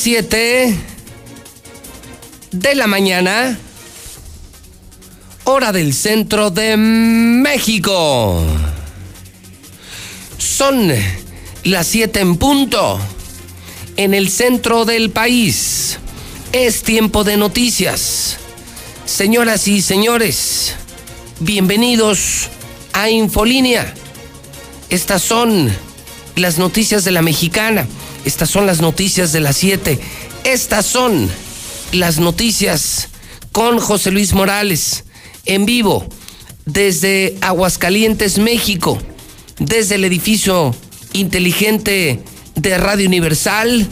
7 de la mañana, hora del centro de México. Son las 7 en punto en el centro del país. Es tiempo de noticias. Señoras y señores, bienvenidos a Infolínea. Estas son las noticias de la mexicana. Estas son las noticias de las 7. Estas son las noticias con José Luis Morales en vivo desde Aguascalientes, México, desde el edificio inteligente de Radio Universal.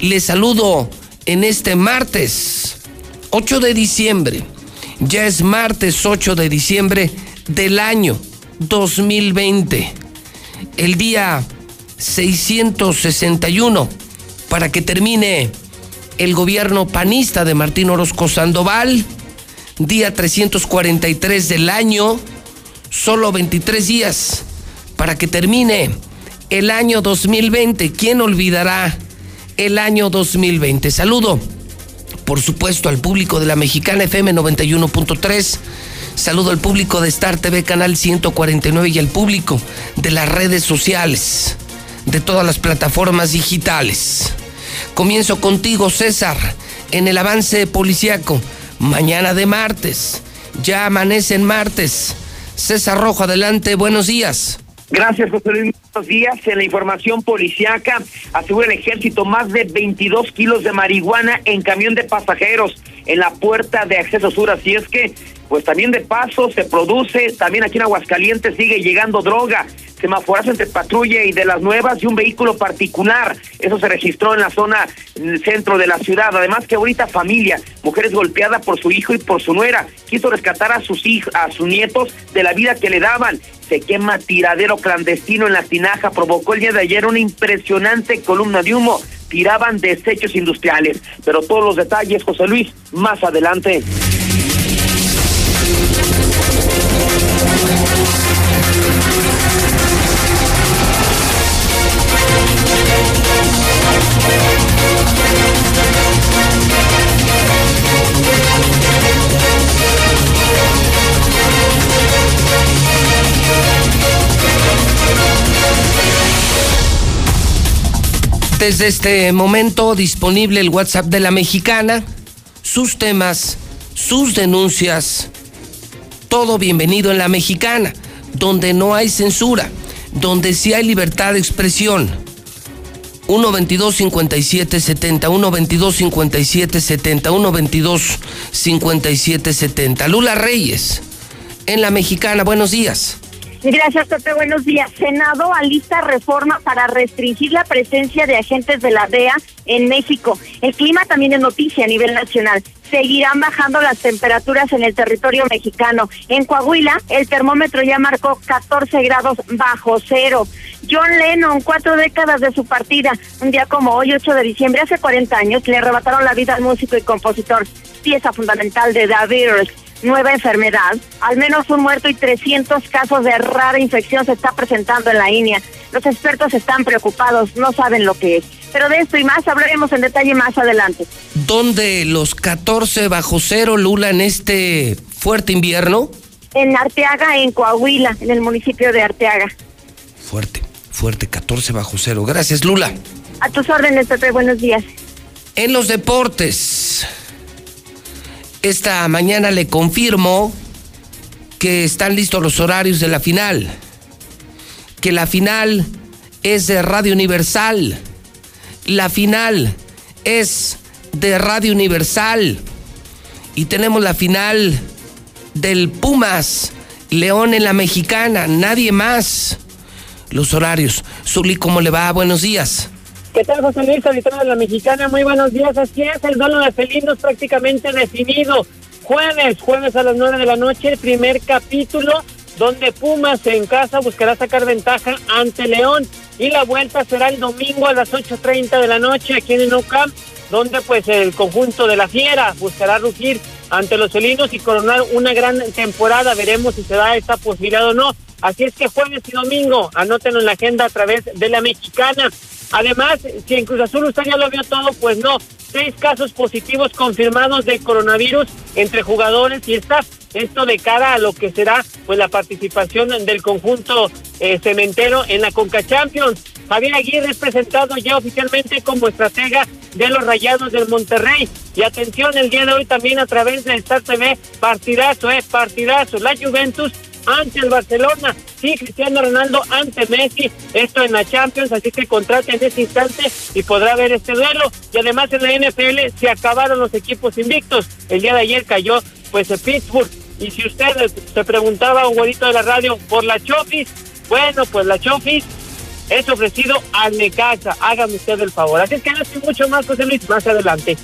Les saludo en este martes 8 de diciembre. Ya es martes 8 de diciembre del año 2020. El día 661 para que termine el gobierno panista de Martín Orozco Sandoval. Día 343 del año. Solo 23 días para que termine el año 2020. ¿Quién olvidará el año 2020? Saludo, por supuesto, al público de la Mexicana FM 91.3. Saludo al público de Star TV Canal 149 y al público de las redes sociales, de todas las plataformas digitales. Comienzo contigo, César, en el avance policiaco. Mañana de martes. Ya amanece en martes. César Rojo, adelante, buenos días. Gracias, José Luis. Buenos días. En la información policiaca, asegura el ejército más de 22 kilos de marihuana en camión de pasajeros en la puerta de acceso sur. Así es que, pues también de paso se produce, también aquí en Aguascalientes sigue llegando droga semaforazo entre patrulla y de las nuevas y un vehículo particular. Eso se registró en la zona centro de la ciudad. Además que ahorita familia, mujeres golpeadas por su hijo y por su nuera, quiso rescatar a sus hijos, a sus nietos de la vida que le daban. Se quema tiradero clandestino en la tinaja, provocó el día de ayer una impresionante columna de humo. Tiraban desechos industriales. Pero todos los detalles, José Luis, más adelante. Desde este momento disponible el WhatsApp de la mexicana, sus temas, sus denuncias, todo bienvenido en la mexicana, donde no hay censura, donde sí hay libertad de expresión. 122 57 70 122 57 70 122 57 70 Lula Reyes en la mexicana buenos días Gracias, Pepe. Buenos días. Senado alista reforma para restringir la presencia de agentes de la DEA en México. El clima también es noticia a nivel nacional. Seguirán bajando las temperaturas en el territorio mexicano. En Coahuila, el termómetro ya marcó 14 grados bajo cero. John Lennon, cuatro décadas de su partida. Un día como hoy, 8 de diciembre, hace 40 años, le arrebataron la vida al músico y compositor, pieza fundamental de David nueva enfermedad. Al menos un muerto y 300 casos de rara infección se está presentando en la India. Los expertos están preocupados, no saben lo que es. Pero de esto y más hablaremos en detalle más adelante. ¿Dónde los 14 bajo cero, Lula, en este fuerte invierno? En Arteaga, en Coahuila, en el municipio de Arteaga. Fuerte, fuerte, 14 bajo cero. Gracias, Lula. A tus órdenes, Pepe, buenos días. En los deportes, esta mañana le confirmo que están listos los horarios de la final, que la final es de Radio Universal, la final es de Radio Universal y tenemos la final del Pumas, León en la Mexicana, nadie más. Los horarios. Zuli, ¿cómo le va? Buenos días. ¿Qué tal, José Luis, auditorio de la Mexicana? Muy buenos días. Así es, el duelo de felinos prácticamente definido. Jueves, jueves a las nueve de la noche, el primer capítulo donde Pumas en casa buscará sacar ventaja ante León y la vuelta será el domingo a las 8.30 de la noche aquí en Enoca, donde pues el conjunto de la Fiera buscará rugir ante los felinos y coronar una gran temporada. Veremos si se da esta posibilidad o no. Así es que jueves y domingo, anótenlo en la agenda a través de la mexicana. Además, si en Cruz Azul usted ya lo vio todo, pues no. Seis casos positivos confirmados de coronavirus entre jugadores y staff. Esto de cara a lo que será pues la participación del conjunto eh, cementero en la Conca Champions. Javier Aguirre es presentado ya oficialmente como estratega de los Rayados del Monterrey. Y atención, el día de hoy también a través de Star TV, partidazo, eh, partidazo. La Juventus ante el Barcelona. Sí, Cristiano Ronaldo ante Messi, esto en la Champions, así que contrate en ese instante y podrá ver este duelo. Y además en la NFL se acabaron los equipos invictos. El día de ayer cayó pues el Pittsburgh. Y si usted se preguntaba, un güerito de la radio, por la Chofis, bueno, pues la Chofis es ofrecido al Necaxa. Hágame usted el favor. Así que no estoy mucho más, José Luis, más adelante.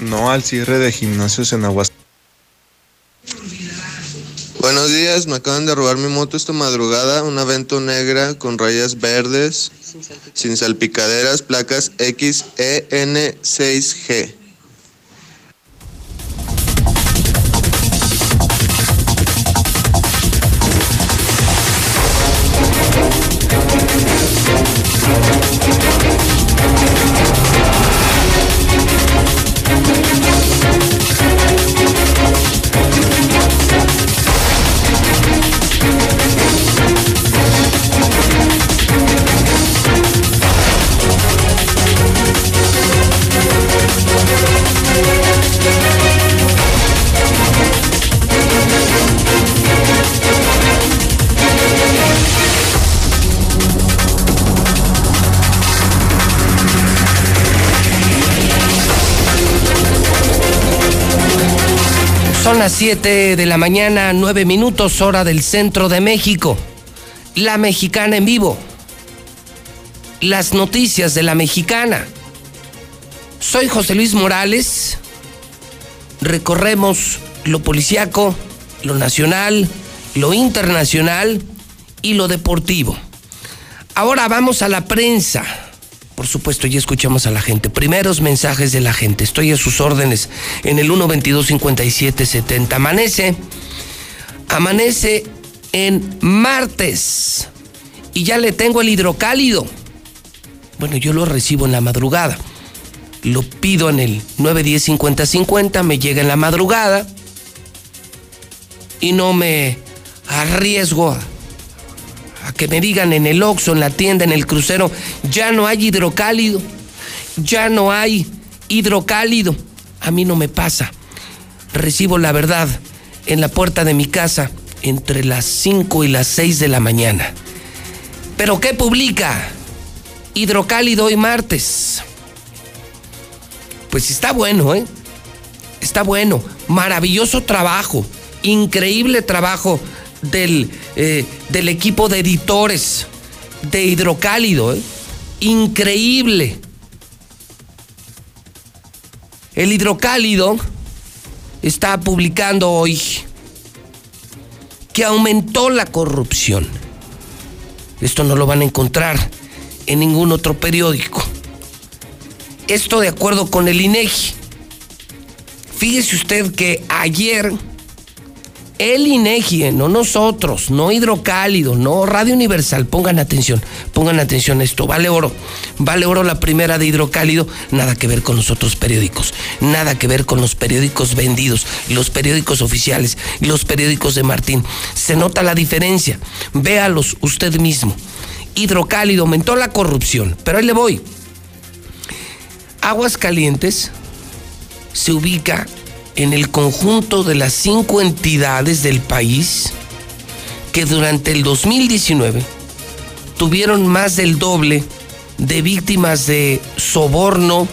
No al cierre de gimnasios en Aguas. Buenos días, me acaban de robar mi moto esta madrugada, una vento negra con rayas verdes, sin salpicaderas, placas XEN6G. Las 7 de la mañana, 9 minutos hora del centro de México. La mexicana en vivo. Las noticias de la mexicana. Soy José Luis Morales. Recorremos lo policiaco, lo nacional, lo internacional y lo deportivo. Ahora vamos a la prensa. Por supuesto, ya escuchamos a la gente. Primeros mensajes de la gente. Estoy a sus órdenes en el 122-5770. Amanece. Amanece en martes. Y ya le tengo el hidrocálido. Bueno, yo lo recibo en la madrugada. Lo pido en el 910-5050. Me llega en la madrugada. Y no me arriesgo a que me digan en el Oxxo, en la tienda, en el crucero, ya no hay hidrocálido, ya no hay hidrocálido. A mí no me pasa. Recibo la verdad en la puerta de mi casa entre las 5 y las 6 de la mañana. ¿Pero qué publica? Hidrocálido hoy martes. Pues está bueno, ¿eh? Está bueno. Maravilloso trabajo. Increíble trabajo del, eh, del equipo de editores de Hidrocálido. ¿eh? Increíble. El Hidrocálido está publicando hoy que aumentó la corrupción. Esto no lo van a encontrar en ningún otro periódico. Esto de acuerdo con el INEGI. Fíjese usted que ayer el INEGI, no nosotros, no Hidrocálido, no Radio Universal. Pongan atención, pongan atención a esto. Vale oro, vale oro la primera de Hidrocálido, nada que ver con los otros periódicos, nada que ver con los periódicos vendidos, los periódicos oficiales, los periódicos de Martín. Se nota la diferencia, véalos usted mismo. Hidrocálido aumentó la corrupción, pero ahí le voy. Aguas Calientes se ubica en el conjunto de las cinco entidades del país que durante el 2019 tuvieron más del doble de víctimas de soborno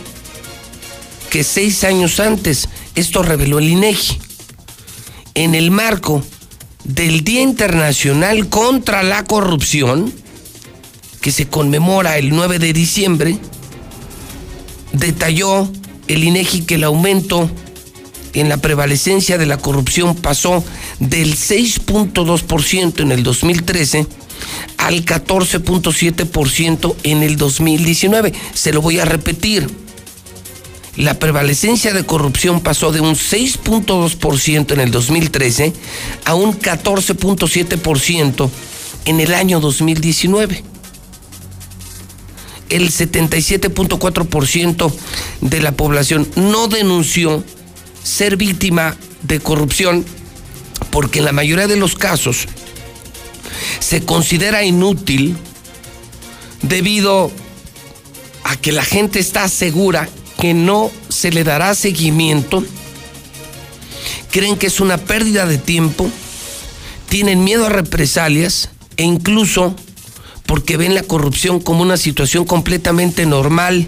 que seis años antes. Esto reveló el INEGI. En el marco del Día Internacional contra la Corrupción, que se conmemora el 9 de diciembre, detalló el INEGI que el aumento en la prevalecencia de la corrupción pasó del 6.2% en el 2013 al 14.7% en el 2019. Se lo voy a repetir. La prevalecencia de corrupción pasó de un 6.2% en el 2013 a un 14.7% en el año 2019. El 77.4% de la población no denunció ser víctima de corrupción porque en la mayoría de los casos se considera inútil debido a que la gente está segura que no se le dará seguimiento, creen que es una pérdida de tiempo, tienen miedo a represalias e incluso porque ven la corrupción como una situación completamente normal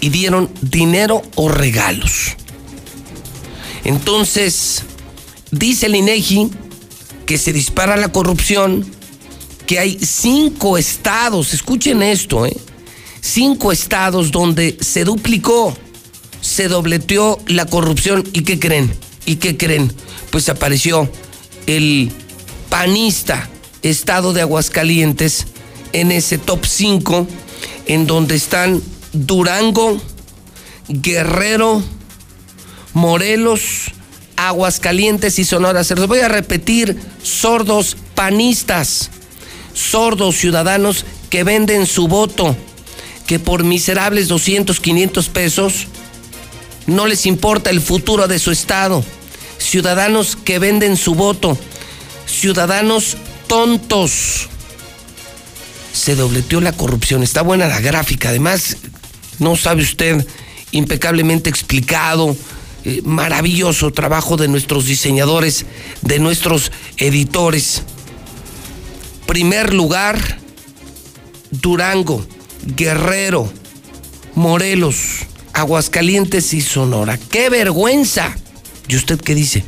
y dieron dinero o regalos. Entonces, dice el INEGI que se dispara la corrupción, que hay cinco estados, escuchen esto, ¿eh? cinco estados donde se duplicó, se dobleteó la corrupción. ¿Y qué creen? ¿Y qué creen? Pues apareció el panista estado de Aguascalientes en ese top 5, en donde están Durango, Guerrero, Morelos, Aguascalientes y Sonora. Se los voy a repetir, sordos panistas, sordos ciudadanos que venden su voto que por miserables 200, 500 pesos no les importa el futuro de su estado. Ciudadanos que venden su voto. Ciudadanos tontos. Se dobleteó la corrupción. Está buena la gráfica. Además, no sabe usted, impecablemente explicado. Eh, maravilloso trabajo de nuestros diseñadores, de nuestros editores. Primer lugar, Durango. Guerrero, Morelos, Aguascalientes y Sonora. ¡Qué vergüenza! ¿Y usted qué dice?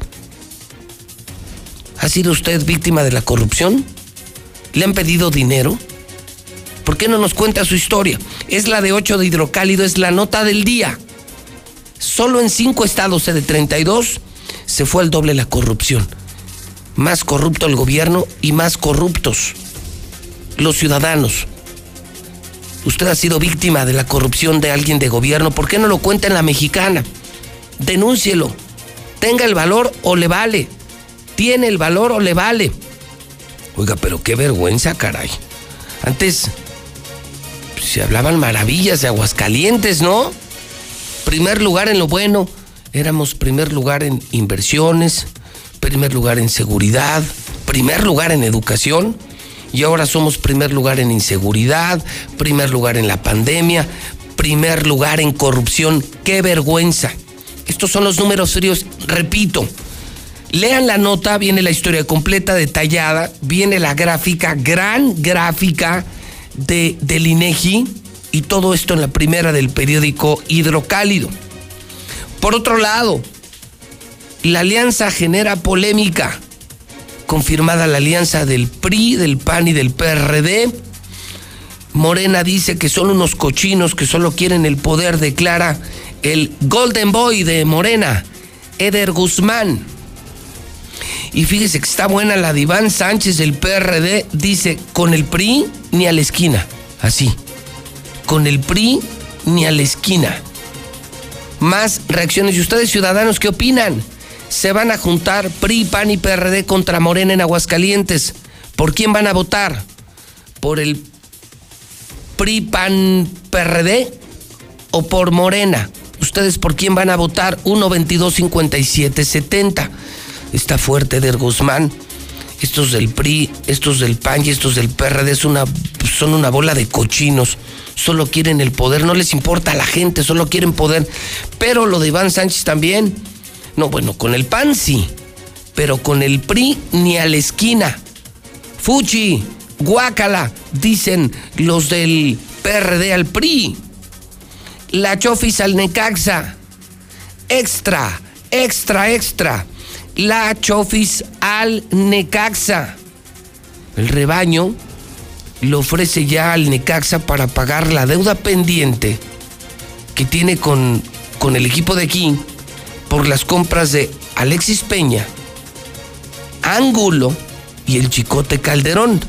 ¿Ha sido usted víctima de la corrupción? ¿Le han pedido dinero? ¿Por qué no nos cuenta su historia? Es la de 8 de hidrocálido, es la nota del día. Solo en 5 estados de 32 se fue al doble la corrupción. Más corrupto el gobierno y más corruptos los ciudadanos usted ha sido víctima de la corrupción de alguien de gobierno, ¿por qué no lo cuenta en la mexicana? Denúncielo. Tenga el valor o le vale. Tiene el valor o le vale. Oiga, pero qué vergüenza, caray. Antes se hablaban maravillas de Aguascalientes, ¿no? Primer lugar en lo bueno. Éramos primer lugar en inversiones, primer lugar en seguridad, primer lugar en educación y ahora somos primer lugar en inseguridad, primer lugar en la pandemia, primer lugar en corrupción. ¡Qué vergüenza! Estos son los números fríos, repito. Lean la nota, viene la historia completa, detallada, viene la gráfica, gran gráfica de, del INEGI y todo esto en la primera del periódico Hidrocálido. Por otro lado, la alianza genera polémica confirmada la alianza del PRI, del PAN y del PRD. Morena dice que son unos cochinos que solo quieren el poder, declara el Golden Boy de Morena, Eder Guzmán. Y fíjese que está buena la de Sánchez del PRD, dice, con el PRI ni a la esquina, así, con el PRI ni a la esquina. Más reacciones. ¿Y ustedes ciudadanos qué opinan? se van a juntar PRI, PAN y PRD contra Morena en Aguascalientes. ¿Por quién van a votar? ¿Por el PRI, PAN, PRD o por Morena? ¿Ustedes por quién van a votar? 1, 22, 57, 70. Está fuerte Der Guzmán. Estos del PRI, estos del PAN y estos del PRD son una, son una bola de cochinos. Solo quieren el poder, no les importa a la gente, solo quieren poder. Pero lo de Iván Sánchez también no, bueno, con el PAN sí, pero con el PRI ni a la esquina. Fuchi, guácala, dicen los del PRD al PRI. La Chofis al Necaxa. Extra, extra, extra. La Chofis al Necaxa. El rebaño le ofrece ya al Necaxa para pagar la deuda pendiente que tiene con, con el equipo de aquí por las compras de Alexis Peña, Ángulo y el Chicote Calderón.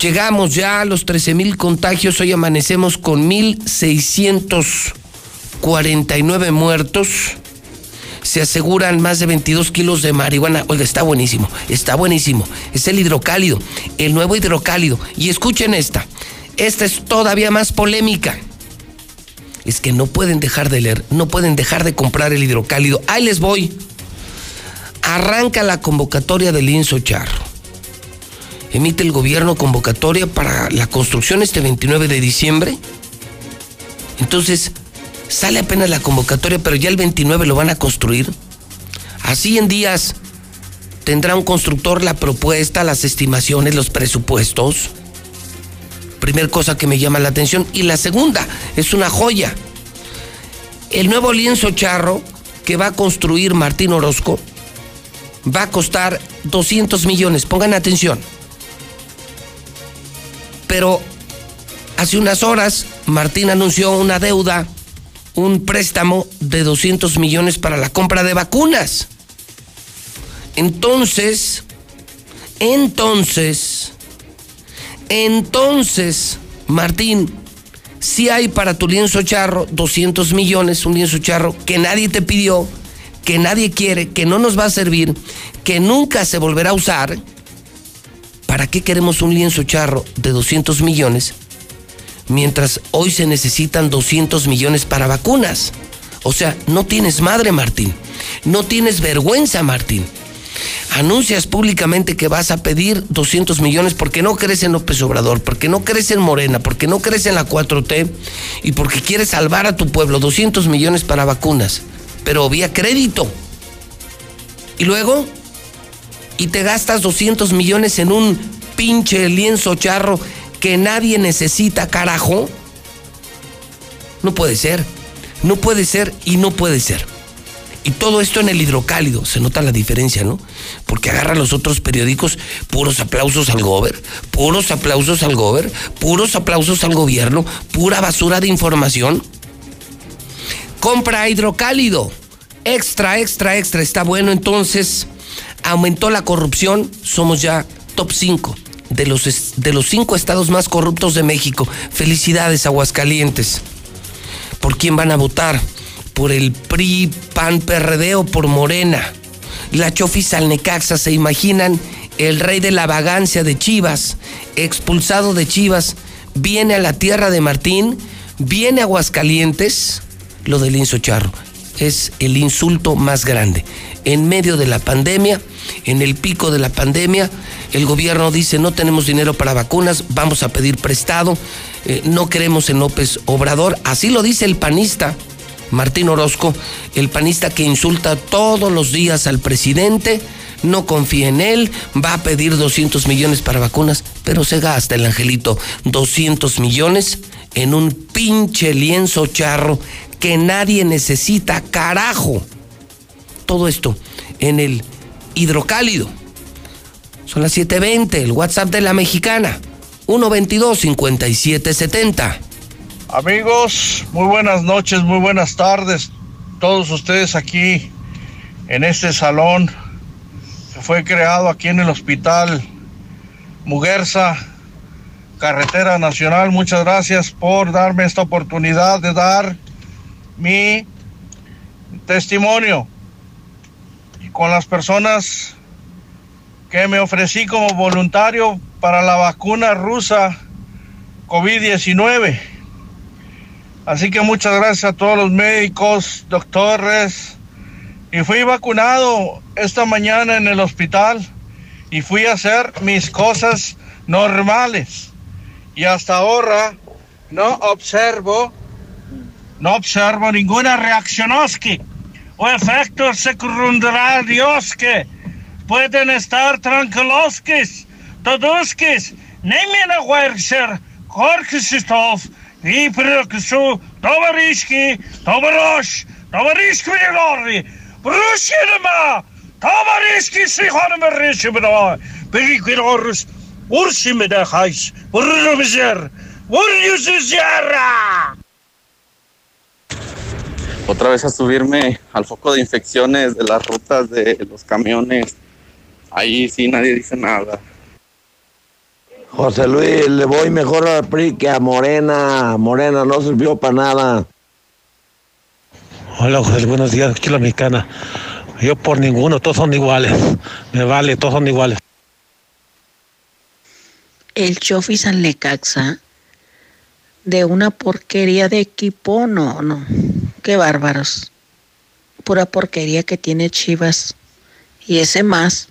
Llegamos ya a los 13 mil contagios, hoy amanecemos con 1.649 muertos, se aseguran más de 22 kilos de marihuana. Oiga, está buenísimo, está buenísimo. Es el hidrocálido, el nuevo hidrocálido. Y escuchen esta, esta es todavía más polémica. Es que no pueden dejar de leer, no pueden dejar de comprar el hidrocálido. Ahí les voy. Arranca la convocatoria del lienzo charro. Emite el gobierno convocatoria para la construcción este 29 de diciembre. Entonces, Sale apenas la convocatoria, pero ya el 29 lo van a construir. Así en días tendrá un constructor la propuesta, las estimaciones, los presupuestos. Primer cosa que me llama la atención. Y la segunda, es una joya. El nuevo lienzo charro que va a construir Martín Orozco va a costar 200 millones. Pongan atención. Pero hace unas horas Martín anunció una deuda un préstamo de 200 millones para la compra de vacunas. Entonces, entonces, entonces, Martín, si hay para tu lienzo charro 200 millones, un lienzo charro que nadie te pidió, que nadie quiere, que no nos va a servir, que nunca se volverá a usar, ¿para qué queremos un lienzo charro de 200 millones mientras hoy se necesitan 200 millones para vacunas. O sea, no tienes madre, Martín. No tienes vergüenza, Martín. Anuncias públicamente que vas a pedir 200 millones porque no crees en López Obrador, porque no crees en Morena, porque no crees en la 4T y porque quieres salvar a tu pueblo. 200 millones para vacunas, pero vía crédito. Y luego, y te gastas 200 millones en un pinche lienzo charro que nadie necesita, carajo. No puede ser, no puede ser y no puede ser. Y todo esto en el hidrocálido, se nota la diferencia, ¿no? Porque agarra los otros periódicos puros aplausos al gober, puros aplausos al gober, puros aplausos al gobierno, pura basura de información. Compra hidrocálido, extra, extra, extra, está bueno entonces. Aumentó la corrupción, somos ya top 5 de los, de los cinco estados más corruptos de México. Felicidades, Aguascalientes. ¿Por quién van a votar? ¿Por el PRI, PAN, PRD por Morena? La Chofis ¿se imaginan? El rey de la vagancia de Chivas, expulsado de Chivas, viene a la tierra de Martín, viene a Aguascalientes, lo del Inso Charro. Es el insulto más grande. En medio de la pandemia, en el pico de la pandemia, el gobierno dice no tenemos dinero para vacunas, vamos a pedir prestado, eh, no queremos en López Obrador, así lo dice el panista. Martín Orozco, el panista que insulta todos los días al presidente, no confía en él, va a pedir 200 millones para vacunas, pero se gasta el angelito 200 millones en un pinche lienzo charro que nadie necesita, carajo. Todo esto en el hidrocálido. Son las 7.20, el WhatsApp de la mexicana, 122-5770. Amigos, muy buenas noches, muy buenas tardes. Todos ustedes aquí en este salón que fue creado aquí en el hospital Muguerza, Carretera Nacional. Muchas gracias por darme esta oportunidad de dar mi testimonio con las personas que me ofrecí como voluntario para la vacuna rusa COVID-19. Así que muchas gracias a todos los médicos, doctores. Y fui vacunado esta mañana en el hospital y fui a hacer mis cosas normales. Y hasta ahora no observo, no observo ninguna reacción o efectos secundarios que pueden estar tranquilos, todos que nemen a huercer, korkisistov, и прекшу, товарищи, товарищ, товарищи Григорий, Брусинема, товарищи Сихонема Ришимена, Перикирорус, Урсимена Хайс, Уррумзер, Уррюзера. otra vez a subirme al foco de infecciones de las rutas de los camiones Ahí sí nadie dice nada. José Luis, le voy mejor a PRI que a Morena. Morena no sirvió para nada. Hola, José, buenos días, Chila Mexicana. Yo por ninguno, todos son iguales. Me vale, todos son iguales. El Chofi San Lecaxa de una porquería de equipo, no, no. Qué bárbaros. Pura porquería que tiene Chivas. Y ese más.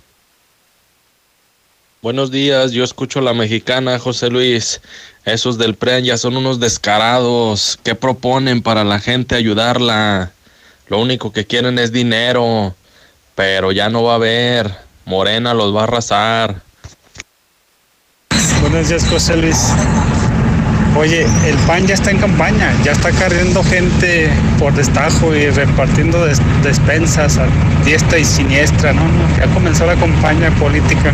Buenos días, yo escucho la mexicana, José Luis. Esos del PREN ya son unos descarados. ¿Qué proponen para la gente ayudarla? Lo único que quieren es dinero, pero ya no va a haber. Morena los va a arrasar. Buenos días, José Luis. Oye, el PAN ya está en campaña, ya está cargando gente por destajo y repartiendo despensas a diestra y siniestra, ¿no? Ya comenzó la campaña política.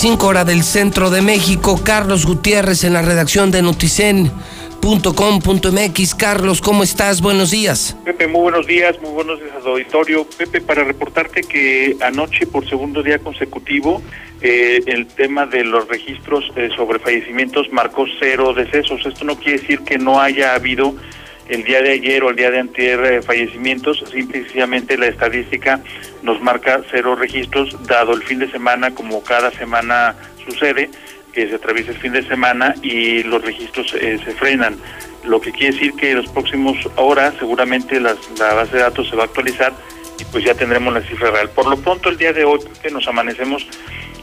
7:25 horas del centro de México. Carlos Gutiérrez en la redacción de noticen.com.mx. Carlos, ¿cómo estás? Buenos días. Pepe, muy buenos días, muy buenos días al auditorio. Pepe, para reportarte que anoche, por segundo día consecutivo, eh, el tema de los registros eh, sobre fallecimientos marcó cero decesos. Esto no quiere decir que no haya habido el día de ayer o el día de antier eh, fallecimientos, simplemente la estadística nos marca cero registros, dado el fin de semana, como cada semana sucede, que se atraviesa el fin de semana y los registros eh, se frenan. Lo que quiere decir que en las próximas horas seguramente las, la base de datos se va a actualizar y pues ya tendremos la cifra real. Por lo pronto el día de hoy que nos amanecemos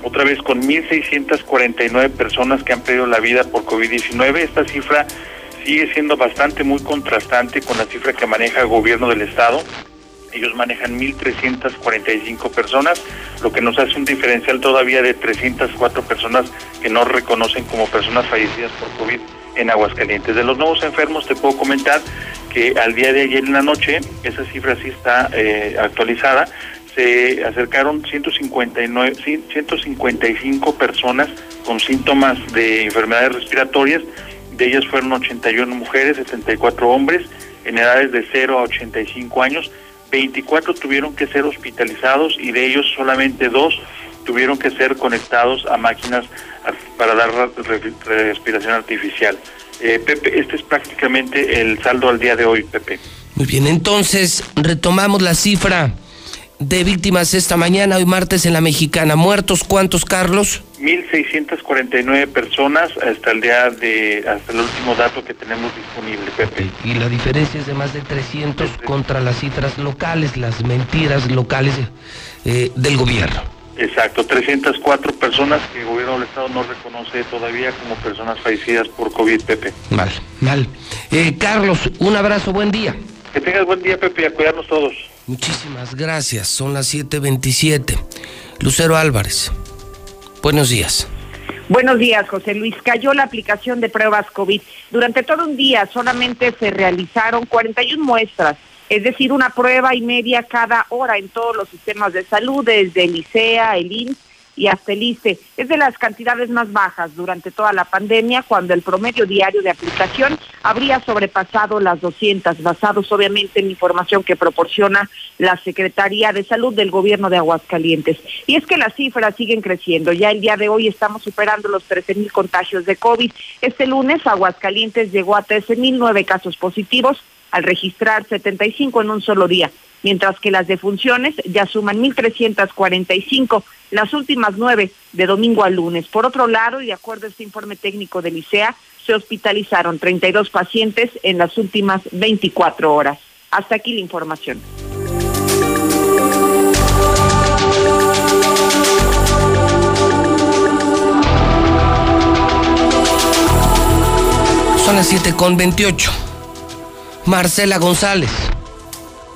otra vez con 1.649 personas que han perdido la vida por COVID-19. Esta cifra sigue siendo bastante muy contrastante con la cifra que maneja el gobierno del estado. Ellos manejan 1.345 personas, lo que nos hace un diferencial todavía de 304 personas que no reconocen como personas fallecidas por COVID en Aguascalientes. De los nuevos enfermos te puedo comentar que al día de ayer en la noche, esa cifra sí está eh, actualizada, se acercaron 159, 155 personas con síntomas de enfermedades respiratorias, de ellas fueron 81 mujeres, 74 hombres, en edades de 0 a 85 años. 24 tuvieron que ser hospitalizados y de ellos solamente dos tuvieron que ser conectados a máquinas para dar respiración artificial. Eh, Pepe, este es prácticamente el saldo al día de hoy, Pepe. Muy bien, entonces retomamos la cifra de víctimas esta mañana, hoy martes en la mexicana. ¿Muertos cuántos, Carlos? 1.649 personas hasta el día de, hasta el último dato que tenemos disponible, Pepe. Y la diferencia es de más de 300 contra las cifras locales, las mentiras locales eh, del gobierno. Exacto, 304 personas que el gobierno del Estado no reconoce todavía como personas fallecidas por COVID, Pepe. Mal, mal. Eh, Carlos, un abrazo, buen día. Que tengas buen día, Pepe, y a cuidarnos todos. Muchísimas gracias, son las 7.27. Lucero Álvarez, buenos días. Buenos días, José Luis. Cayó la aplicación de pruebas COVID. Durante todo un día solamente se realizaron 41 muestras, es decir, una prueba y media cada hora en todos los sistemas de salud, desde el ICEA, el INS y hasta el ICE. Es de las cantidades más bajas durante toda la pandemia, cuando el promedio diario de aplicación habría sobrepasado las 200, basados obviamente en información que proporciona la Secretaría de Salud del Gobierno de Aguascalientes. Y es que las cifras siguen creciendo. Ya el día de hoy estamos superando los 13 mil contagios de COVID. Este lunes Aguascalientes llegó a 13 mil nueve casos positivos al registrar 75 en un solo día mientras que las defunciones ya suman 1.345, las últimas nueve de domingo a lunes. Por otro lado, y de acuerdo a este informe técnico del ICEA, se hospitalizaron 32 pacientes en las últimas 24 horas. Hasta aquí la información. Son las 7 con 28. Marcela González.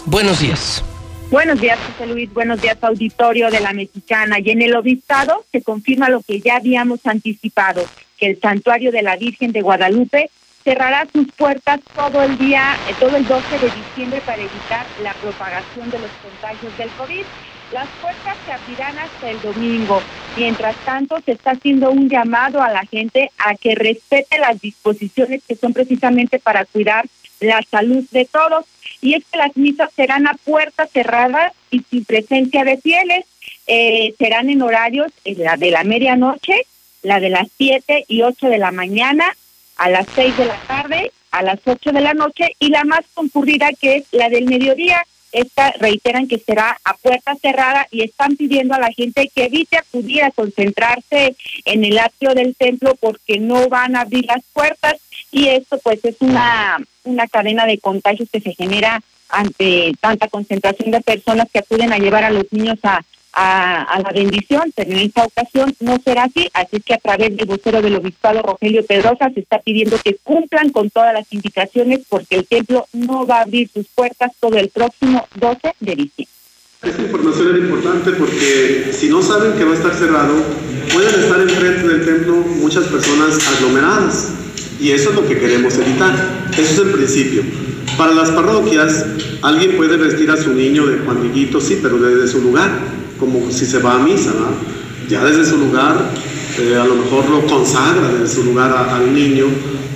Buenos días. Buenos días, José Luis. Buenos días, auditorio de la Mexicana. Y en el obispado se confirma lo que ya habíamos anticipado, que el santuario de la Virgen de Guadalupe cerrará sus puertas todo el día, eh, todo el 12 de diciembre para evitar la propagación de los contagios del COVID. Las puertas se abrirán hasta el domingo. Mientras tanto, se está haciendo un llamado a la gente a que respete las disposiciones que son precisamente para cuidar la salud de todos y es que las misas serán a puerta cerrada y sin presencia de fieles. Eh, serán en horarios eh, la de la medianoche, la de las 7 y 8 de la mañana, a las 6 de la tarde, a las 8 de la noche y la más concurrida que es la del mediodía. Esta reiteran que será a puerta cerrada y están pidiendo a la gente que evite acudir a concentrarse en el atrio del templo porque no van a abrir las puertas y esto pues es una, una cadena de contagios que se genera ante tanta concentración de personas que acuden a llevar a los niños a, a, la bendición, pero en esta ocasión no será así, así que a través del vocero del obispado Rogelio Pedrosa se está pidiendo que cumplan con todas las indicaciones porque el templo no va a abrir sus puertas todo el próximo 12 de diciembre. Esta información era importante porque si no saben que va a estar cerrado, pueden estar enfrente del templo muchas personas aglomeradas y eso es lo que queremos evitar. Eso es el principio. Para las parroquias, alguien puede vestir a su niño de Juan sí, pero desde su lugar, como si se va a misa, Ya desde su lugar, eh, a lo mejor lo consagra desde su lugar al niño,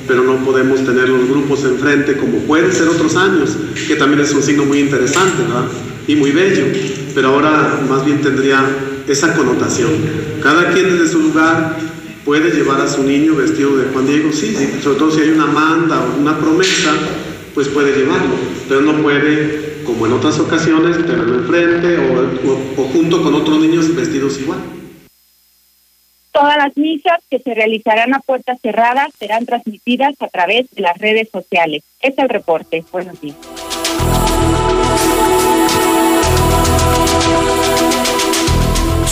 pero no podemos tener los grupos enfrente como puede ser otros años, que también es un signo muy interesante, ¿verdad? Y muy bello, pero ahora más bien tendría esa connotación. Cada quien desde su lugar puede llevar a su niño vestido de Juan Diego, sí, sobre todo si hay una manda o una promesa, pues puede llevarlo, pero no puede, como en otras ocasiones, tenerlo enfrente o, o junto con otros niños vestidos igual. Todas las misas que se realizarán a puertas cerradas serán transmitidas a través de las redes sociales. Es el reporte. Buenos días.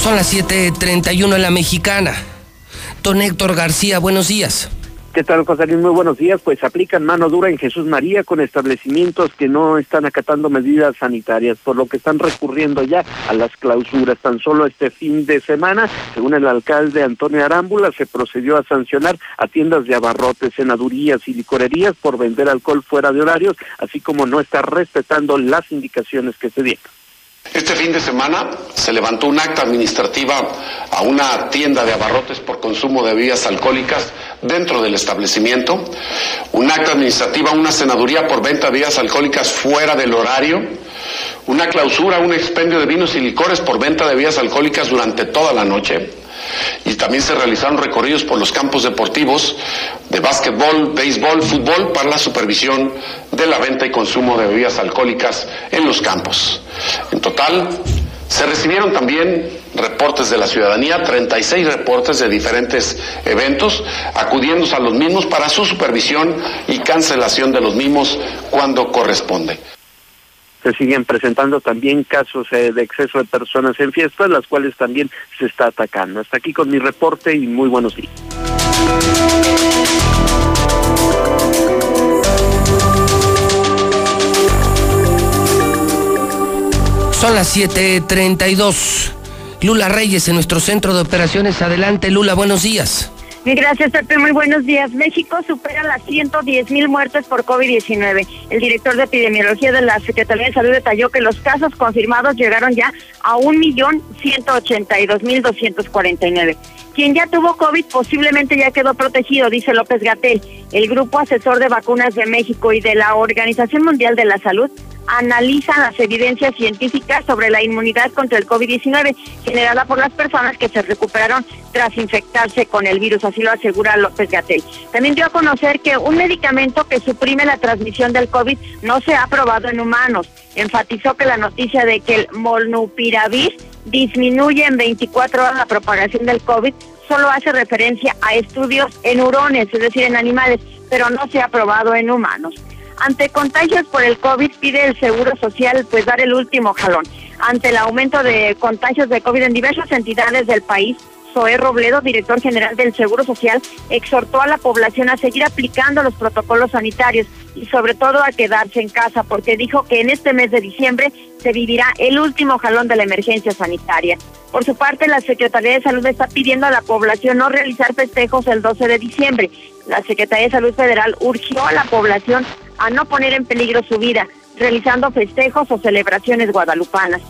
Son las 7:31 en la mexicana. Don Héctor García, buenos días. ¿Qué tal, José Luis? Muy buenos días. Pues aplican mano dura en Jesús María con establecimientos que no están acatando medidas sanitarias, por lo que están recurriendo ya a las clausuras. Tan solo este fin de semana, según el alcalde Antonio Arámbula, se procedió a sancionar a tiendas de abarrotes, senadurías y licorerías por vender alcohol fuera de horarios, así como no estar respetando las indicaciones que se dieron. Este fin de semana se levantó un acta administrativa a una tienda de abarrotes por consumo de bebidas alcohólicas dentro del establecimiento, un acta administrativa a una senaduría por venta de bebidas alcohólicas fuera del horario, una clausura un expendio de vinos y licores por venta de bebidas alcohólicas durante toda la noche, y también se realizaron recorridos por los campos deportivos de básquetbol, béisbol, fútbol para la supervisión de la venta y consumo de bebidas alcohólicas en los campos. En total, se recibieron también reportes de la ciudadanía, 36 reportes de diferentes eventos, acudiéndose a los mismos para su supervisión y cancelación de los mismos cuando corresponde. Se siguen presentando también casos eh, de exceso de personas en fiestas, las cuales también se está atacando. Hasta aquí con mi reporte y muy buenos días. Son las 7:32. Lula Reyes en nuestro centro de operaciones. Adelante, Lula, buenos días. Gracias, Pepe. Muy buenos días. México supera las 110 mil muertes por COVID-19. El director de epidemiología de la Secretaría de Salud detalló que los casos confirmados llegaron ya a 1.182.249. Quien ya tuvo COVID posiblemente ya quedó protegido, dice López Gatel. El Grupo Asesor de Vacunas de México y de la Organización Mundial de la Salud analizan las evidencias científicas sobre la inmunidad contra el COVID-19 generada por las personas que se recuperaron tras infectarse con el virus, así lo asegura López Gatel. También dio a conocer que un medicamento que suprime la transmisión del COVID no se ha probado en humanos. Enfatizó que la noticia de que el molnupiravir disminuye en 24 horas la propagación del COVID solo hace referencia a estudios en hurones, es decir, en animales, pero no se ha probado en humanos. Ante contagios por el COVID pide el Seguro Social pues dar el último jalón. Ante el aumento de contagios de COVID en diversas entidades del país, Zoé Robledo, director general del Seguro Social, exhortó a la población a seguir aplicando los protocolos sanitarios y sobre todo a quedarse en casa porque dijo que en este mes de diciembre se vivirá el último jalón de la emergencia sanitaria. Por su parte, la Secretaría de Salud está pidiendo a la población no realizar festejos el 12 de diciembre. La Secretaría de Salud Federal urgió a la población a no poner en peligro su vida, realizando festejos o celebraciones guadalupanas.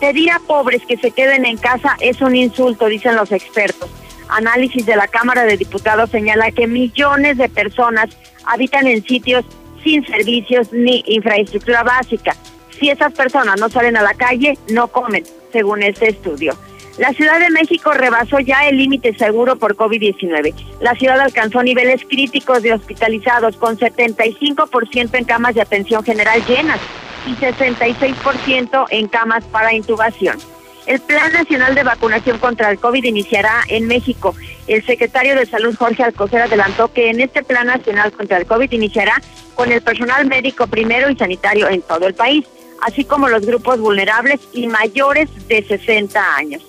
Pedir a pobres que se queden en casa es un insulto, dicen los expertos. Análisis de la Cámara de Diputados señala que millones de personas habitan en sitios sin servicios ni infraestructura básica. Si esas personas no salen a la calle, no comen, según este estudio. La Ciudad de México rebasó ya el límite seguro por COVID-19. La ciudad alcanzó niveles críticos de hospitalizados con 75% en camas de atención general llenas y 66% en camas para intubación. El Plan Nacional de Vacunación contra el COVID iniciará en México. El secretario de Salud, Jorge Alcocer, adelantó que en este Plan Nacional contra el COVID iniciará con el personal médico primero y sanitario en todo el país, así como los grupos vulnerables y mayores de 60 años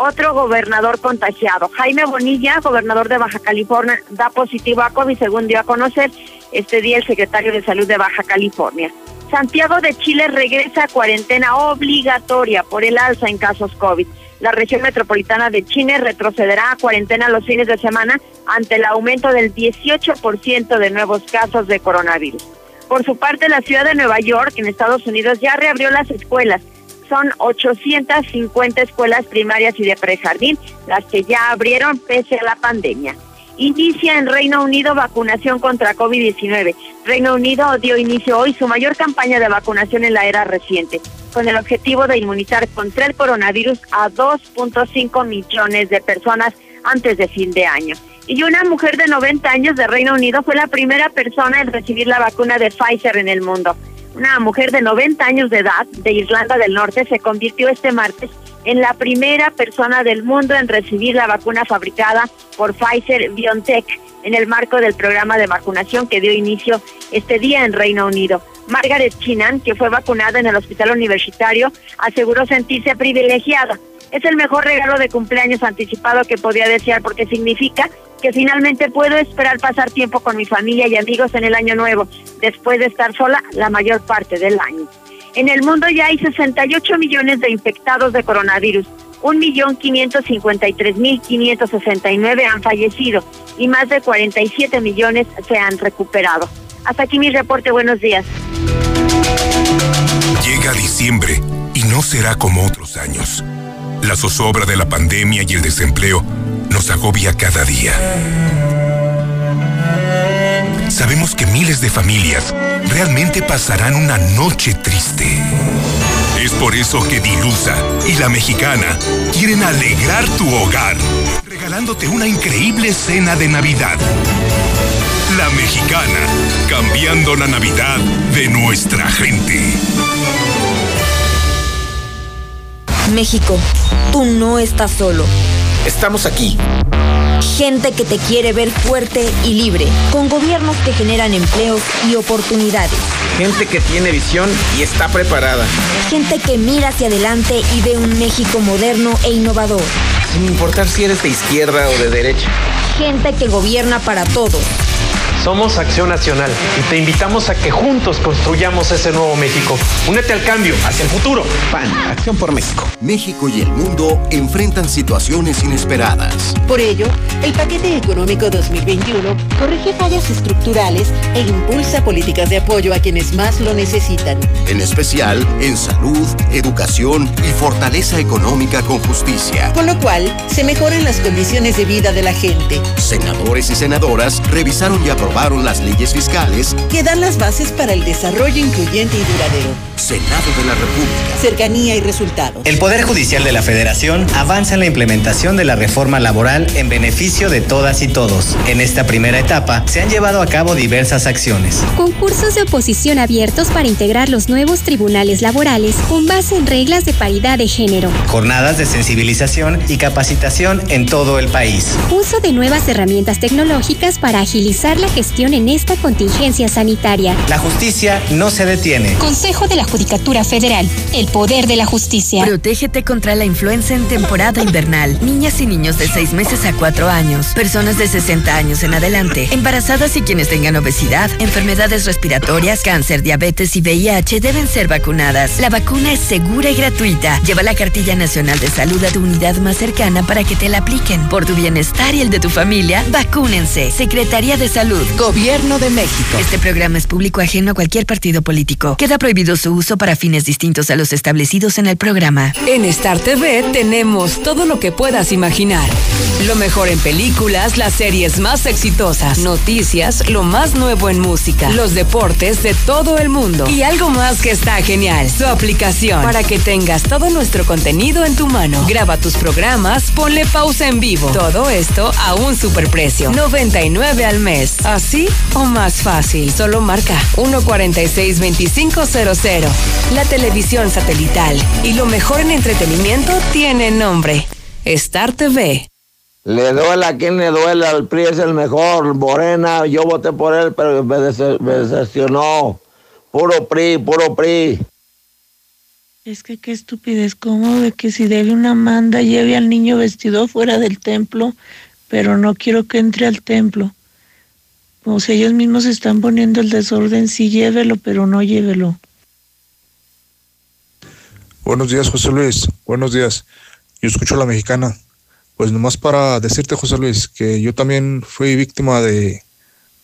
otro gobernador contagiado. Jaime Bonilla, gobernador de Baja California, da positivo a COVID, según dio a conocer este día el secretario de Salud de Baja California. Santiago de Chile regresa a cuarentena obligatoria por el alza en casos COVID. La región metropolitana de Chile retrocederá a cuarentena los fines de semana ante el aumento del 18% de nuevos casos de coronavirus. Por su parte, la ciudad de Nueva York, en Estados Unidos, ya reabrió las escuelas son 850 escuelas primarias y de prejardín las que ya abrieron pese a la pandemia. Inicia en Reino Unido vacunación contra COVID-19. Reino Unido dio inicio hoy su mayor campaña de vacunación en la era reciente, con el objetivo de inmunizar contra el coronavirus a 2.5 millones de personas antes de fin de año. Y una mujer de 90 años de Reino Unido fue la primera persona en recibir la vacuna de Pfizer en el mundo. Una mujer de 90 años de edad de Irlanda del Norte se convirtió este martes en la primera persona del mundo en recibir la vacuna fabricada por Pfizer BioNTech en el marco del programa de vacunación que dio inicio este día en Reino Unido. Margaret Chinan, que fue vacunada en el hospital universitario, aseguró sentirse privilegiada. Es el mejor regalo de cumpleaños anticipado que podía desear porque significa que finalmente puedo esperar pasar tiempo con mi familia y amigos en el año nuevo, después de estar sola la mayor parte del año. En el mundo ya hay 68 millones de infectados de coronavirus, 1.553.569 han fallecido y más de 47 millones se han recuperado. Hasta aquí mi reporte, buenos días. Llega diciembre y no será como otros años. La zozobra de la pandemia y el desempleo nos agobia cada día. Sabemos que miles de familias realmente pasarán una noche triste. Es por eso que Dilusa y la mexicana quieren alegrar tu hogar, regalándote una increíble cena de Navidad. La mexicana, cambiando la Navidad de nuestra gente. México, tú no estás solo. Estamos aquí. Gente que te quiere ver fuerte y libre, con gobiernos que generan empleos y oportunidades. Gente que tiene visión y está preparada. Gente que mira hacia adelante y ve un México moderno e innovador. Sin importar si eres de izquierda o de derecha. Gente que gobierna para todos. Somos Acción Nacional y te invitamos a que juntos construyamos ese nuevo México. Únete al cambio, hacia el futuro. PAN, Acción por México. México y el mundo enfrentan situaciones inesperadas. Por ello, el paquete económico 2021 corrige fallas estructurales e impulsa políticas de apoyo a quienes más lo necesitan. En especial en salud, educación y fortaleza económica con justicia. Con lo cual, se mejoran las condiciones de vida de la gente. Senadores y senadoras revisaron y aprobaron las leyes fiscales que dan las bases para el desarrollo incluyente y duradero. Senado de la República. Cercanía y resultados. El Poder Judicial de la Federación avanza en la implementación de la reforma laboral en beneficio de todas y todos. En esta primera etapa se han llevado a cabo diversas acciones. Concursos de oposición abiertos para integrar los nuevos tribunales laborales con base en reglas de paridad de género. Jornadas de sensibilización y capacitación en todo el país. Uso de nuevas herramientas tecnológicas para agilizar la gestión en esta contingencia sanitaria. La justicia no se detiene. Consejo de la Judicatura Federal. El poder de la justicia. Protégete contra la influenza en temporada invernal. Niñas y niños de 6 meses a 4 años. Personas de 60 años en adelante. Embarazadas y quienes tengan obesidad, enfermedades respiratorias, cáncer, diabetes y VIH deben ser vacunadas. La vacuna es segura y gratuita. Lleva la cartilla nacional de salud a tu unidad más cercana para que te la apliquen. Por tu bienestar y el de tu familia, vacúnense. Secretaría de Salud. Gobierno de México. Este programa es público ajeno a cualquier partido político. Queda prohibido su uso para fines distintos a los establecidos en el programa. En Star TV tenemos todo lo que puedas imaginar. Lo mejor en películas, las series más exitosas, noticias, lo más nuevo en música, los deportes de todo el mundo y algo más que está genial, su aplicación para que tengas todo nuestro contenido en tu mano. Graba tus programas, ponle pausa en vivo. Todo esto a un superprecio, 99 al mes. ¿Así o más fácil? Solo marca 146-2500. La televisión satelital y lo mejor en entretenimiento tiene nombre. Star TV. Le duela a quien le duela, el PRI es el mejor. Morena, yo voté por él, pero me, dece- me decepcionó. Puro PRI, puro PRI. Es que qué estupidez, ¿cómo de que si debe una manda lleve al niño vestido fuera del templo, pero no quiero que entre al templo? O sea, ellos mismos están poniendo el desorden, sí llévelo, pero no llévelo. Buenos días, José Luis. Buenos días. Yo escucho a la mexicana. Pues nomás para decirte, José Luis, que yo también fui víctima de,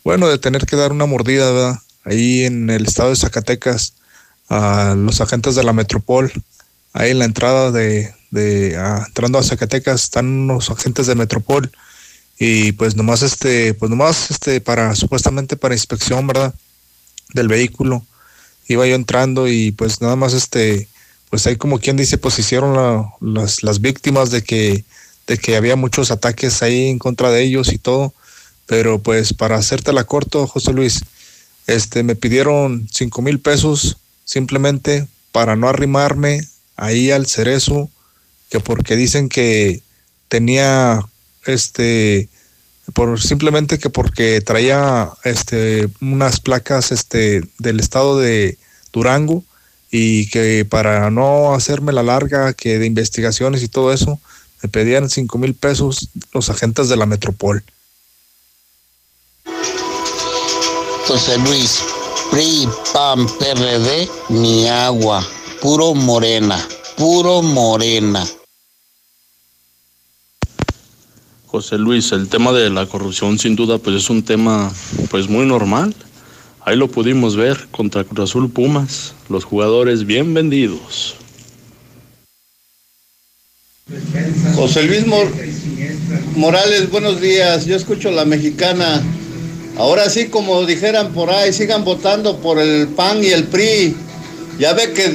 bueno, de tener que dar una mordida. Ahí en el estado de Zacatecas, a los agentes de la Metropol. Ahí en la entrada de, de a- entrando a Zacatecas están unos agentes de Metropol. Y pues nomás este, pues nomás este, para, supuestamente para inspección, ¿verdad? Del vehículo. Iba yo entrando y pues nada más este, pues ahí como quien dice, pues hicieron la- las, las víctimas de que, de que había muchos ataques ahí en contra de ellos y todo. Pero pues para hacértela corto, José Luis, este, me pidieron cinco mil pesos simplemente para no arrimarme ahí al cerezo, que porque dicen que tenía este por simplemente que porque traía este unas placas este del estado de Durango y que para no hacerme la larga que de investigaciones y todo eso me pedían cinco mil pesos los agentes de la Metropol. José Luis, PRI, PAN, PRD, ni agua, puro morena, puro morena. José Luis, el tema de la corrupción sin duda pues es un tema pues muy normal. Ahí lo pudimos ver contra Cruz Azul Pumas, los jugadores bien vendidos. José Luis Mor- Morales, buenos días. Yo escucho la mexicana. Ahora sí, como dijeran por ahí, sigan votando por el PAN y el PRI. Ya ve que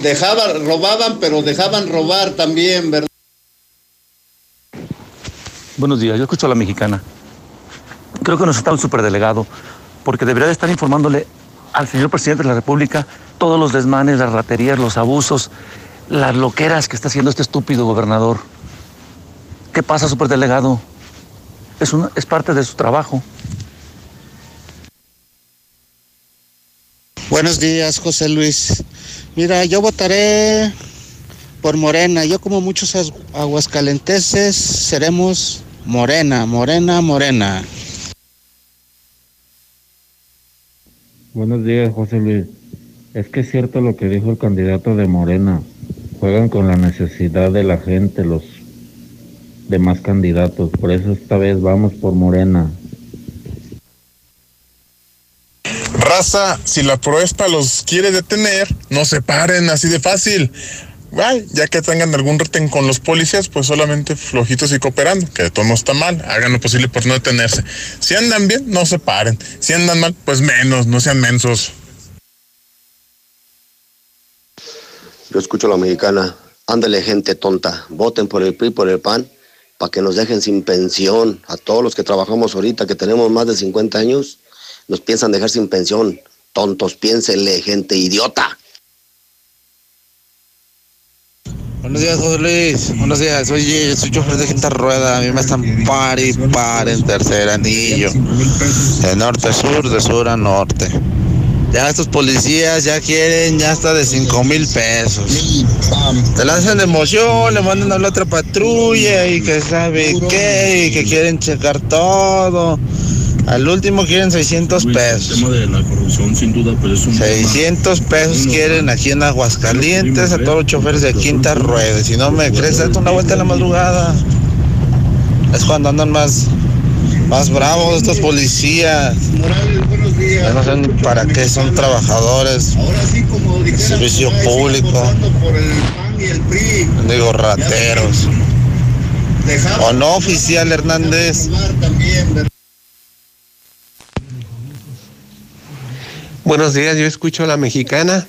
dejaban, robaban, pero dejaban robar también, ¿verdad? Buenos días, yo escucho a la mexicana. Creo que nos está un superdelegado, porque debería de estar informándole al señor presidente de la República todos los desmanes, las raterías, los abusos, las loqueras que está haciendo este estúpido gobernador. ¿Qué pasa, superdelegado? Es, es parte de su trabajo. Buenos días, José Luis. Mira, yo votaré por Morena. Yo como muchos aguascalenteses seremos Morena, Morena, Morena. Buenos días, José Luis. Es que es cierto lo que dijo el candidato de Morena. Juegan con la necesidad de la gente, los demás candidatos. Por eso esta vez vamos por Morena. Raza, si la proesta los quiere detener, no se paren así de fácil. Ay, ya que tengan algún reten con los policías, pues solamente flojitos y cooperando, que todo no está mal, hagan lo posible por no detenerse. Si andan bien, no se paren. Si andan mal, pues menos, no sean mensos. Yo escucho a la mexicana. Ándale, gente tonta. Voten por el PRI, por el PAN, para que nos dejen sin pensión. A todos los que trabajamos ahorita, que tenemos más de 50 años, nos piensan dejar sin pensión. Tontos, piénsenle, gente idiota. Buenos días, José Luis. Buenos días. Oye, soy chofer de quinta rueda. A mí me están par y par en tercer anillo. De norte a sur, de sur a norte. Ya estos policías ya quieren ya hasta de 5 mil pesos. Te lanzan de emoción, le mandan a la otra patrulla y que sabe qué, y que quieren checar todo. Al último quieren 600 pesos. El tema de la corrupción, sin duda, pues es un 600 pesos quieren aquí en Aguascalientes a todos los choferes de quinta rueda. Si no me crees, date una vuelta en la madrugada. Es cuando andan más, más bravos estos policías. Ya no sé ni para qué son trabajadores. Servicio público. Digo, rateros. ¿O no, oficial Hernández? Buenos días, yo escucho a la mexicana.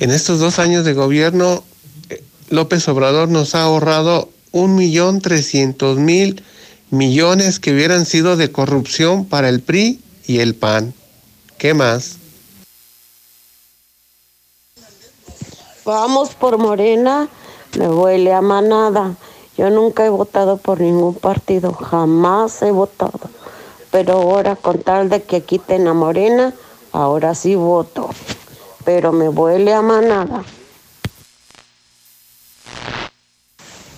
En estos dos años de gobierno, eh, López Obrador nos ha ahorrado un millón trescientos mil millones que hubieran sido de corrupción para el PRI y el PAN. ¿Qué más? Vamos por Morena, me huele a manada. Yo nunca he votado por ningún partido, jamás he votado. Pero ahora con tal de que quiten a Morena, ahora sí voto. Pero me huele a manada.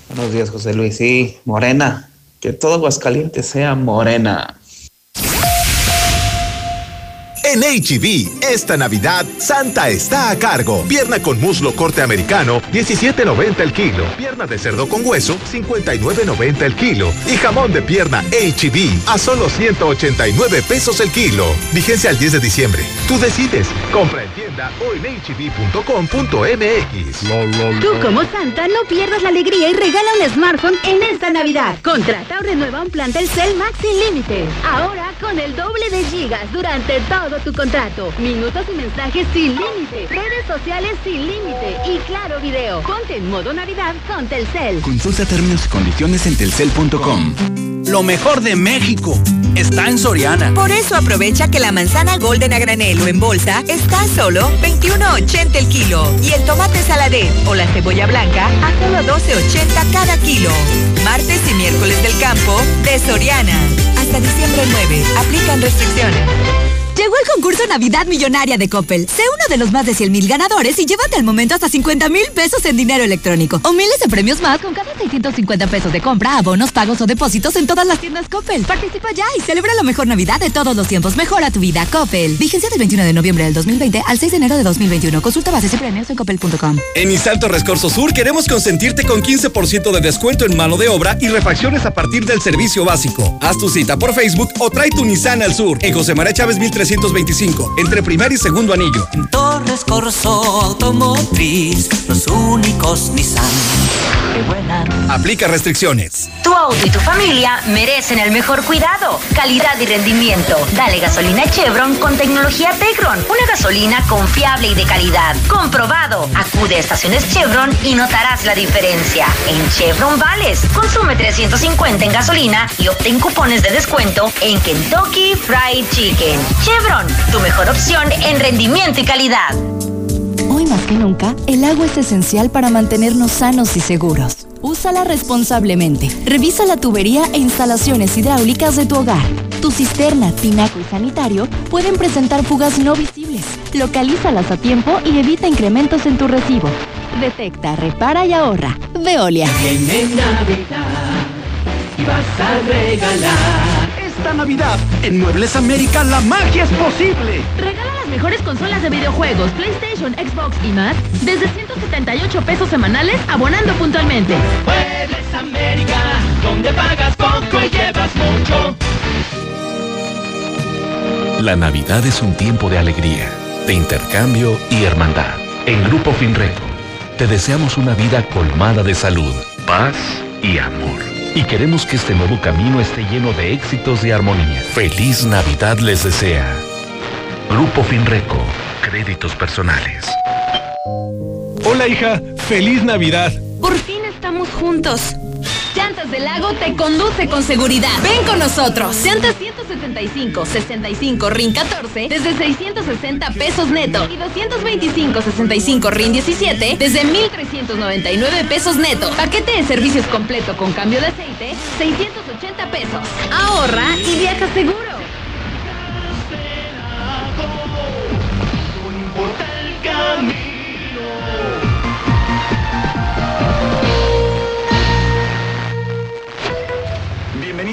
Buenos días, José Luis. Sí, Morena. Que todo Aguascalientes sea Morena. En HB, esta Navidad, Santa está a cargo. Pierna con muslo corte americano, 17.90 el kilo. Pierna de cerdo con hueso, 59.90 el kilo. Y jamón de pierna HB a solo 189 pesos el kilo. Vigencia al 10 de diciembre. Tú decides. Compra en tienda o en hb.com.mx. Tú como Santa no pierdas la alegría y regala un smartphone en esta Navidad. Contrata o renueva un plan Telcel Max sin límite. Ahora con el doble de gigas durante todo tu contrato. Minutos y mensajes sin límite. Redes sociales sin límite. Y claro video. Ponte en modo Navidad con Telcel. Consulta términos y condiciones en telcel.com. Lo mejor de México está en Soriana. Por eso aprovecha que la manzana golden a en bolsa está a solo 21.80 el kilo y el tomate saladet o la cebolla blanca a solo 12.80 cada kilo. Martes y miércoles del campo de Soriana. Hasta diciembre 9. Aplican restricciones. Llegó el concurso Navidad Millonaria de Coppel. Sé uno de los más de 100 mil ganadores y llévate al momento hasta 50 mil pesos en dinero electrónico. O miles de premios más con cada 650 pesos de compra, abonos, pagos o depósitos en todas las tiendas Coppel. Participa ya y celebra la mejor Navidad de todos los tiempos. Mejora tu vida, Coppel. Vigencia del 21 de noviembre del 2020 al 6 de enero de 2021. Consulta bases y premios en coppel.com. En Isalto Rescorso Sur queremos consentirte con 15% de descuento en mano de obra y refacciones a partir del servicio básico. Haz tu cita por Facebook o trae tu Nissan al sur en José María Chávez 1300 1925, entre primer y segundo anillo. Torres Corso Automotriz, los únicos Nissan que buena. Aplica restricciones. Tu auto y tu familia merecen el mejor cuidado, calidad y rendimiento. Dale gasolina Chevron con tecnología Tecron, una gasolina confiable y de calidad. Comprobado. Acude a estaciones Chevron y notarás la diferencia. En Chevron Vales, consume 350 en gasolina y obtén cupones de descuento en Kentucky Fried Chicken. Chevron, tu mejor opción en rendimiento y calidad. Hoy más que nunca, el agua es esencial para mantenernos sanos y seguros. Úsala responsablemente. Revisa la tubería e instalaciones hidráulicas de tu hogar. Tu cisterna, tinaco y sanitario pueden presentar fugas no visibles. Localízalas a tiempo y evita incrementos en tu recibo. Detecta, repara y ahorra. Veolia. Viene Navidad y vas a regalar. Esta Navidad, en Muebles América, la magia es posible. Regala las mejores consolas de videojuegos, PlayStation, Xbox y más, desde 178 pesos semanales, abonando puntualmente. Muebles América, donde pagas poco y llevas mucho. La Navidad es un tiempo de alegría, de intercambio y hermandad. En Grupo Finreco, te deseamos una vida colmada de salud, paz y amor. Y queremos que este nuevo camino esté lleno de éxitos y armonía. Feliz Navidad les desea. Grupo Finreco, créditos personales. Hola hija, feliz Navidad. Por fin estamos juntos. Llantas del Lago te conduce con seguridad. Ven con nosotros. Llantas 175, 65, RIN 14 desde 660 pesos neto y 225, 65, RIN 17 desde 1399 pesos neto. Paquete de servicios completo con cambio de aceite, 680 pesos. Ahorra y viaja seguro.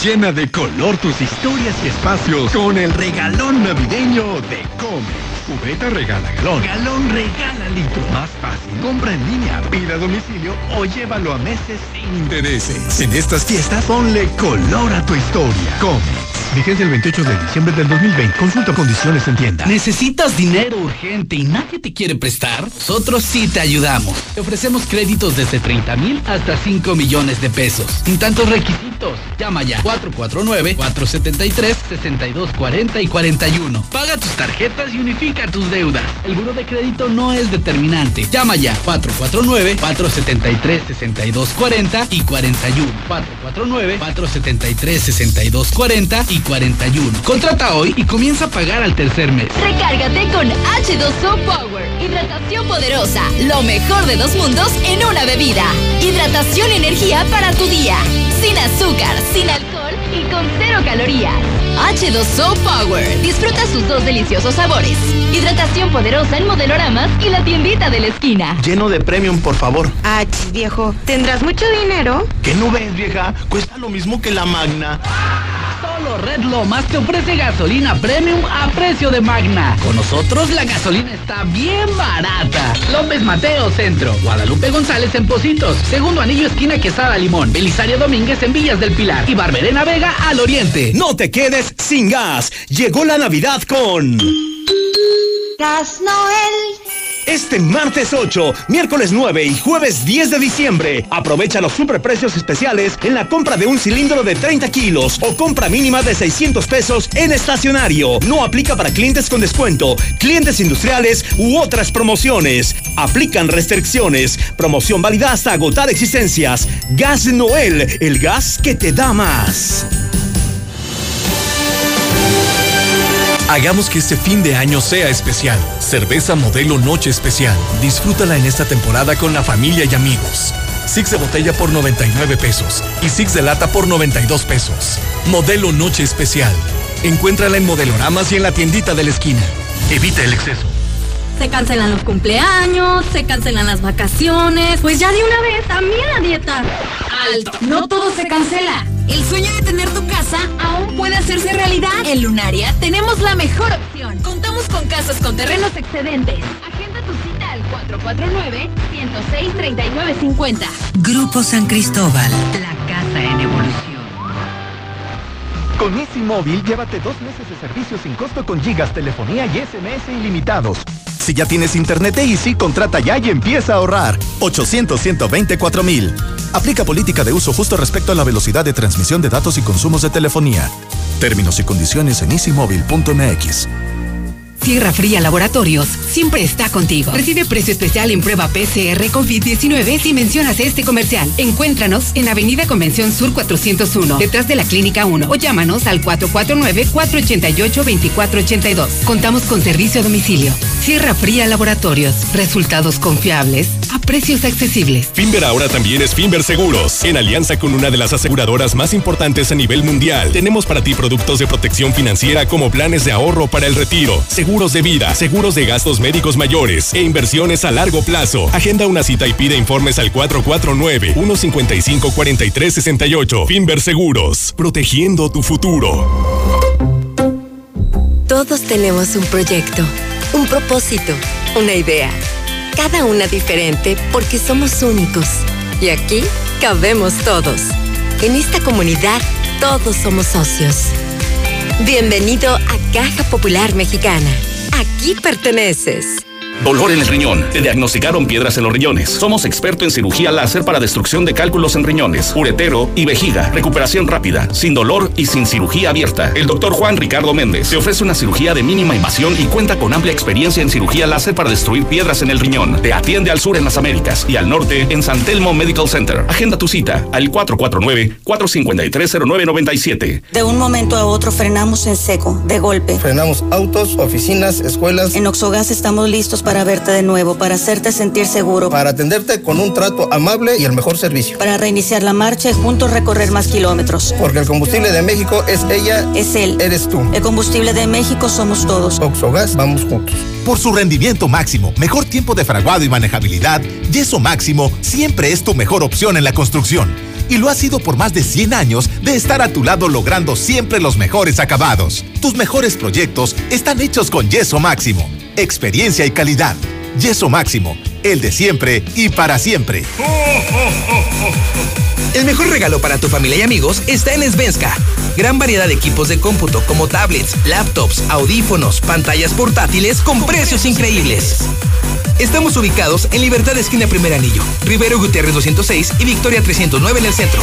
Llena de color tus historias y espacios con el regalón navideño de Comex. Cubeta regala galón. Galón regala litro. Más fácil. Compra en línea, pida a domicilio o llévalo a meses sin intereses. En estas fiestas ponle color a tu historia. Comex. Vigencia el 28 de diciembre del 2020. Consulta condiciones en tienda. ¿Necesitas dinero urgente y nadie te quiere prestar? Nosotros sí te ayudamos. Te ofrecemos créditos desde 30 mil hasta 5 millones de pesos. Sin tantos requisitos. Llama ya 449-473-6240 y 41. Paga tus tarjetas y unifica tus deudas. El buro de crédito no es determinante. Llama ya 449-473-6240 y 41. 449-473-6240 y 41. Contrata hoy y comienza a pagar al tercer mes. Recárgate con H2O Power. Hidratación poderosa. Lo mejor de dos mundos en una bebida. Hidratación y energía para tu día. Sin azúcar, sin alcohol y con cero calorías. H2O Power. Disfruta sus dos deliciosos sabores. Hidratación poderosa en modeloramas y la tiendita de la esquina. Lleno de premium, por favor. Ah, viejo. ¿Tendrás mucho dinero? ¿Qué no ves, vieja? Cuesta lo mismo que la magna. Solo Red Lomas te ofrece gasolina premium a precio de Magna. Con nosotros la gasolina está bien barata. López Mateo Centro, Guadalupe González en Positos, Segundo Anillo Esquina Quesada Limón, Belisario Domínguez en Villas del Pilar y Barberena Vega al Oriente. No te quedes sin gas. Llegó la Navidad con... Gas Noel. Este martes 8, miércoles 9 y jueves 10 de diciembre, aprovecha los superprecios especiales en la compra de un cilindro de 30 kilos o compra mínima de 600 pesos en estacionario. No aplica para clientes con descuento, clientes industriales u otras promociones. Aplican restricciones. Promoción válida hasta agotar existencias. Gas Noel, el gas que te da más. Hagamos que este fin de año sea especial. Cerveza modelo Noche Especial. Disfrútala en esta temporada con la familia y amigos. Six de botella por 99 pesos y Six de lata por 92 pesos. Modelo Noche Especial. Encuéntrala en Modeloramas y en la tiendita de la esquina. Evita el exceso. Se cancelan los cumpleaños, se cancelan las vacaciones. Pues ya de una vez, también la dieta. Alto, no todo se cancela. El sueño de tener tu casa aún puede hacerse realidad. En Lunaria tenemos la mejor opción. Contamos con casas con terrenos excedentes. Agenda tu cita al 449-106-3950. Grupo San Cristóbal. La casa en evolución. Con Easy Móvil, llévate dos meses de servicio sin costo con gigas, telefonía y SMS ilimitados. Si ya tienes internet de Easy, contrata ya y empieza a ahorrar. 800 mil. Aplica política de uso justo respecto a la velocidad de transmisión de datos y consumos de telefonía. Términos y condiciones en easymóvil.mx. Sierra Fría Laboratorios siempre está contigo. Recibe precio especial en prueba PCR COVID-19 si mencionas este comercial. Encuéntranos en Avenida Convención Sur 401, detrás de la Clínica 1, o llámanos al 449-488-2482. Contamos con servicio a domicilio. Sierra Fría Laboratorios. Resultados confiables a precios accesibles. Finver ahora también es Finver Seguros. En alianza con una de las aseguradoras más importantes a nivel mundial, tenemos para ti productos de protección financiera como planes de ahorro para el retiro, seguros de vida, seguros de gastos médicos mayores e inversiones a largo plazo. Agenda una cita y pide informes al 449-155-4368. Finver Seguros, protegiendo tu futuro. Todos tenemos un proyecto, un propósito, una idea. Cada una diferente porque somos únicos. Y aquí cabemos todos. En esta comunidad todos somos socios. Bienvenido a Caja Popular Mexicana. Aquí perteneces. Dolor en el riñón. Te diagnosticaron piedras en los riñones. Somos expertos en cirugía láser para destrucción de cálculos en riñones, uretero y vejiga. Recuperación rápida, sin dolor y sin cirugía abierta. El doctor Juan Ricardo Méndez te ofrece una cirugía de mínima invasión y cuenta con amplia experiencia en cirugía láser para destruir piedras en el riñón. Te atiende al sur en las Américas y al norte en San Telmo Medical Center. Agenda tu cita al 449-453-0997. De un momento a otro frenamos en seco, de golpe. Frenamos autos, oficinas, escuelas. En Oxogas estamos listos para verte de nuevo, para hacerte sentir seguro. Para atenderte con un trato amable y el mejor servicio. Para reiniciar la marcha y juntos recorrer más kilómetros. Porque el combustible de México es ella. Es él. Eres tú. El combustible de México somos todos. Oxogas, vamos juntos. Por su rendimiento máximo, mejor tiempo de fraguado y manejabilidad, Yeso Máximo siempre es tu mejor opción en la construcción. Y lo ha sido por más de 100 años de estar a tu lado logrando siempre los mejores acabados. Tus mejores proyectos están hechos con Yeso Máximo. Experiencia y calidad. Yeso Máximo, el de siempre y para siempre. El mejor regalo para tu familia y amigos está en Svenska. Gran variedad de equipos de cómputo como tablets, laptops, audífonos, pantallas portátiles con precios increíbles. Estamos ubicados en Libertad Esquina Primer Anillo, Rivero Gutiérrez 206 y Victoria 309 en el centro.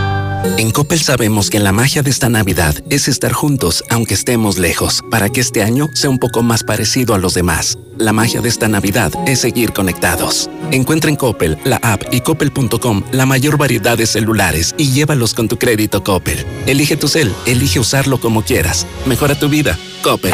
En Coppel sabemos que la magia de esta Navidad es estar juntos aunque estemos lejos, para que este año sea un poco más parecido a los demás. La magia de esta Navidad es seguir conectados. Encuentra en Coppel, la app y coppel.com la mayor variedad de celulares y llévalos con tu crédito Coppel. Elige tu cel, elige usarlo como quieras. Mejora tu vida. Coppel.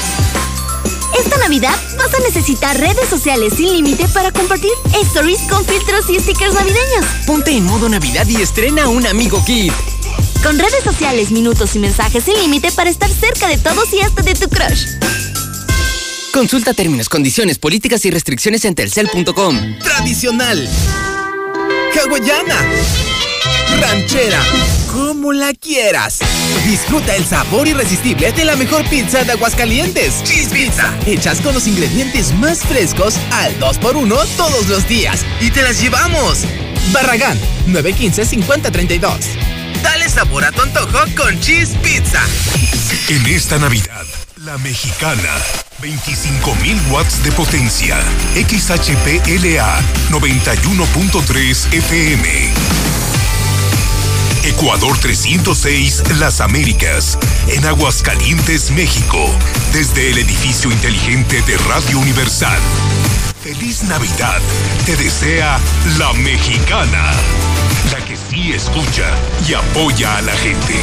Esta Navidad vas a necesitar redes sociales sin límite para compartir stories con filtros y stickers navideños. Ponte en modo Navidad y estrena un amigo kit. Con redes sociales, minutos y mensajes sin límite para estar cerca de todos y hasta de tu crush. Consulta términos, condiciones, políticas y restricciones en telcel.com. Tradicional. Hawaiana. Ranchera. Como la quieras. Disfruta el sabor irresistible de la mejor pizza de Aguascalientes. Cheese Pizza. Hechas con los ingredientes más frescos al 2x1 todos los días. Y te las llevamos. Barragán, 915-5032. Dale sabor a tu antojo con Cheese Pizza. En esta Navidad, la mexicana. 25.000 watts de potencia. XHPLA 91.3 FM. Ecuador 306 Las Américas, en Aguascalientes, México, desde el edificio inteligente de Radio Universal. Feliz Navidad, te desea la mexicana, la que sí escucha y apoya a la gente.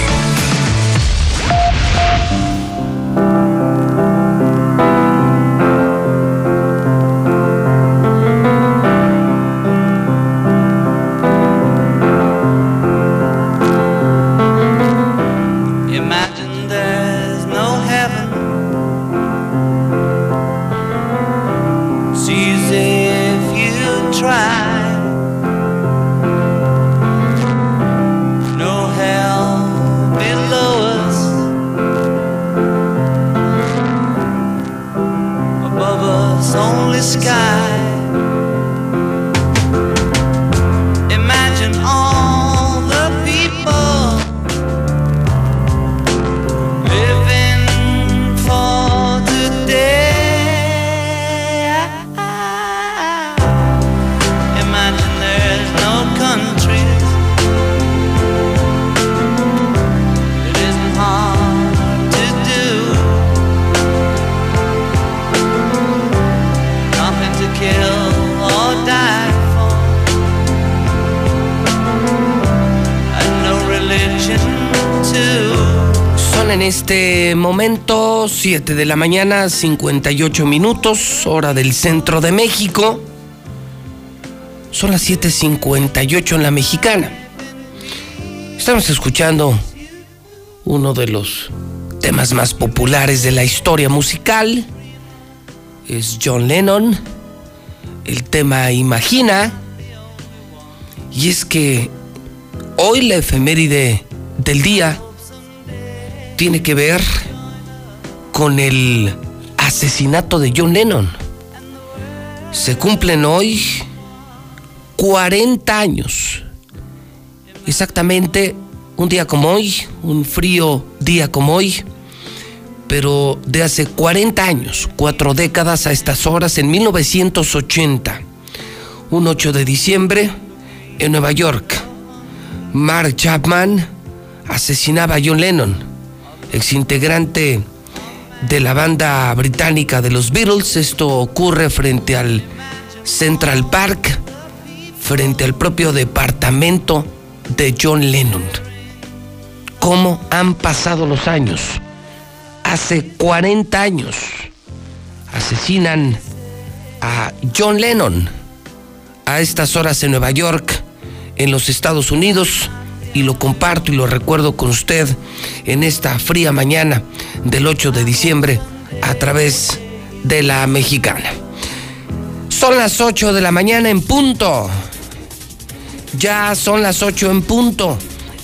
7 de la mañana, 58 minutos, hora del centro de México. Son las 7:58 en la mexicana. Estamos escuchando uno de los temas más populares de la historia musical. Es John Lennon. El tema Imagina. Y es que hoy la efeméride del día tiene que ver con el asesinato de John Lennon. Se cumplen hoy 40 años. Exactamente un día como hoy, un frío día como hoy, pero de hace 40 años, cuatro décadas a estas horas, en 1980, un 8 de diciembre, en Nueva York, Mark Chapman asesinaba a John Lennon exintegrante de la banda británica de los Beatles. Esto ocurre frente al Central Park, frente al propio departamento de John Lennon. ¿Cómo han pasado los años? Hace 40 años asesinan a John Lennon a estas horas en Nueva York, en los Estados Unidos y lo comparto y lo recuerdo con usted en esta fría mañana del 8 de diciembre a través de la mexicana. Son las 8 de la mañana en punto. Ya son las 8 en punto.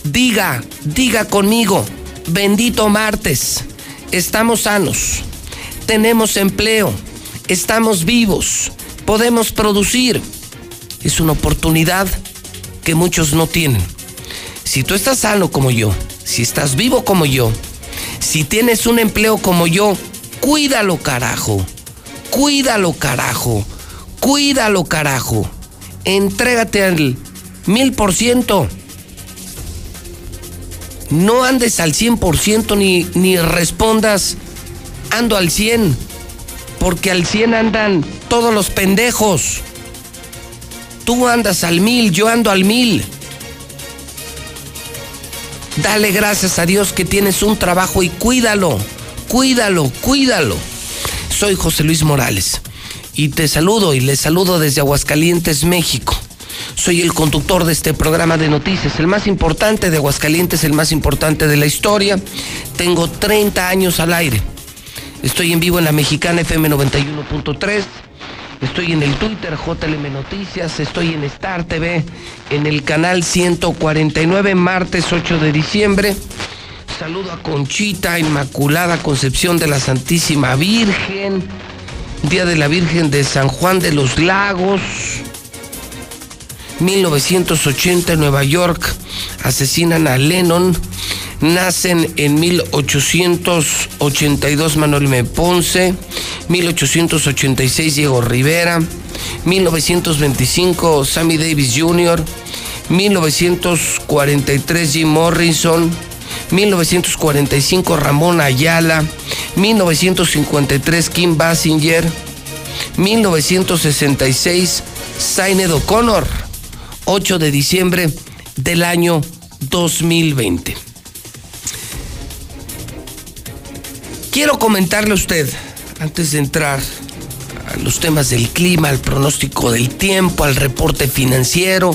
Diga, diga conmigo, bendito martes. Estamos sanos, tenemos empleo, estamos vivos, podemos producir. Es una oportunidad que muchos no tienen. Si tú estás sano como yo, si estás vivo como yo, si tienes un empleo como yo, cuídalo carajo, cuídalo carajo, cuídalo carajo. Entrégate al mil por ciento. No andes al cien por ciento ni, ni respondas ando al cien, porque al cien andan todos los pendejos. Tú andas al mil, yo ando al mil. Dale gracias a Dios que tienes un trabajo y cuídalo, cuídalo, cuídalo. Soy José Luis Morales y te saludo y les saludo desde Aguascalientes, México. Soy el conductor de este programa de noticias, el más importante de Aguascalientes, el más importante de la historia. Tengo 30 años al aire. Estoy en vivo en la Mexicana FM 91.3. Estoy en el Twitter JLM Noticias, estoy en Star TV, en el canal 149, martes 8 de diciembre. Saludo a Conchita, Inmaculada Concepción de la Santísima Virgen, Día de la Virgen de San Juan de los Lagos. 1980 en Nueva York. Asesinan a Lennon. Nacen en 1882 Manuel M. Ponce, 1886 Diego Rivera, 1925 Sammy Davis Jr., 1943 Jim Morrison, 1945 Ramón Ayala, 1953 Kim Basinger, 1966 Signed O'Connor, 8 de diciembre del año 2020. Quiero comentarle a usted, antes de entrar a los temas del clima, al pronóstico del tiempo, al reporte financiero,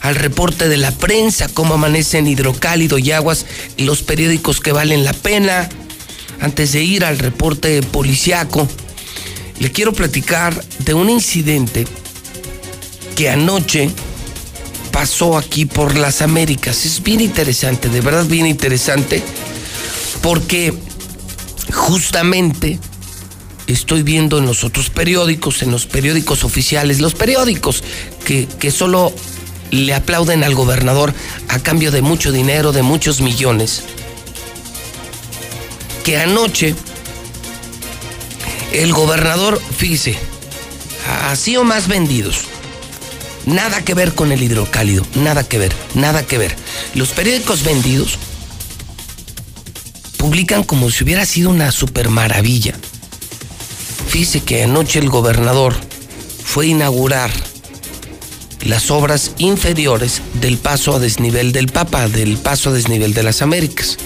al reporte de la prensa, cómo amanecen hidrocálido y aguas los periódicos que valen la pena, antes de ir al reporte policiaco, le quiero platicar de un incidente que anoche pasó aquí por las Américas. Es bien interesante, de verdad bien interesante, porque justamente estoy viendo en los otros periódicos, en los periódicos oficiales, los periódicos que, que solo le aplauden al gobernador a cambio de mucho dinero, de muchos millones, que anoche el gobernador, fíjese, así o más vendidos, nada que ver con el hidrocálido, nada que ver, nada que ver. Los periódicos vendidos publican como si hubiera sido una super maravilla. Fíjese que anoche el gobernador fue a inaugurar las obras inferiores del paso a desnivel del Papa, del paso a desnivel de las Américas.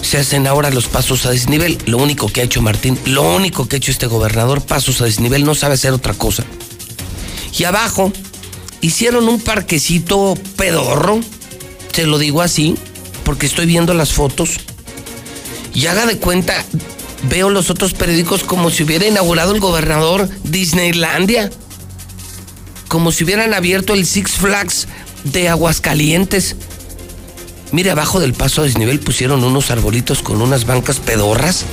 Se hacen ahora los pasos a desnivel. Lo único que ha hecho Martín, lo único que ha hecho este gobernador, pasos a desnivel, no sabe hacer otra cosa. Y abajo hicieron un parquecito pedorro, se lo digo así, porque estoy viendo las fotos. Y haga de cuenta, veo los otros periódicos como si hubiera inaugurado el gobernador Disneylandia. Como si hubieran abierto el Six Flags de Aguascalientes. Mire, abajo del paso a desnivel pusieron unos arbolitos con unas bancas pedorras.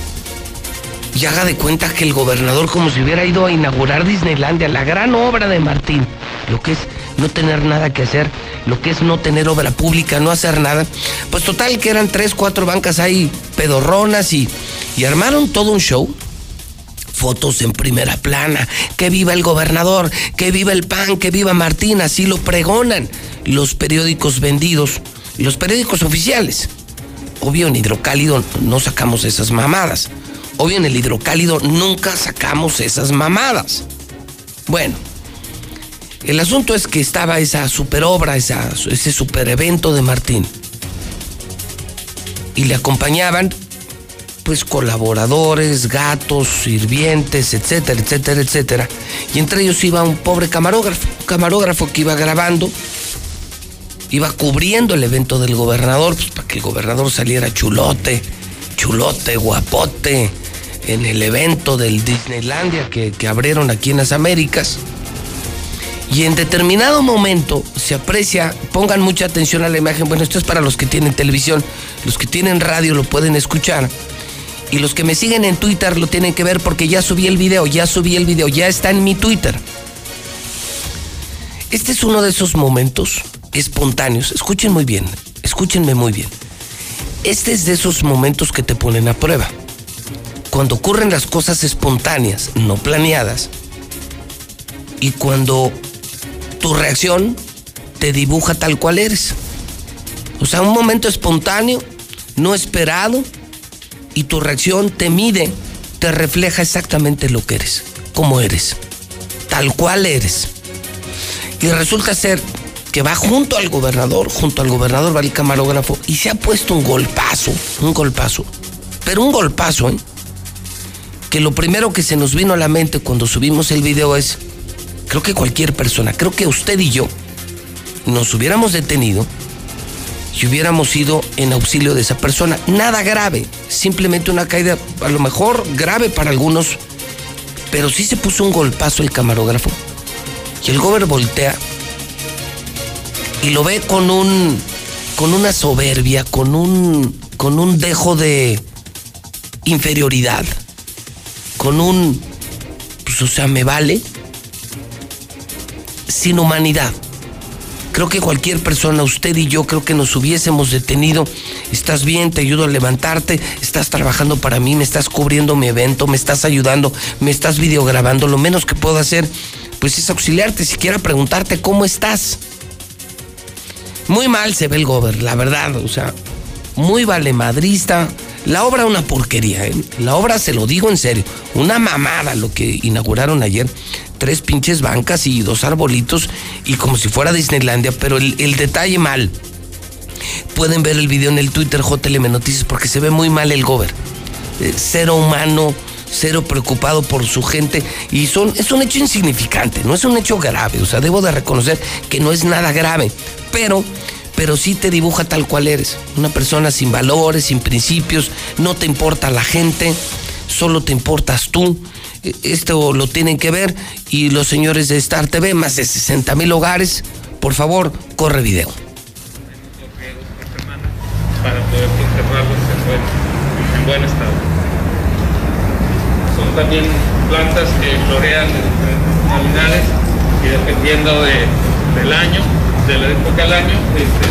Y haga de cuenta que el gobernador como si hubiera ido a inaugurar Disneylandia, la gran obra de Martín. Lo que es no tener nada que hacer, lo que es no tener obra pública, no hacer nada. Pues total que eran tres, cuatro bancas ahí pedorronas y, y armaron todo un show. Fotos en primera plana, que viva el gobernador, que viva el PAN, que viva Martín, así lo pregonan los periódicos vendidos, los periódicos oficiales. Obvio en hidrocálido no sacamos esas mamadas. Obvio en el hidrocálido nunca sacamos esas mamadas. Bueno, el asunto es que estaba esa super obra, esa, ese super evento de Martín. Y le acompañaban, pues, colaboradores, gatos, sirvientes, etcétera, etcétera, etcétera. Y entre ellos iba un pobre camarógrafo, un camarógrafo que iba grabando, iba cubriendo el evento del gobernador, pues, para que el gobernador saliera chulote, chulote, guapote, en el evento del Disneylandia que, que abrieron aquí en las Américas. Y en determinado momento se aprecia, pongan mucha atención a la imagen, bueno, esto es para los que tienen televisión, los que tienen radio lo pueden escuchar. Y los que me siguen en Twitter lo tienen que ver porque ya subí el video, ya subí el video, ya está en mi Twitter. Este es uno de esos momentos espontáneos. Escuchen muy bien, escúchenme muy bien. Este es de esos momentos que te ponen a prueba. Cuando ocurren las cosas espontáneas, no planeadas, y cuando tu reacción te dibuja tal cual eres. O sea, un momento espontáneo, no esperado, y tu reacción te mide, te refleja exactamente lo que eres, cómo eres, tal cual eres. Y resulta ser que va junto al gobernador, junto al gobernador va el camarógrafo y se ha puesto un golpazo, un golpazo, pero un golpazo, ¿eh? Que lo primero que se nos vino a la mente cuando subimos el video es, creo que cualquier persona, creo que usted y yo nos hubiéramos detenido y hubiéramos ido en auxilio de esa persona. Nada grave, simplemente una caída, a lo mejor grave para algunos, pero sí se puso un golpazo el camarógrafo. Y el gober voltea y lo ve con un con una soberbia, con un con un dejo de inferioridad, con un pues o sea, me vale. sin humanidad. Creo que cualquier persona, usted y yo, creo que nos hubiésemos detenido. Estás bien, te ayudo a levantarte, estás trabajando para mí, me estás cubriendo mi evento, me estás ayudando, me estás videograbando. Lo menos que puedo hacer, pues es auxiliarte, siquiera preguntarte cómo estás. Muy mal se ve el gober, la verdad, o sea, muy valemadrista. La obra una porquería, ¿eh? La obra se lo digo en serio, una mamada lo que inauguraron ayer. Tres pinches bancas y dos arbolitos y como si fuera Disneylandia, pero el, detalle mal. Pueden ver el video en el Twitter JLM Noticias porque se ve muy mal el gober. Eh, cero humano, cero preocupado por su gente y son, es un hecho insignificante, no es un hecho grave, o sea, debo de reconocer que no es nada grave, pero pero sí te dibuja tal cual eres. Una persona sin valores, sin principios, no te importa la gente, solo te importas tú. E, esto lo tienen que ver y los señores de Star TV, más de 60 mil hogares, por favor, corre video. En en. Son también plantas que florean de diferentes y dependiendo de, del año, de la época del año, este,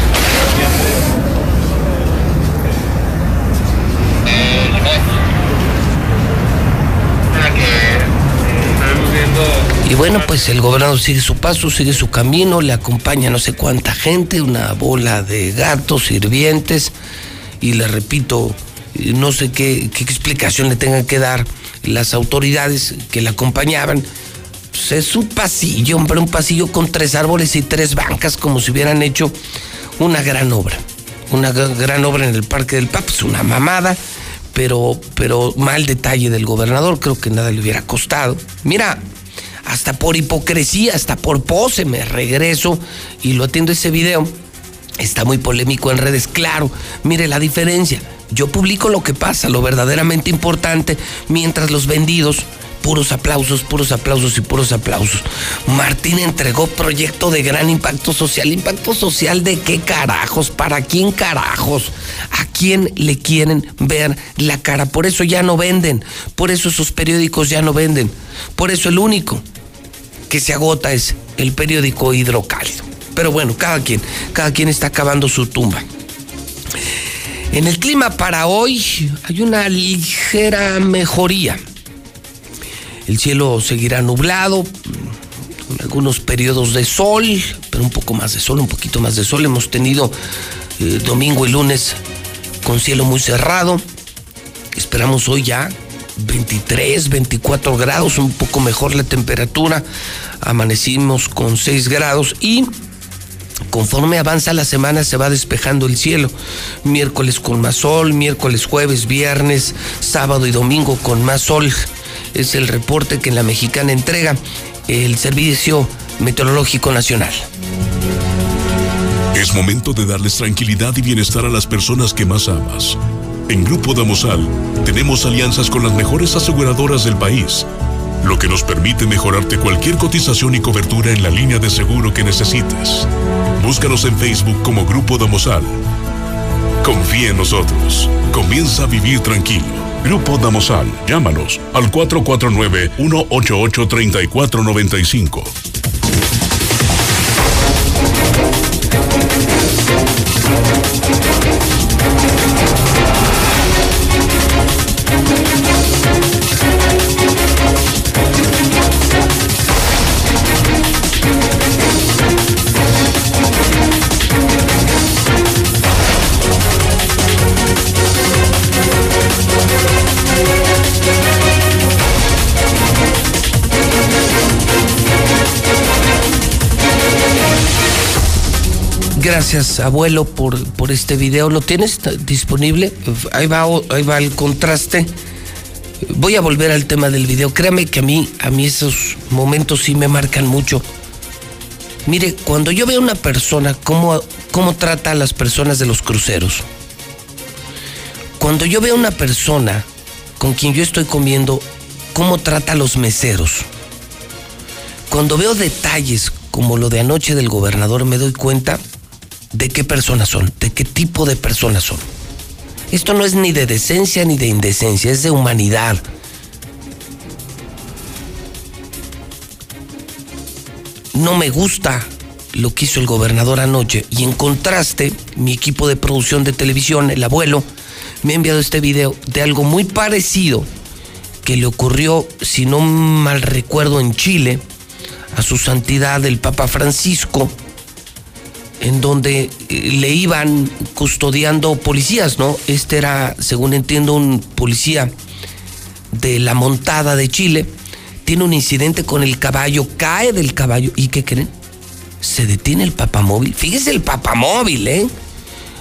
Y bueno, pues el gobernador sigue su paso, sigue su camino, le acompaña no sé cuánta gente, una bola de gatos, sirvientes, y le repito, no sé qué, qué explicación le tengan que dar las autoridades que le acompañaban. Pues es un pasillo, hombre, un pasillo con tres árboles y tres bancas, como si hubieran hecho una gran obra. Una gran obra en el Parque del Papa, es una mamada, pero, pero mal detalle del gobernador, creo que nada le hubiera costado. Mira, hasta por hipocresía, hasta por pose, me regreso y lo atiendo ese video. Está muy polémico en redes, claro. Mire la diferencia. Yo publico lo que pasa, lo verdaderamente importante, mientras los vendidos, puros aplausos, puros aplausos y puros aplausos. Martín entregó proyecto de gran impacto social. ¿Impacto social de qué carajos? ¿Para quién carajos? ¿A quién le quieren ver la cara? Por eso ya no venden. Por eso esos periódicos ya no venden. Por eso el único que se agota es el periódico hidrocálido. Pero bueno, cada quien, cada quien está acabando su tumba. En el clima para hoy hay una ligera mejoría. El cielo seguirá nublado, con algunos periodos de sol, pero un poco más de sol, un poquito más de sol. Hemos tenido eh, domingo y lunes con cielo muy cerrado. Esperamos hoy ya 23, 24 grados, un poco mejor la temperatura. Amanecimos con 6 grados y conforme avanza la semana se va despejando el cielo. Miércoles con más sol, miércoles, jueves, viernes, sábado y domingo con más sol. Es el reporte que la mexicana entrega el Servicio Meteorológico Nacional. Es momento de darles tranquilidad y bienestar a las personas que más amas. En Grupo Damosal tenemos alianzas con las mejores aseguradoras del país, lo que nos permite mejorarte cualquier cotización y cobertura en la línea de seguro que necesites. Búscanos en Facebook como Grupo Damosal. Confía en nosotros. Comienza a vivir tranquilo. Grupo Damosal. Llámanos al 449-188-3495. Gracias, abuelo, por, por este video. ¿Lo tienes disponible? Ahí va, ahí va el contraste. Voy a volver al tema del video. Créame que a mí, a mí esos momentos sí me marcan mucho. Mire, cuando yo veo a una persona, cómo, cómo trata a las personas de los cruceros. Cuando yo veo a una persona con quien yo estoy comiendo, cómo trata a los meseros. Cuando veo detalles como lo de anoche del gobernador, me doy cuenta de qué personas son, de qué tipo de personas son. Esto no es ni de decencia ni de indecencia, es de humanidad. no me gusta lo que hizo el gobernador anoche. Y en contraste, mi equipo de producción de televisión, el abuelo, me ha enviado este video de algo muy parecido que le ocurrió, si no mal recuerdo, en Chile, a su santidad el Papa Francisco, en donde eh, le iban custodiando policías, ¿no? Este era, según entiendo, un policía de la montada de Chile, tiene un incidente con el caballo, cae del caballo, ¿y qué creen? Se detiene el papamóvil. Fíjese el papamóvil, ¿eh?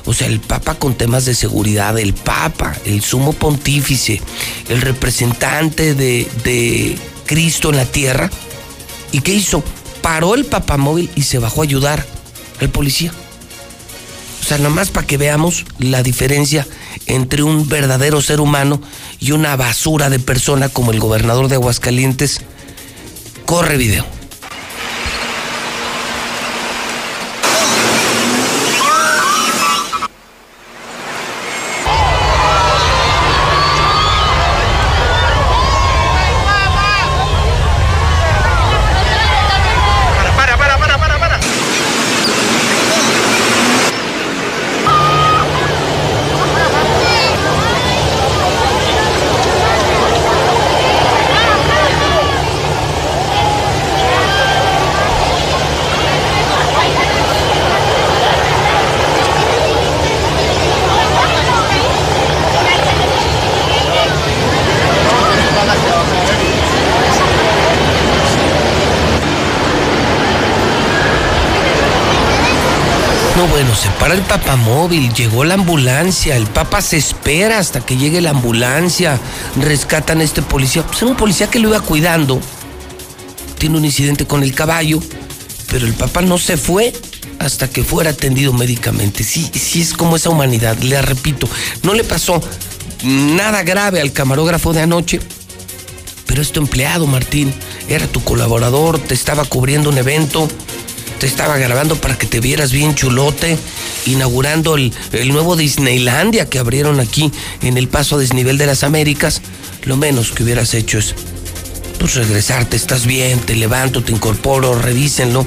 O sea, el Papa con temas de seguridad, el Papa, el sumo pontífice, el representante de, de Cristo en la tierra. ¿Y qué hizo? Paró el papamóvil y se bajó a ayudar al policía. O sea, nomás para que veamos la diferencia entre un verdadero ser humano y una basura de persona como el gobernador de Aguascalientes. Corre video. Para, para, para, para, para. No, bueno, se para el papamóvil, llegó la ambulancia, el papa se espera hasta que llegue la ambulancia, rescatan a este policía. Pues era un policía que lo iba cuidando. Tiene un incidente con el caballo, pero el papa no se fue hasta que fuera atendido médicamente. Sí, sí es como esa humanidad, le repito, no le pasó nada grave al camarógrafo de anoche, pero es empleado, Martín, era tu colaborador, te estaba cubriendo un evento, te estaba grabando para que te vieras bien chulote, inaugurando el, el nuevo Disneylandia que abrieron aquí en el paso a desnivel de las Américas. Lo menos que hubieras hecho es pues regresarte, estás bien, te levanto, te incorporo, revísenlo.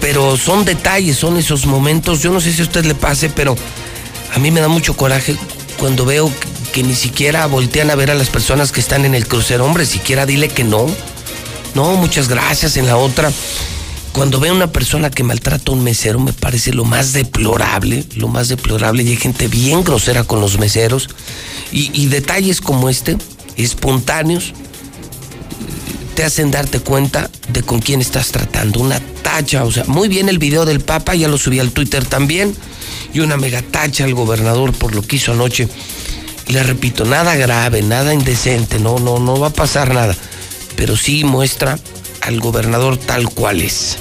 Pero son detalles, son esos momentos, yo no sé si a usted le pase, pero a mí me da mucho coraje cuando veo que, que ni siquiera voltean a ver a las personas que están en el crucero. Hombre, siquiera dile que no. No, muchas gracias. En la otra, cuando veo a una persona que maltrata a un mesero, me parece lo más deplorable, lo más deplorable. Y hay gente bien grosera con los meseros. Y, y detalles como este, espontáneos, te hacen darte cuenta de con quién estás tratando. Una tacha, o sea, muy bien el video del Papa, ya lo subí al Twitter también. Y una mega tacha al gobernador por lo que hizo anoche. Le repito, nada grave, nada indecente, no, no, no va a pasar nada pero sí muestra al gobernador tal cual es.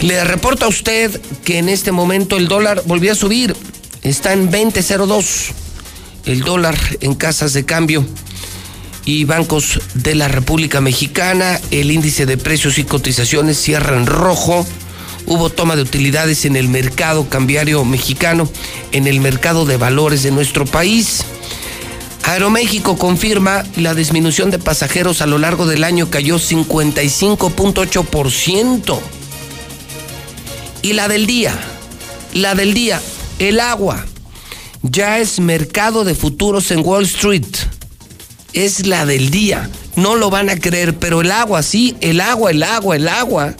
Le reporto a usted que en este momento el dólar volvió a subir, está en 20.02 el dólar en casas de cambio y bancos de la República Mexicana, el índice de precios y cotizaciones cierra en rojo. Hubo toma de utilidades en el mercado cambiario mexicano, en el mercado de valores de nuestro país. Aeroméxico confirma la disminución de pasajeros a lo largo del año cayó 55.8%. Y la del día, la del día, el agua, ya es mercado de futuros en Wall Street. Es la del día. No lo van a creer, pero el agua, sí, el agua, el agua, el agua.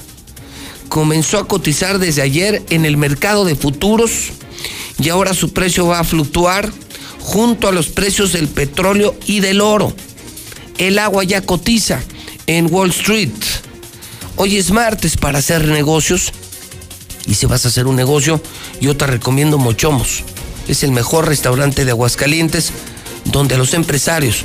Comenzó a cotizar desde ayer en el mercado de futuros y ahora su precio va a fluctuar junto a los precios del petróleo y del oro. El agua ya cotiza en Wall Street. Hoy es martes para hacer negocios. Y si vas a hacer un negocio, yo te recomiendo Mochomos. Es el mejor restaurante de Aguascalientes donde los empresarios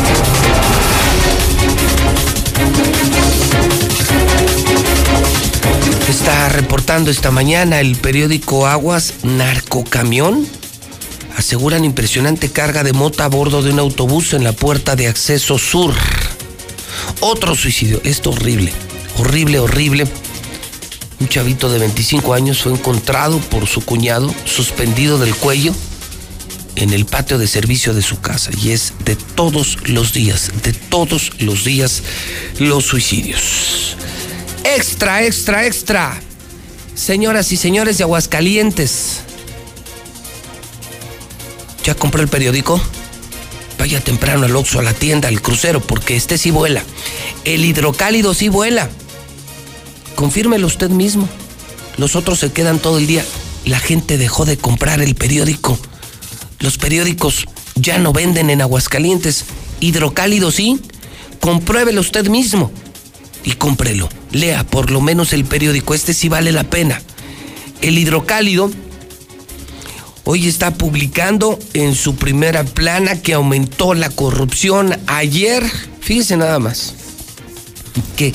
Está reportando esta mañana el periódico Aguas Narcocamión. Aseguran impresionante carga de mota a bordo de un autobús en la puerta de acceso sur. Otro suicidio. Esto horrible. Horrible, horrible. Un chavito de 25 años fue encontrado por su cuñado suspendido del cuello en el patio de servicio de su casa. Y es de todos los días, de todos los días los suicidios. Extra, extra, extra. Señoras y señores de Aguascalientes. ¿Ya compró el periódico? Vaya temprano al Oxxo, a la tienda, al crucero, porque este sí vuela. El hidrocálido sí vuela. Confírmelo usted mismo. Los otros se quedan todo el día. La gente dejó de comprar el periódico. Los periódicos ya no venden en Aguascalientes. Hidrocálido sí. Compruébelo usted mismo y cómprelo. Lea por lo menos el periódico. Este sí vale la pena. El hidrocálido hoy está publicando en su primera plana que aumentó la corrupción ayer. Fíjese nada más. Qué,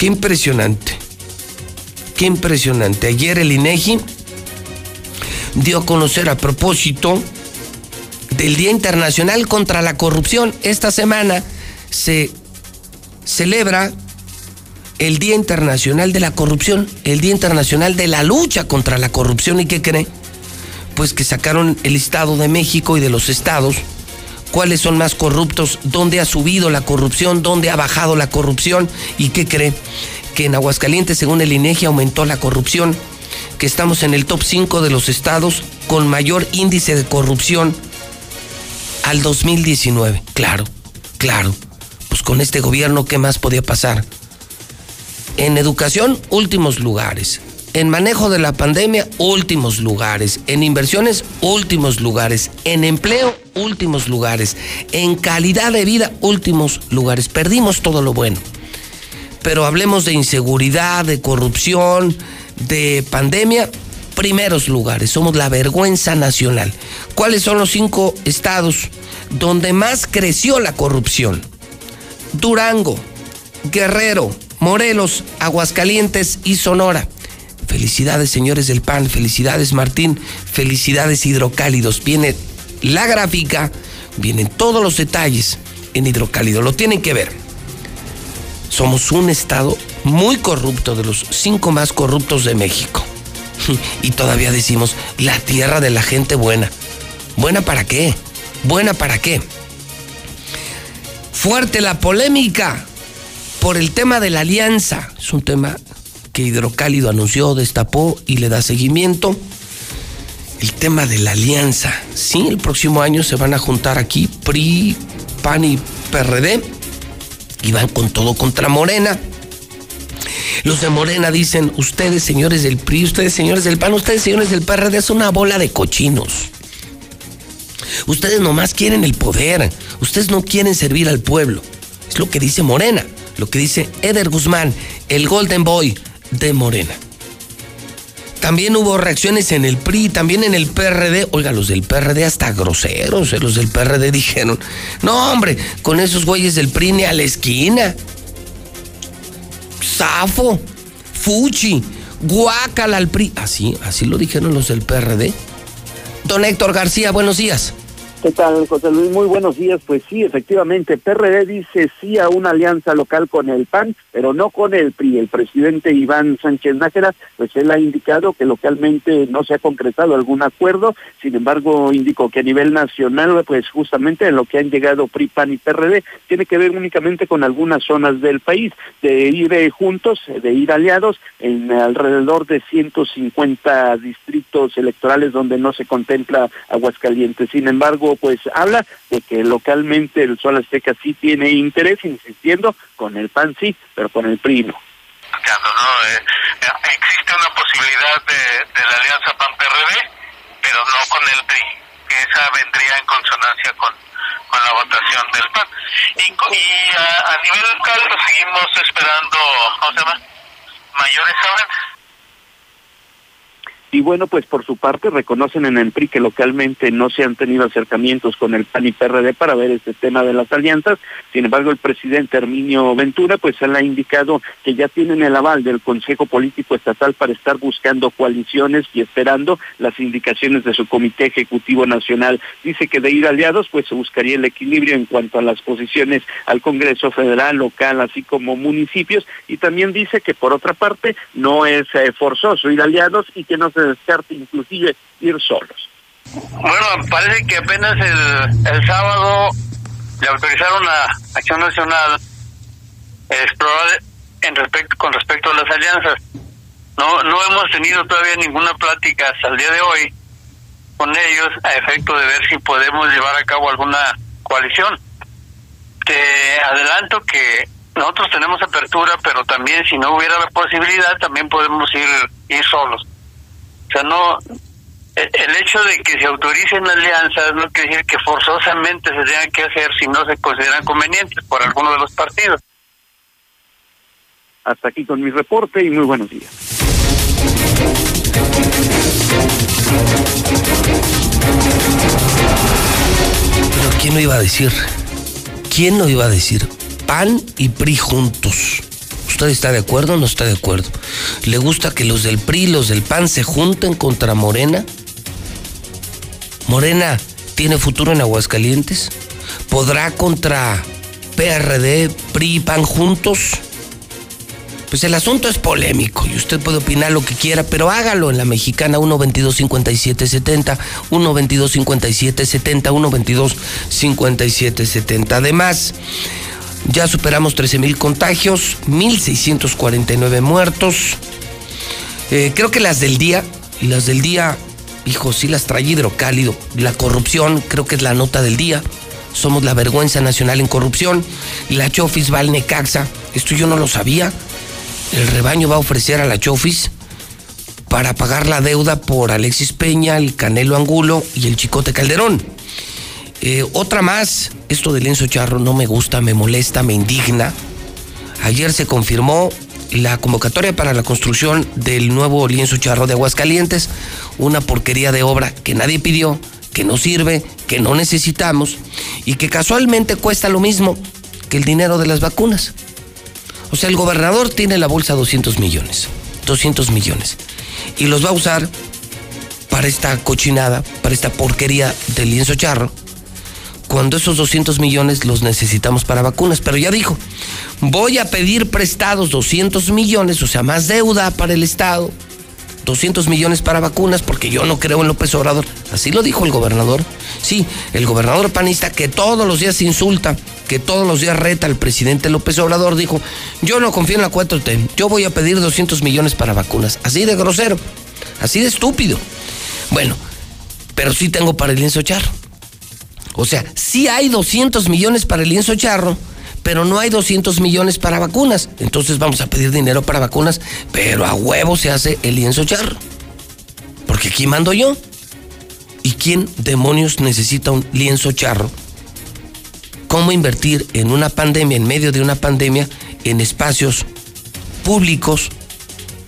impresionante. Qué impresionante. Ayer el INEGI dio a conocer a propósito del Día Internacional contra la Corrupción. Esta semana se celebra el Día Internacional de la Corrupción, el Día Internacional de la Lucha contra la Corrupción. ¿Y qué cree? Pues que sacaron el Estado de México y de los estados, cuáles son más corruptos, dónde ha subido la corrupción, dónde ha bajado la corrupción. ¿Y qué cree? Que en Aguascalientes, según el INEGI, aumentó la corrupción, que estamos en el top 5 de los estados con mayor índice de corrupción al 2019. Claro, claro. Pues con este gobierno, ¿qué más podía pasar? En educación, últimos lugares. En manejo de la pandemia, últimos lugares. En inversiones, últimos lugares. En empleo, últimos lugares. En calidad de vida, últimos lugares. Perdimos todo lo bueno. Pero hablemos de inseguridad, de corrupción, de pandemia, primeros lugares. Somos la vergüenza nacional. ¿Cuáles son los cinco estados donde más creció la corrupción? Durango, Guerrero, Morelos, Aguascalientes y Sonora. Felicidades, señores del PAN, felicidades, Martín, felicidades, hidrocálidos. Viene la gráfica, vienen todos los detalles en hidrocálido, lo tienen que ver. Somos un estado muy corrupto, de los cinco más corruptos de México. Y todavía decimos, la tierra de la gente buena. ¿Buena para qué? ¿Buena para qué? Fuerte la polémica por el tema de la alianza. Es un tema que Hidrocálido anunció, destapó y le da seguimiento. El tema de la alianza. Sí, el próximo año se van a juntar aquí PRI, PAN y PRD. Y van con todo contra Morena. Los de Morena dicen, ustedes señores del PRI, ustedes señores del PAN, ustedes señores del PRD, es una bola de cochinos. Ustedes nomás quieren el poder, ustedes no quieren servir al pueblo. Es lo que dice Morena, lo que dice Eder Guzmán, el Golden Boy de Morena. También hubo reacciones en el PRI, también en el PRD. Oiga, los del PRD hasta groseros, eh, los del PRD dijeron, no hombre, con esos güeyes del PRI ni a la esquina. Zafo, Fuchi, guácala al PRI. Así, así lo dijeron los del PRD. Don Héctor García, buenos días. ¿Qué tal, José Luis? Muy buenos días. Pues sí, efectivamente, PRD dice sí a una alianza local con el PAN, pero no con el PRI. El presidente Iván Sánchez Nájera, pues él ha indicado que localmente no se ha concretado algún acuerdo. Sin embargo, indicó que a nivel nacional, pues justamente en lo que han llegado PRI, PAN y PRD, tiene que ver únicamente con algunas zonas del país, de ir eh, juntos, de ir aliados en alrededor de 150 distritos electorales donde no se contempla Aguascalientes. Sin embargo, pues habla de que localmente el Sol Azteca sí tiene interés, insistiendo, con el PAN sí, pero con el PRI no. Eh, existe una posibilidad de, la alianza PAN-PRD, pero no con el PRI, que esa vendría en consonancia con, la votación del PAN. Y, a, nivel local seguimos esperando, ¿cómo se? Mayores avances y bueno, pues por su parte reconocen en el PRI que localmente no se han tenido acercamientos con el PAN y PRD para ver este tema de las alianzas. Sin embargo, el presidente Herminio Ventura pues él ha indicado que ya tienen el aval del Consejo Político Estatal para estar buscando coaliciones y esperando las indicaciones de su Comité Ejecutivo Nacional. Dice que de ir aliados pues se buscaría el equilibrio en cuanto a las posiciones al Congreso Federal, local, así como municipios y también dice que por otra parte no es eh, forzoso ir aliados y que no se descarte inclusive ir solos. Bueno, parece que apenas el, el sábado le autorizaron a Acción Nacional explorar en respecto con respecto a las alianzas. No no hemos tenido todavía ninguna plática hasta el día de hoy con ellos a efecto de ver si podemos llevar a cabo alguna coalición. Te adelanto que nosotros tenemos apertura, pero también si no hubiera la posibilidad, también podemos ir, ir solos. O sea, no, el hecho de que se autoricen alianzas no quiere decir que forzosamente se tengan que hacer si no se consideran convenientes por alguno de los partidos. Hasta aquí con mi reporte y muy buenos días. Pero ¿quién lo iba a decir? ¿Quién lo iba a decir? PAN y PRI juntos. ¿Usted está de acuerdo o no está de acuerdo? ¿Le gusta que los del PRI y los del PAN se junten contra Morena? ¿Morena tiene futuro en Aguascalientes? ¿Podrá contra PRD, PRI y PAN juntos? Pues el asunto es polémico y usted puede opinar lo que quiera, pero hágalo en la mexicana 122-5770, 122-5770, 122-5770. Además, ya superamos 13 mil contagios, 1.649 muertos. Eh, creo que las del día, las del día, hijo, sí las trae hidrocálido. La corrupción, creo que es la nota del día. Somos la vergüenza nacional en corrupción. Y la Chofis va al Necaxa. Esto yo no lo sabía. El rebaño va a ofrecer a la Chofis para pagar la deuda por Alexis Peña, el Canelo Angulo y el Chicote Calderón. Eh, otra más, esto de lienzo charro no me gusta, me molesta, me indigna. Ayer se confirmó la convocatoria para la construcción del nuevo lienzo charro de Aguascalientes, una porquería de obra que nadie pidió, que no sirve, que no necesitamos y que casualmente cuesta lo mismo que el dinero de las vacunas. O sea, el gobernador tiene en la bolsa 200 millones, 200 millones, y los va a usar para esta cochinada, para esta porquería del lienzo charro, cuando esos 200 millones los necesitamos para vacunas. Pero ya dijo, voy a pedir prestados 200 millones, o sea, más deuda para el Estado, 200 millones para vacunas, porque yo no creo en López Obrador. Así lo dijo el gobernador. Sí, el gobernador panista que todos los días insulta, que todos los días reta al presidente López Obrador, dijo, yo no confío en la 4T, yo voy a pedir 200 millones para vacunas. Así de grosero, así de estúpido. Bueno, pero sí tengo para el lienzo charro. O sea, sí hay 200 millones para el lienzo charro, pero no hay 200 millones para vacunas. Entonces vamos a pedir dinero para vacunas, pero a huevo se hace el lienzo charro. Porque aquí mando yo. ¿Y quién demonios necesita un lienzo charro? ¿Cómo invertir en una pandemia, en medio de una pandemia, en espacios públicos,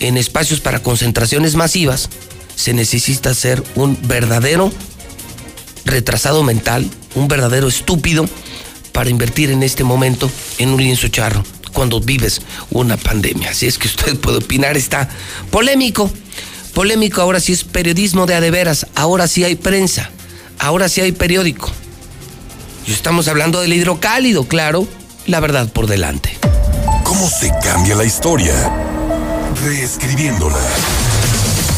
en espacios para concentraciones masivas? Se necesita ser un verdadero retrasado mental, un verdadero estúpido para invertir en este momento en un lienzo charro cuando vives una pandemia. Así es que usted puede opinar, está polémico. Polémico, ahora sí es periodismo de adeveras, ahora sí hay prensa, ahora sí hay periódico. Y estamos hablando del hidrocálido, claro, la verdad por delante. ¿Cómo se cambia la historia? Reescribiéndola.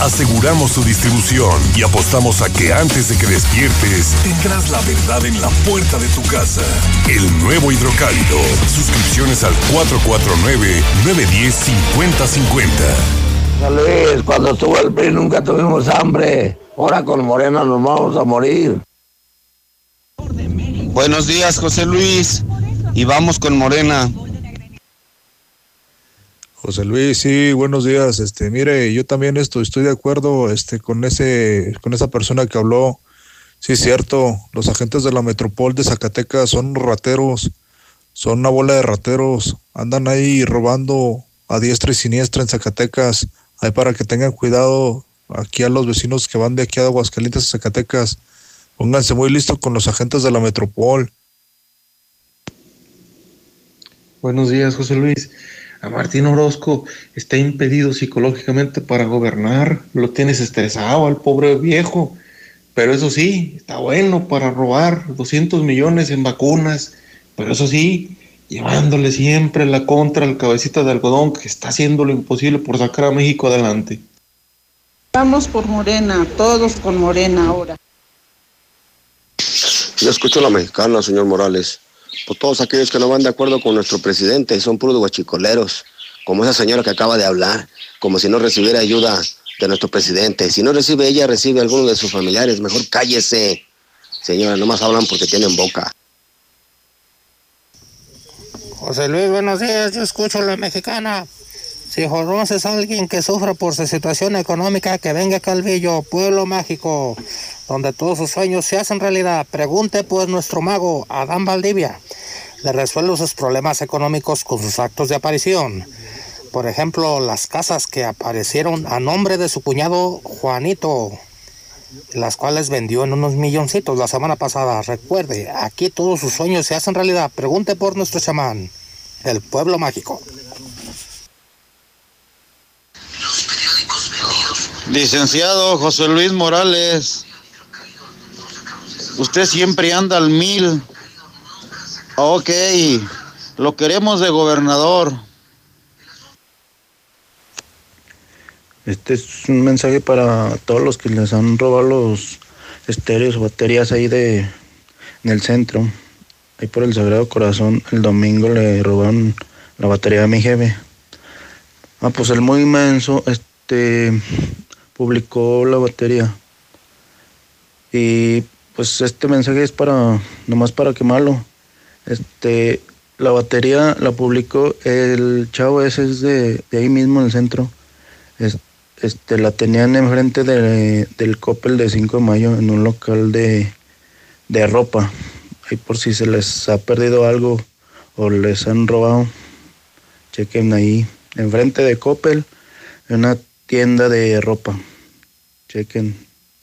Aseguramos su distribución y apostamos a que antes de que despiertes tendrás la verdad en la puerta de tu casa. El nuevo hidrocálido. Suscripciones al 449-910-5050. Luis, cuando estuvo el PRI nunca tuvimos hambre. Ahora con Morena nos vamos a morir. Buenos días, José Luis. Y vamos con Morena. José Luis, sí, buenos días. Este, mire, yo también esto, estoy de acuerdo este, con, ese, con esa persona que habló. Sí, cierto, los agentes de la Metropol de Zacatecas son rateros, son una bola de rateros, andan ahí robando a diestra y siniestra en Zacatecas. Ahí para que tengan cuidado aquí a los vecinos que van de aquí a Aguascalientes a Zacatecas. Pónganse muy listos con los agentes de la Metropol. Buenos días, José Luis. A Martín Orozco está impedido psicológicamente para gobernar. Lo tienes estresado al pobre viejo. Pero eso sí, está bueno para robar 200 millones en vacunas. Pero eso sí, llevándole siempre la contra al cabecita de algodón que está haciendo lo imposible por sacar a México adelante. Vamos por Morena, todos con Morena ahora. Yo escucho a la mexicana, señor Morales. Por todos aquellos que no van de acuerdo con nuestro presidente, son puros guachicoleros, como esa señora que acaba de hablar, como si no recibiera ayuda de nuestro presidente. Si no recibe ella, recibe alguno de sus familiares. Mejor cállese. Señora, nomás hablan porque tienen boca. José Luis, buenos días. Yo escucho la mexicana. Si conoces a alguien que sufra por su situación económica, que venga a Calvillo, pueblo mágico, donde todos sus sueños se hacen realidad. Pregunte pues nuestro mago, Adán Valdivia. Le resuelve sus problemas económicos con sus actos de aparición. Por ejemplo, las casas que aparecieron a nombre de su cuñado Juanito, las cuales vendió en unos milloncitos la semana pasada. Recuerde, aquí todos sus sueños se hacen realidad. Pregunte por nuestro chamán, el pueblo mágico. Licenciado José Luis Morales, usted siempre anda al mil. Ok, lo queremos de gobernador. Este es un mensaje para todos los que les han robado los estéreos o baterías ahí de en el centro. Ahí por el Sagrado Corazón, el domingo le robaron la batería a mi jefe. Ah, pues el muy inmenso, este publicó la batería. Y pues este mensaje es para, nomás para quemarlo. Este, la batería la publicó, el chavo ese es de, ahí mismo en el centro. este, la tenían enfrente de, del Coppel de 5 de mayo en un local de, de ropa. Ahí por si se les ha perdido algo o les han robado, chequen ahí. Enfrente de Coppel, en una tienda de ropa. Chequen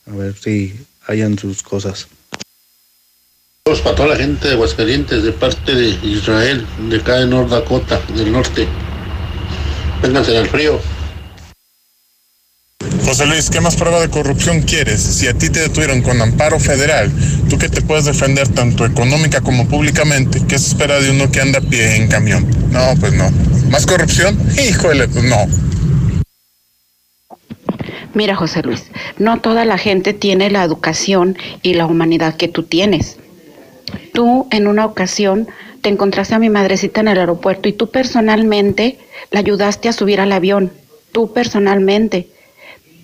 a ver si hayan sus cosas. Saludos para toda la gente de Aguascalientes, de parte de Israel, de acá de North Dakota, del norte. Vénganse al frío. José Luis, ¿qué más prueba de corrupción quieres? Si a ti te detuvieron con amparo federal, tú que te puedes defender tanto económica como públicamente, ¿qué se espera de uno que anda a pie en camión? No, pues no. ¿Más corrupción? Híjole, pues no. Mira, José Luis, no toda la gente tiene la educación y la humanidad que tú tienes. Tú en una ocasión te encontraste a mi madrecita en el aeropuerto y tú personalmente la ayudaste a subir al avión. Tú personalmente.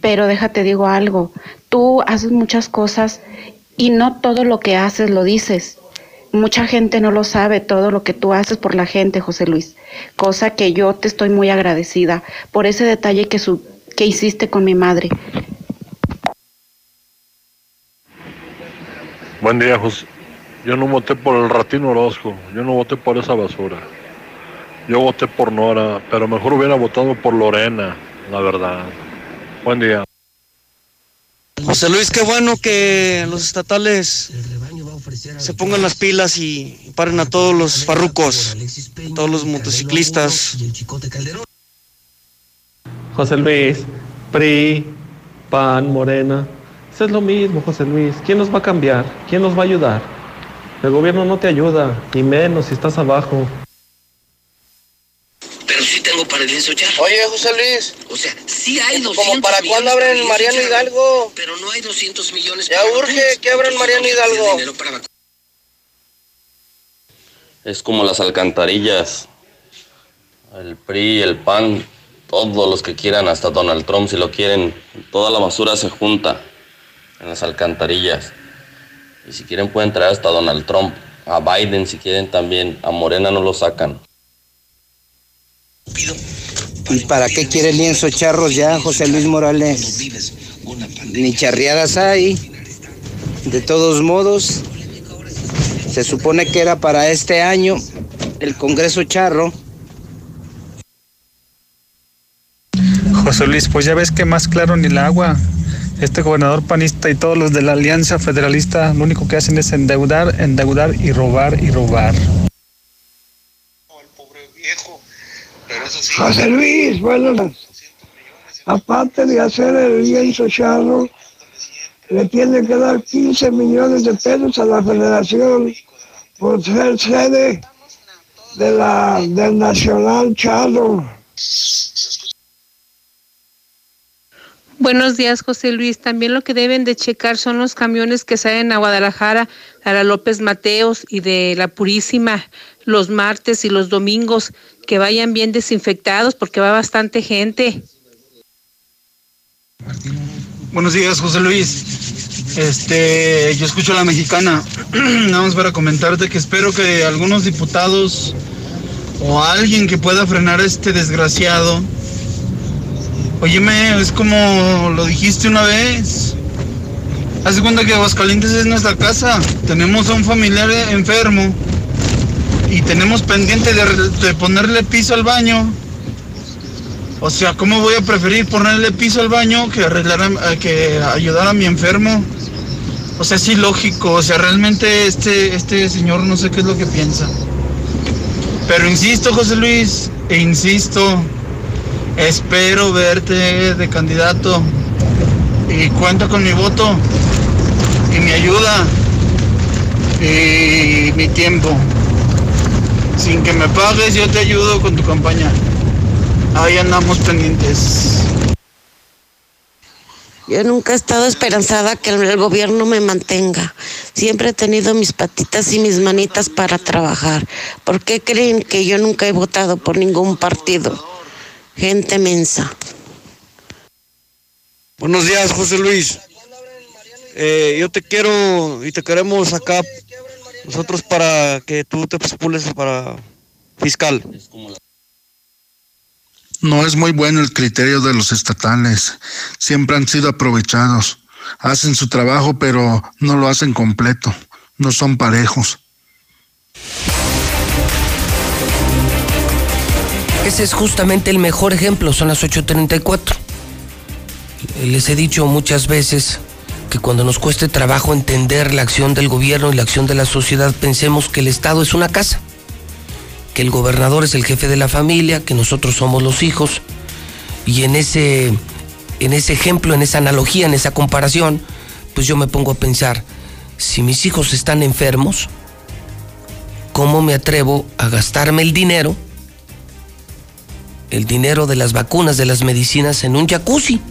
Pero déjate digo algo, tú haces muchas cosas y no todo lo que haces lo dices. Mucha gente no lo sabe todo lo que tú haces por la gente, José Luis. Cosa que yo te estoy muy agradecida por ese detalle que, su, que hiciste con mi madre. Buen día, José. Yo no voté por el ratino Orozco, yo no voté por esa basura. Yo voté por Nora, pero mejor hubiera votado por Lorena, la verdad. Buen día. José Luis, qué bueno que los estatales se pongan las pilas y paren a todos los farrucos, todos los motociclistas. José Luis, PRI, PAN, Morena. Eso es lo mismo, José Luis. ¿Quién nos va a cambiar? ¿Quién nos va a ayudar? El gobierno no te ayuda, y menos si estás abajo. Pero sí tengo para el ya. Oye, José Luis. O sea, sí hay 200 ¿Cómo para cuándo abren Mariano Hidalgo? Pero no hay 200 millones Ya para urge que abran Mariano ¿dónde está el Hidalgo. Es como las alcantarillas. El PRI, el PAN, todos los que quieran, hasta Donald Trump, si lo quieren, toda la basura se junta en las alcantarillas. Y si quieren pueden traer hasta Donald Trump, a Biden si quieren también, a Morena no lo sacan. ¿Y para qué quiere lienzo charros ya, José Luis Morales? Ni charreadas hay. De todos modos, se supone que era para este año el Congreso Charro. José Luis, pues ya ves que más claro ni el agua. Este gobernador panista y todos los de la Alianza Federalista lo único que hacen es endeudar, endeudar y robar y robar. José Luis, bueno, aparte de hacer el lienzo charro, le tiene que dar 15 millones de pesos a la federación por ser sede de la, del Nacional Charro. Buenos días, José Luis. También lo que deben de checar son los camiones que salen a Guadalajara, a la López Mateos y de la Purísima los martes y los domingos, que vayan bien desinfectados porque va bastante gente. Buenos días, José Luis. Este, yo escucho a la mexicana. Nada más para comentarte que espero que algunos diputados o alguien que pueda frenar a este desgraciado. Óyeme, es como lo dijiste una vez. Haz cuenta que Aguascalientes es nuestra casa. Tenemos a un familiar enfermo y tenemos pendiente de, ponerle piso al baño. O sea, ¿cómo voy a preferir ponerle piso al baño que arreglar que ayudar a mi enfermo? O sea, es ilógico. O sea, realmente este, este señor no sé qué es lo que piensa. Pero insisto, José Luis, e insisto, espero verte de candidato y cuenta con mi voto y mi ayuda y mi tiempo. Sin que me pagues, yo te ayudo con tu campaña. Ahí andamos pendientes. Yo nunca he estado esperanzada que el gobierno me mantenga. Siempre he tenido mis patitas y mis manitas para trabajar. ¿Por qué creen que yo nunca he votado por ningún partido? Gente mensa. Buenos días, José Luis. Eh, yo te quiero y te queremos acá nosotros para que tú te postules para fiscal. No es muy bueno el criterio de los estatales. Siempre han sido aprovechados. Hacen su trabajo, pero no lo hacen completo. No son parejos. Ese es justamente el mejor ejemplo, son las 8.34. Les he dicho muchas veces que cuando nos cueste trabajo entender la acción del gobierno y la acción de la sociedad, pensemos que el Estado es una casa, que el gobernador es el jefe de la familia, que nosotros somos los hijos, y en ese, en ese ejemplo, en esa analogía, en esa comparación, pues yo me pongo a pensar, si mis hijos están enfermos, ¿cómo me atrevo a gastarme el dinero, el dinero de las vacunas, de las medicinas, en un jacuzzi?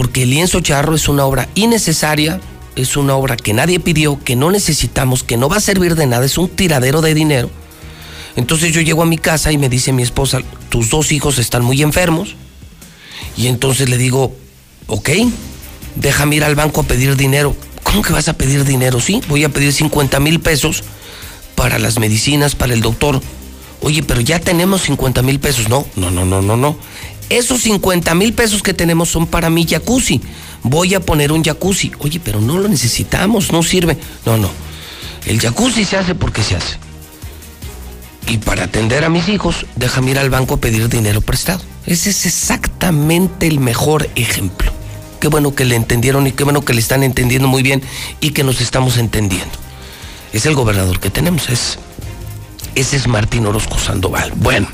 porque el lienzo charro es una obra innecesaria, es una obra que nadie pidió, que no necesitamos, que no va a servir de nada, es un tiradero de dinero. Entonces yo llego a mi casa y me dice mi esposa, tus dos hijos están muy enfermos. Y entonces le digo, ok, déjame ir al banco a pedir dinero. ¿Cómo que vas a pedir dinero? Sí, voy a pedir 50 mil pesos para las medicinas, para el doctor. Oye, pero ya tenemos 50 mil pesos. No, no, no, no, no, no. Esos 50 mil pesos que tenemos son para mi jacuzzi. Voy a poner un jacuzzi. Oye, pero no lo necesitamos, no sirve. No, no. El jacuzzi se hace porque se hace. Y para atender a mis hijos, déjame ir al banco a pedir dinero prestado. Ese es exactamente el mejor ejemplo. Qué bueno que le entendieron y qué bueno que le están entendiendo muy bien y que nos estamos entendiendo. Es el gobernador que tenemos, es, ese es Martín Orozco Sandoval. Bueno.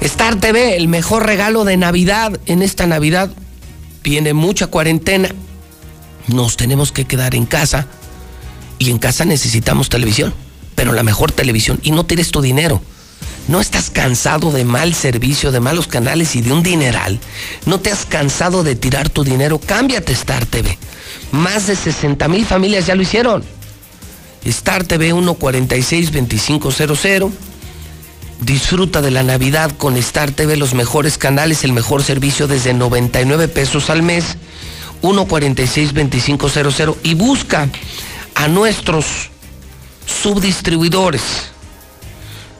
Star TV, el mejor regalo de Navidad. En esta Navidad viene mucha cuarentena. Nos tenemos que quedar en casa. Y en casa necesitamos televisión. Pero la mejor televisión. Y no tires tu dinero. ¿No estás cansado de mal servicio, de malos canales y de un dineral? ¿No te has cansado de tirar tu dinero? Cámbiate Star TV. Más de 60 mil familias ya lo hicieron. Star TV 146 2500 Disfruta de la Navidad con Star TV, los mejores canales, el mejor servicio desde 99 pesos al mes, 146-2500 y busca a nuestros subdistribuidores.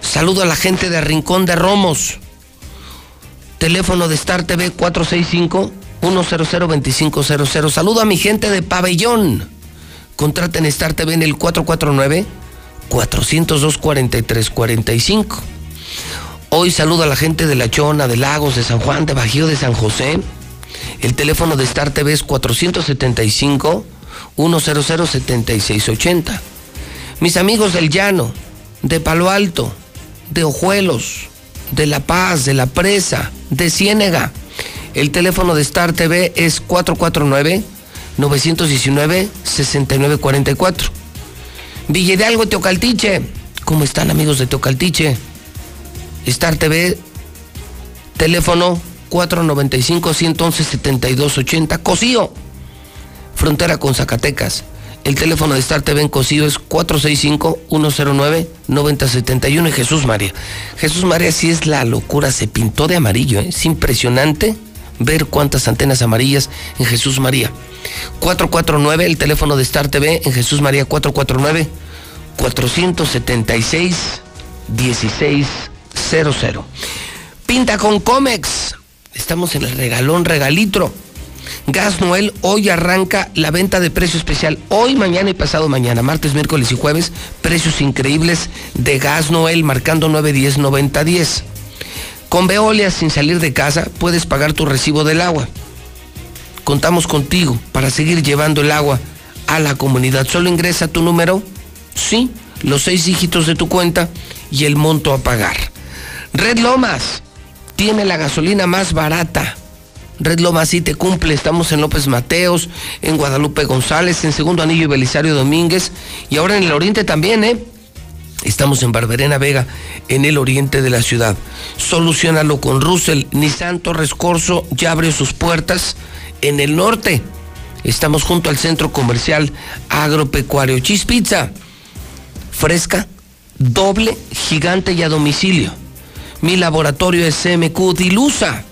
Saludo a la gente de Rincón de Romos. Teléfono de Star TV 465-100-2500. Saludo a mi gente de Pabellón. Contraten Star TV en el 449-402-4345. Hoy saludo a la gente de La Chona, de Lagos, de San Juan, de Bajío, de San José. El teléfono de Star TV es 475-100-7680. Mis amigos del Llano, de Palo Alto, de Ojuelos, de La Paz, de La Presa, de Ciénega. El teléfono de Star TV es 449-919-6944. Villa Hidalgo, Teocaltiche. ¿Cómo están amigos de Teocaltiche? Star TV, teléfono 495-111-7280. Cosío, frontera con Zacatecas. El teléfono de Star TV en Cosío es 465-109-9071 y Jesús María. Jesús María sí es la locura, se pintó de amarillo. ¿eh? Es impresionante ver cuántas antenas amarillas en Jesús María. 449, el teléfono de Star TV en Jesús María 449 476 1600. Pinta con Comex. Estamos en el regalón regalitro. Gas Noel, hoy arranca la venta de precio especial. Hoy, mañana y pasado mañana, martes, miércoles y jueves, precios increíbles de Gas Noel, marcando 910 9010. Con Veolia, sin salir de casa, puedes pagar tu recibo del agua. Contamos contigo para seguir llevando el agua a la comunidad. Solo ingresa tu número, sí, los seis dígitos de tu cuenta y el monto a pagar. Red Lomas tiene la gasolina más barata. Red Lomas sí te cumple. Estamos en López Mateos, en Guadalupe González, en Segundo Anillo y Belisario Domínguez. Y ahora en el oriente también, ¿eh? Estamos en Barberena Vega, en el oriente de la ciudad. Solucionalo con Russell. Nissan Torres Corso ya abrió sus puertas en el norte. Estamos junto al centro comercial agropecuario Cheese Pizza. Fresca, doble, gigante y a domicilio. Mi laboratorio es CMQ Dilusa.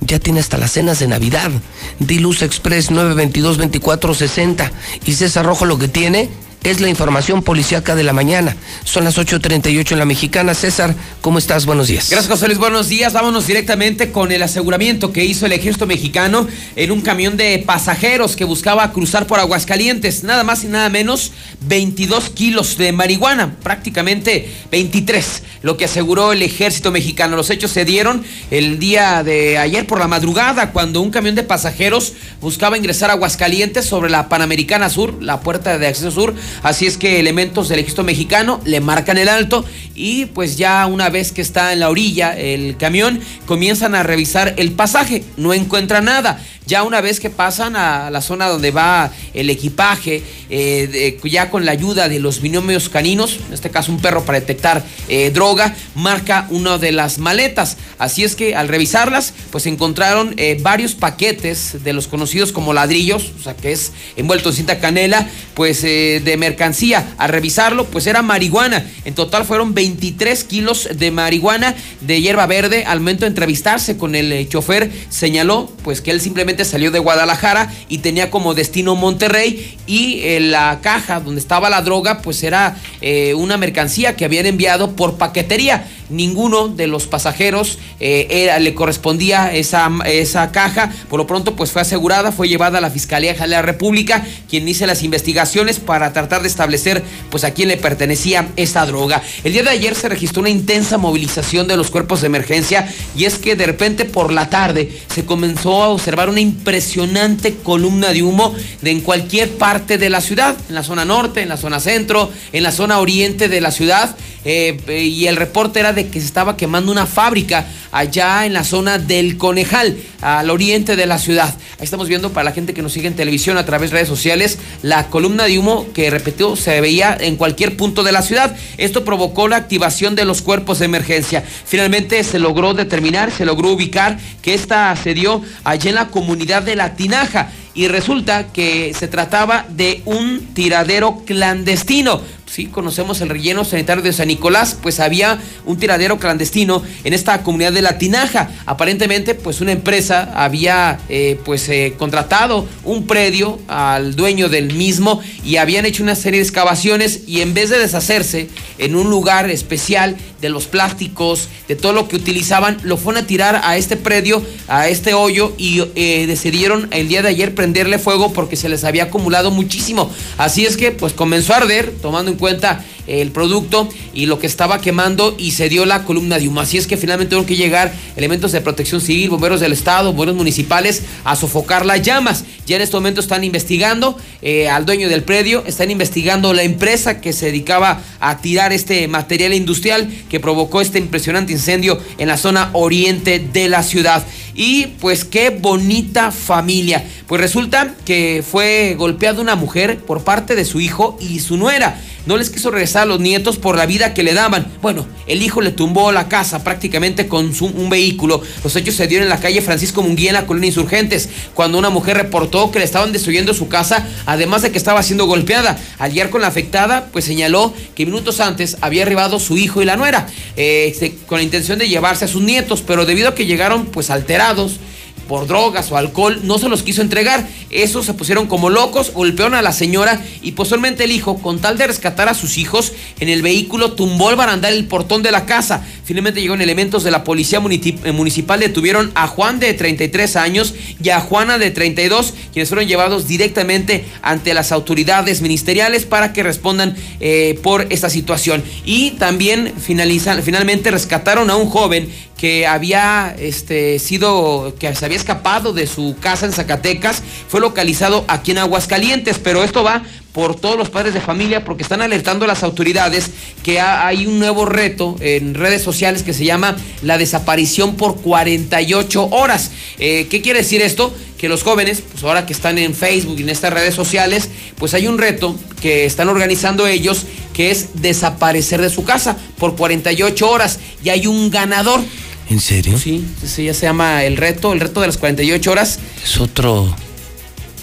Ya tiene hasta las cenas de Navidad. Dilusa Express 922-2460. Y César Rojo lo que tiene es la información policiaca de la mañana. Son las 8.38 en la mexicana. César, ¿cómo estás? Buenos días. Gracias, José Luis. Buenos días. Vámonos directamente con el aseguramiento que hizo el ejército mexicano en un camión de pasajeros que buscaba cruzar por Aguascalientes. Nada más y nada menos 22 kilos de marihuana, prácticamente 23, lo que aseguró el ejército mexicano. Los hechos se dieron el día de ayer por la madrugada, cuando un camión de pasajeros buscaba ingresar a Aguascalientes sobre la Panamericana Sur, la puerta de acceso sur Así es que elementos del ejército mexicano le marcan el alto y pues ya una vez que está en la orilla el camión comienzan a revisar el pasaje, no encuentran nada. Ya una vez que pasan a la zona donde va el equipaje, eh, ya con la ayuda de los binomios caninos, en este caso un perro para detectar eh, droga, marca una de las maletas. Así es que al revisarlas, pues encontraron eh, varios paquetes de los conocidos como ladrillos, o sea que es envuelto en cinta canela, pues de mercancía. Al revisarlo, pues era marihuana. En total fueron 23 kilos de marihuana de hierba verde. Al momento de entrevistarse con el chofer, señaló pues que él simplemente salió de Guadalajara y tenía como destino Monterrey y eh, la caja donde estaba la droga pues era eh, una mercancía que habían enviado por paquetería. Ninguno de los pasajeros eh, le correspondía esa, esa caja. Por lo pronto pues fue asegurada, fue llevada a la Fiscalía General de la República, quien hizo las investigaciones para tratar de establecer pues a quién le pertenecía esta droga. El día de ayer se registró una intensa movilización de los cuerpos de emergencia y es que de repente por la tarde se comenzó a observar una impresionante columna de humo de en cualquier parte de la ciudad, en la zona norte, en la zona centro, en la zona oriente de la ciudad. Eh, y el reporte era de que se estaba quemando una fábrica allá en la zona del Conejal, al oriente de la ciudad. Ahí estamos viendo para la gente que nos sigue en televisión a través de redes sociales la columna de humo que repetió se veía en cualquier punto de la ciudad. Esto provocó la activación de los cuerpos de emergencia. Finalmente se logró determinar, se logró ubicar que esta se dio allá en la comunidad de La Tinaja y resulta que se trataba de un tiradero clandestino. Sí, conocemos el relleno sanitario de San Nicolás, pues había un tiradero clandestino en esta comunidad de La Tinaja. Aparentemente, pues una empresa había eh, pues eh, contratado un predio al dueño del mismo y habían hecho una serie de excavaciones y en vez de deshacerse en un lugar especial de los plásticos, de todo lo que utilizaban, lo fueron a tirar a este predio, a este hoyo y eh, decidieron el día de ayer prenderle fuego porque se les había acumulado muchísimo. Así es que pues comenzó a arder, tomando en cuenta el producto y lo que estaba quemando y se dio la columna de humo. Así es que finalmente tuvieron que llegar elementos de protección civil, bomberos del estado, bomberos municipales a sofocar las llamas. Ya en este momento están investigando eh, al dueño del predio, están investigando la empresa que se dedicaba a tirar este material industrial que provocó este impresionante incendio en la zona oriente de la ciudad. Y pues qué bonita familia. Pues resulta que fue golpeada una mujer por parte de su hijo y su nuera no les quiso regresar a los nietos por la vida que le daban. Bueno, el hijo le tumbó la casa prácticamente con un vehículo. Los hechos se dieron en la calle Francisco Munguía, en la colonia Insurgentes, cuando una mujer reportó que le estaban destruyendo su casa, además de que estaba siendo golpeada. Al llegar con la afectada, pues señaló que minutos antes había arribado su hijo y la nuera, eh, este, con la intención de llevarse a sus nietos, pero debido a que llegaron pues alterados, por drogas o alcohol, no se los quiso entregar. Esos se pusieron como locos, golpearon a la señora y posteriormente el hijo, con tal de rescatar a sus hijos, en el vehículo tumbó el barandal el portón de la casa. Finalmente llegaron elementos de la policía eh, municipal, detuvieron a Juan de 33 años y a Juana de 32, quienes fueron llevados directamente ante las autoridades ministeriales para que respondan eh, por esta situación. Y también finalmente rescataron a un joven que había este, sido, que se había escapado de su casa en Zacatecas, fue localizado aquí en Aguascalientes, pero esto va por todos los padres de familia porque están alertando a las autoridades que hay un nuevo reto en redes sociales que se llama la desaparición por 48 horas. Eh, ¿Qué quiere decir esto? Que los jóvenes, pues ahora que están en Facebook y en estas redes sociales, pues hay un reto que están organizando ellos que es desaparecer de su casa por 48 horas y hay un ganador. ¿En serio? Sí, sí, ya se llama el reto, el reto de las 48 horas. Es otro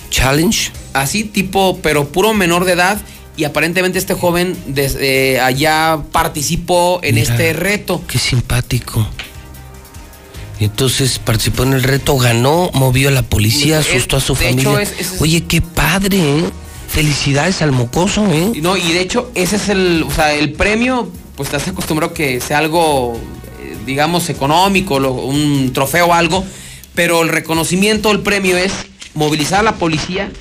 challenge. Así, tipo, pero puro menor de edad. Y aparentemente este joven desde allá participó en este reto. Qué simpático. Y entonces participó en el reto, ganó, movió a la policía, asustó a su familia. Oye, qué padre, ¿eh? Felicidades al mocoso, ¿eh? No, y de hecho, ese es el, o sea, el premio, pues estás acostumbrado que sea algo digamos, económico, un trofeo o algo, pero el reconocimiento, el premio es movilizar a la policía,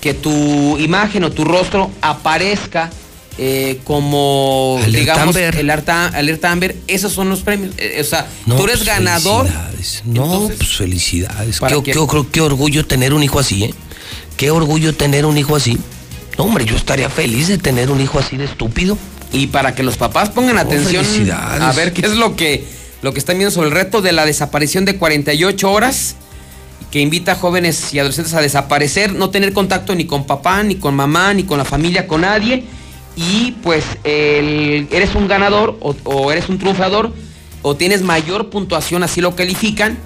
que tu imagen o tu rostro aparezca eh, como, digamos, el alerta, Amber, esos son los premios. Eh, o sea, tú eres pues, ganador. Felicidades. No, pues felicidades. Qué, qué, orgullo tener un hijo así, ¿eh? Qué orgullo tener un hijo así. No, hombre, yo estaría feliz de tener un hijo así de estúpido y para que los papás pongan oh, atención a ver qué es lo que, lo que están viendo sobre el reto de la desaparición de 48 horas que invita a jóvenes y adolescentes a desaparecer, no tener contacto ni con papá, ni con mamá, ni con la familia, con nadie. Y pues eres un ganador o, eres un triunfador o tienes mayor puntuación, así lo califican,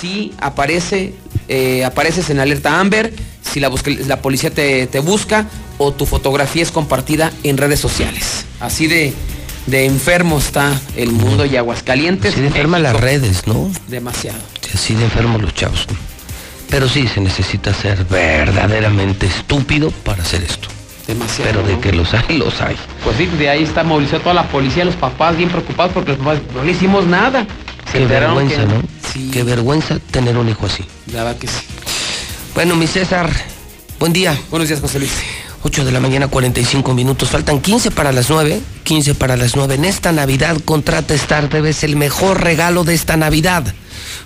si aparece, eh, apareces en alerta Amber, si la, la policía te, te busca o tu fotografía es compartida en redes sociales. Así de, de enfermo está el mundo y Aguascalientes. Así de enferma las redes, ¿no? Demasiado. así de enfermo los chavos. Pero sí, se necesita ser verdaderamente estúpido para hacer esto. Demasiado. Pero de que los hay, los hay. Pues sí, de ahí está movilizado toda la policía, los papás bien preocupados porque los papás no le hicimos nada. Qué vergüenza, ¿no? Qué vergüenza tener un hijo así. La verdad que sí. Bueno, mi César, buen día. Buenos días, José Luis. 8 de la mañana, 45 minutos. Faltan 15 para las 9. 15 para las 9. En esta Navidad, contrata Star TV. Es el mejor regalo de esta Navidad.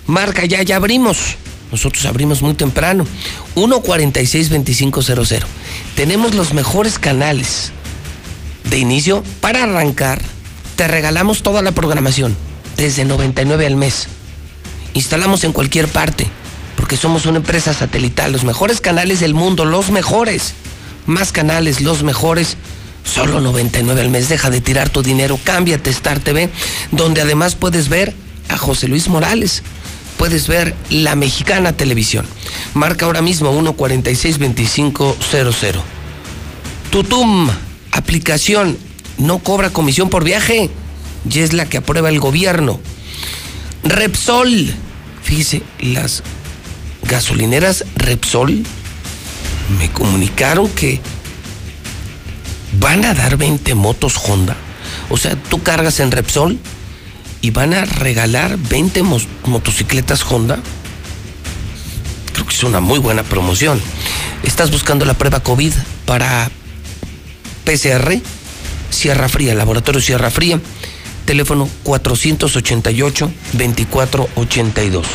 Marca ya, ya abrimos. Nosotros abrimos muy temprano. 146-2500. Tenemos los mejores canales. De inicio, para arrancar, te regalamos toda la programación. Desde 99 al mes. Instalamos en cualquier parte. Porque somos una empresa satelital. Los mejores canales del mundo. Los mejores más canales, los mejores. Solo 99 al mes. Deja de tirar tu dinero. Cámbiate Star TV, donde además puedes ver a José Luis Morales. Puedes ver la mexicana televisión. Marca ahora mismo 146-2500. Tutum, aplicación no cobra comisión por viaje y es la que aprueba el gobierno. Repsol, fíjese, las gasolineras Repsol me comunicaron que van a dar 20 motos Honda. O sea, tú cargas en Repsol y van a regalar 20 mos- motocicletas Honda. Creo que es una muy buena promoción. ¿Estás buscando la prueba COVID para PCR? Sierra Fría, Laboratorio Sierra Fría, teléfono 488-2482.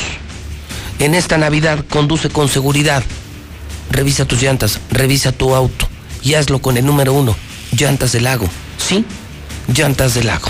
En esta Navidad conduce con seguridad. Revisa tus llantas, revisa tu auto y hazlo con el número uno, Llantas del Lago. ¿Sí? Llantas del Lago.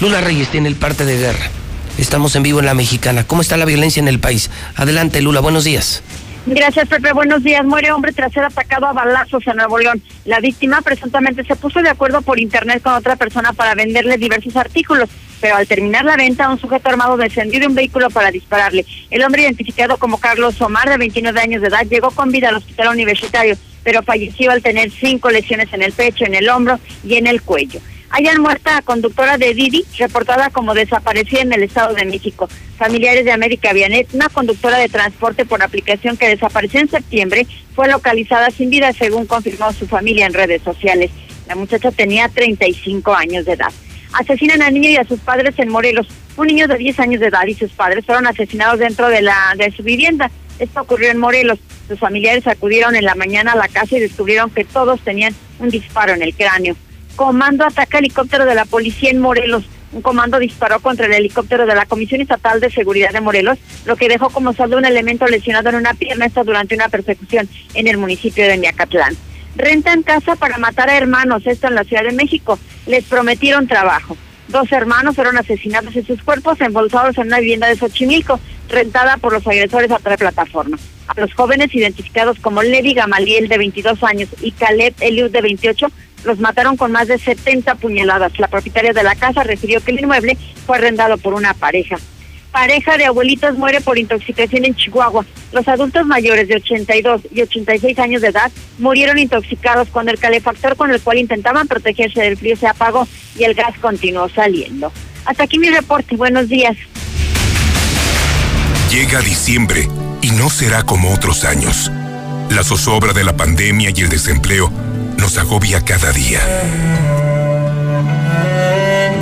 Lula Reyes tiene el parte de guerra. Estamos en vivo en la mexicana. ¿Cómo está la violencia en el país? Adelante, Lula, buenos días. Gracias, Pepe. Buenos días. Muere hombre tras ser atacado a balazos en Nuevo León. La víctima presuntamente se puso de acuerdo por internet con otra persona para venderle diversos artículos, pero al terminar la venta, un sujeto armado descendió de un vehículo para dispararle. El hombre identificado como Carlos Omar, de 29 años de edad, llegó con vida al hospital universitario, pero falleció al tener cinco lesiones en el pecho, en el hombro y en el cuello. Hayan muerta a conductora de Didi, reportada como desaparecida en el Estado de México. Familiares de América Vianet, una conductora de transporte por aplicación que desapareció en septiembre, fue localizada sin vida, según confirmó su familia en redes sociales. La muchacha tenía 35 años de edad. Asesinan al niño y a sus padres en Morelos. Un niño de 10 años de edad y sus padres fueron asesinados dentro de la de su vivienda. Esto ocurrió en Morelos. Sus familiares acudieron en la mañana a la casa y descubrieron que todos tenían un disparo en el cráneo. Comando ataca helicóptero de la policía en Morelos. Un comando disparó contra el helicóptero de la Comisión Estatal de Seguridad de Morelos, lo que dejó como saldo un elemento lesionado en una pierna, esto durante una persecución en el municipio de Miacatlán. Rentan casa para matar a hermanos, esto en la Ciudad de México. Les prometieron trabajo. Dos hermanos fueron asesinados y sus cuerpos embolsados en una vivienda de Xochimilco, rentada por los agresores a de plataforma. A los jóvenes identificados como Levi Gamaliel, de 22 años, y Caleb Eliud, de 28, los mataron con más de 70 puñaladas. La propietaria de la casa refirió que el inmueble fue arrendado por una pareja. Pareja de abuelitos muere por intoxicación en Chihuahua. Los adultos mayores de 82 y 86 años de edad murieron intoxicados cuando el calefactor con el cual intentaban protegerse del frío se apagó y el gas continuó saliendo. Hasta aquí mi reporte. Buenos días. Llega diciembre y no será como otros años. La zozobra de la pandemia y el desempleo nos agobia cada día.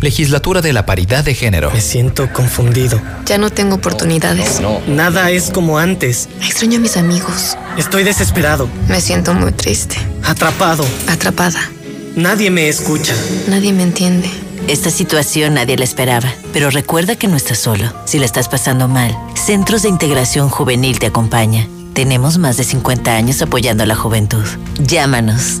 Legislatura de la Paridad de Género. Me siento confundido. Ya no tengo oportunidades. Nada es como antes. Extraño a mis amigos. Estoy desesperado. Me siento muy triste. Atrapado. Atrapada. Nadie me escucha. Nadie me entiende. Esta situación nadie la esperaba, pero recuerda que no estás solo. Si la estás pasando mal, Centros de Integración Juvenil te acompaña. Tenemos más de 50 años apoyando a la juventud. Llámanos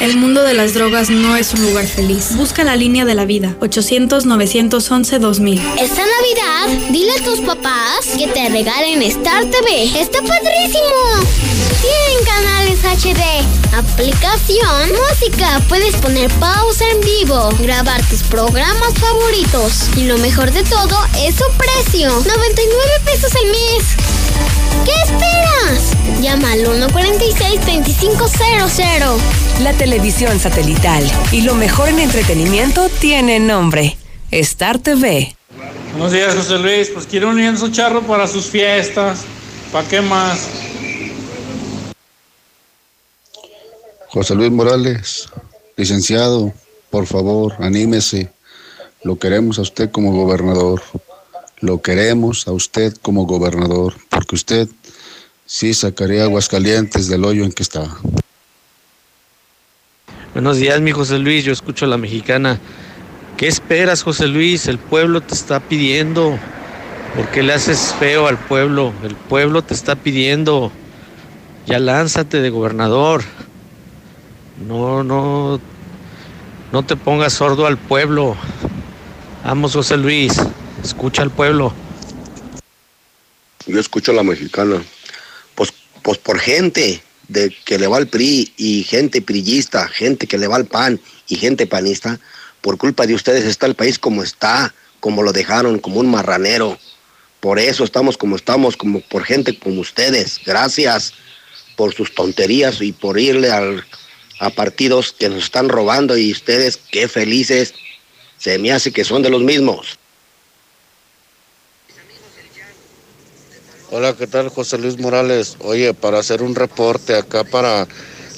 El mundo de las drogas no es un lugar feliz. Busca la línea de la vida. 800-911-2000. Esta Navidad, dile a tus papás que te regalen Star TV. ¡Está padrísimo! Tienen canales HD, aplicación, música. Puedes poner pausa en vivo, grabar tus programas favoritos. Y lo mejor de todo es su precio. 99 pesos al mes. ¿Qué esperas? Llama al 146-2500. La televisión satelital y lo mejor en entretenimiento tiene nombre. Star TV. Buenos días, José Luis. Pues quiero un lienzo charro para sus fiestas. ¿Para qué más? José Luis Morales, licenciado, por favor, anímese. Lo queremos a usted como gobernador. Lo queremos a usted como gobernador, porque usted sí sacaría Aguascalientes del hoyo en que está. Buenos días, mi José Luis. Yo escucho a la mexicana. ¿Qué esperas, José Luis? El pueblo te está pidiendo. ¿Por qué le haces feo al pueblo? El pueblo te está pidiendo. Ya lánzate de gobernador. No, no, no te pongas sordo al pueblo. Vamos, José Luis. Escucha al pueblo. Yo escucho a la mexicana. Pues, pues por gente de que le va al PRI y gente prillista, gente que le va al PAN y gente panista, por culpa de ustedes está el país como está, como lo dejaron, como un marranero. Por eso estamos como estamos, como por gente como ustedes. Gracias por sus tonterías y por irle al, a partidos que nos están robando y ustedes, qué felices. Se me hace que son de los mismos. Hola, ¿qué tal? José Luis Morales. Oye, para hacer un reporte acá para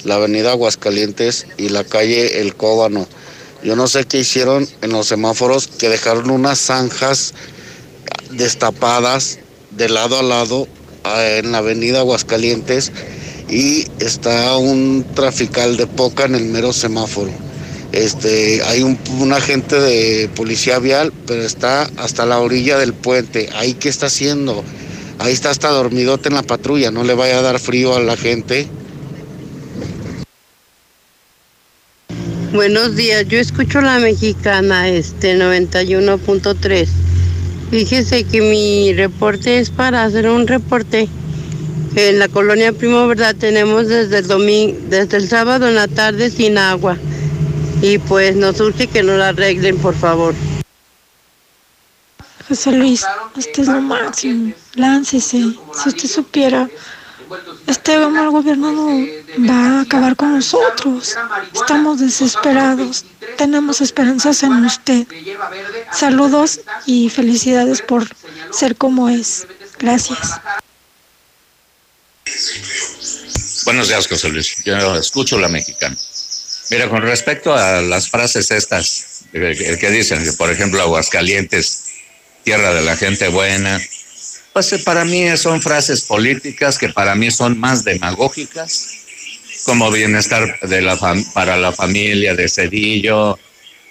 la avenida Aguascalientes y la calle El Cóbano. Yo no sé qué hicieron en los semáforos que dejaron unas zanjas destapadas de lado a lado eh, en la avenida Aguascalientes y está un trafical de poca en el mero semáforo. Este, hay un, un, agente de policía vial, pero está hasta la orilla del puente. ¿Ahí qué está haciendo? Ahí está hasta dormidote en la patrulla, no le vaya a dar frío a la gente. Buenos días, yo escucho la mexicana, este 91.3. Fíjese que mi reporte es para hacer un reporte. En la colonia Primo Verdad tenemos desde el domingo, desde el sábado en la tarde sin agua. Y pues nos urge que nos la arreglen, por favor. José Luis, este es lo máximo. Láncese. Si usted supiera, este mal gobierno va a acabar con nosotros. Estamos desesperados. Tenemos esperanzas en usted. Saludos y felicidades por ser como es. Gracias. Buenos días, José Luis. Yo escucho la mexicana. Mira, con respecto a las frases estas, el que dicen por ejemplo, Aguascalientes tierra de la gente buena. Pues para mí son frases políticas que para mí son más demagógicas, como bienestar de la para la familia de Cedillo,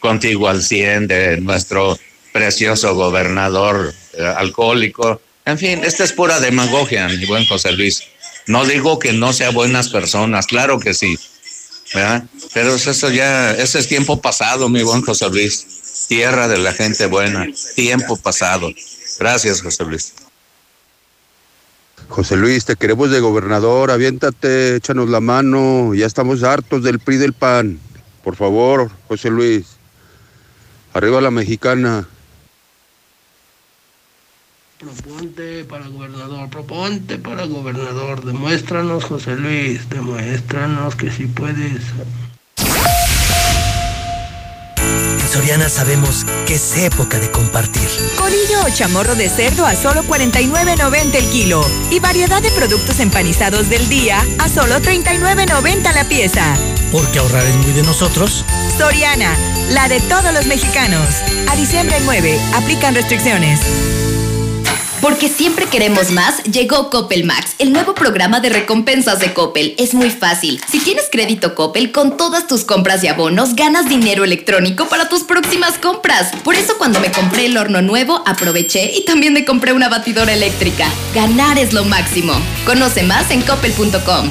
contigo al 100 de nuestro precioso gobernador eh, alcohólico. En fin, esta es pura demagogia, mi buen José Luis. No digo que no sea buenas personas, claro que sí, ¿verdad? Pero eso ya, ese es tiempo pasado, mi buen José Luis tierra de la gente buena, tiempo pasado. Gracias, José Luis. José Luis, te queremos de gobernador, aviéntate, échanos la mano, ya estamos hartos del PRI del PAN. Por favor, José Luis, arriba la mexicana. Proponte para gobernador, proponte para gobernador, demuéstranos, José Luis, demuéstranos que sí puedes. Soriana sabemos que es época de compartir. Codillo o chamorro de cerdo a solo 49.90 el kilo. Y variedad de productos empanizados del día a solo 39.90 la pieza. Porque ahorrar es muy de nosotros. Soriana, la de todos los mexicanos. A diciembre 9, aplican restricciones. Porque siempre queremos más, llegó Coppel Max, el nuevo programa de recompensas de Coppel. Es muy fácil. Si tienes crédito Coppel, con todas tus compras y abonos, ganas dinero electrónico para tus próximas compras. Por eso cuando me compré el horno nuevo, aproveché y también me compré una batidora eléctrica. Ganar es lo máximo. Conoce más en coppel.com.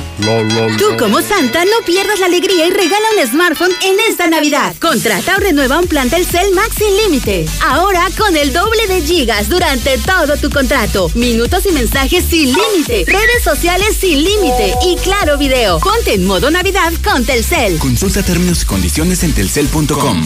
Tú como Santa no pierdas la alegría y regala un smartphone en esta Navidad. Contrata o renueva un plan Telcel Max sin límite. Ahora con el doble de gigas durante todo tu contrato. Minutos y mensajes sin límite. Redes sociales sin límite. Y claro video. Ponte en modo Navidad con Telcel. Consulta términos y condiciones en telcel.com.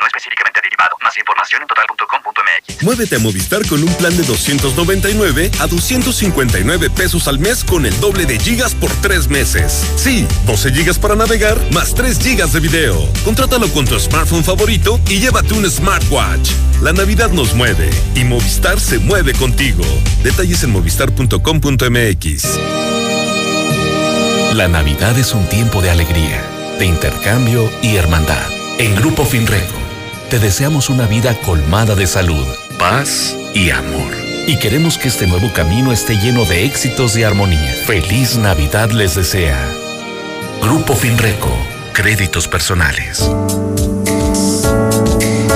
no específicamente aditivado. Más información en total.com.mx. Muévete a Movistar con un plan de 299 a 259 pesos al mes con el doble de gigas por tres meses. Sí, 12 gigas para navegar más 3 gigas de video. Contrátalo con tu smartphone favorito y llévate un smartwatch. La Navidad nos mueve y Movistar se mueve contigo. Detalles en movistar.com.mx. La Navidad es un tiempo de alegría, de intercambio y hermandad. En Grupo Finreco, te deseamos una vida colmada de salud, paz y amor. Y queremos que este nuevo camino esté lleno de éxitos y armonía. Feliz Navidad les desea. Grupo Finreco, créditos personales.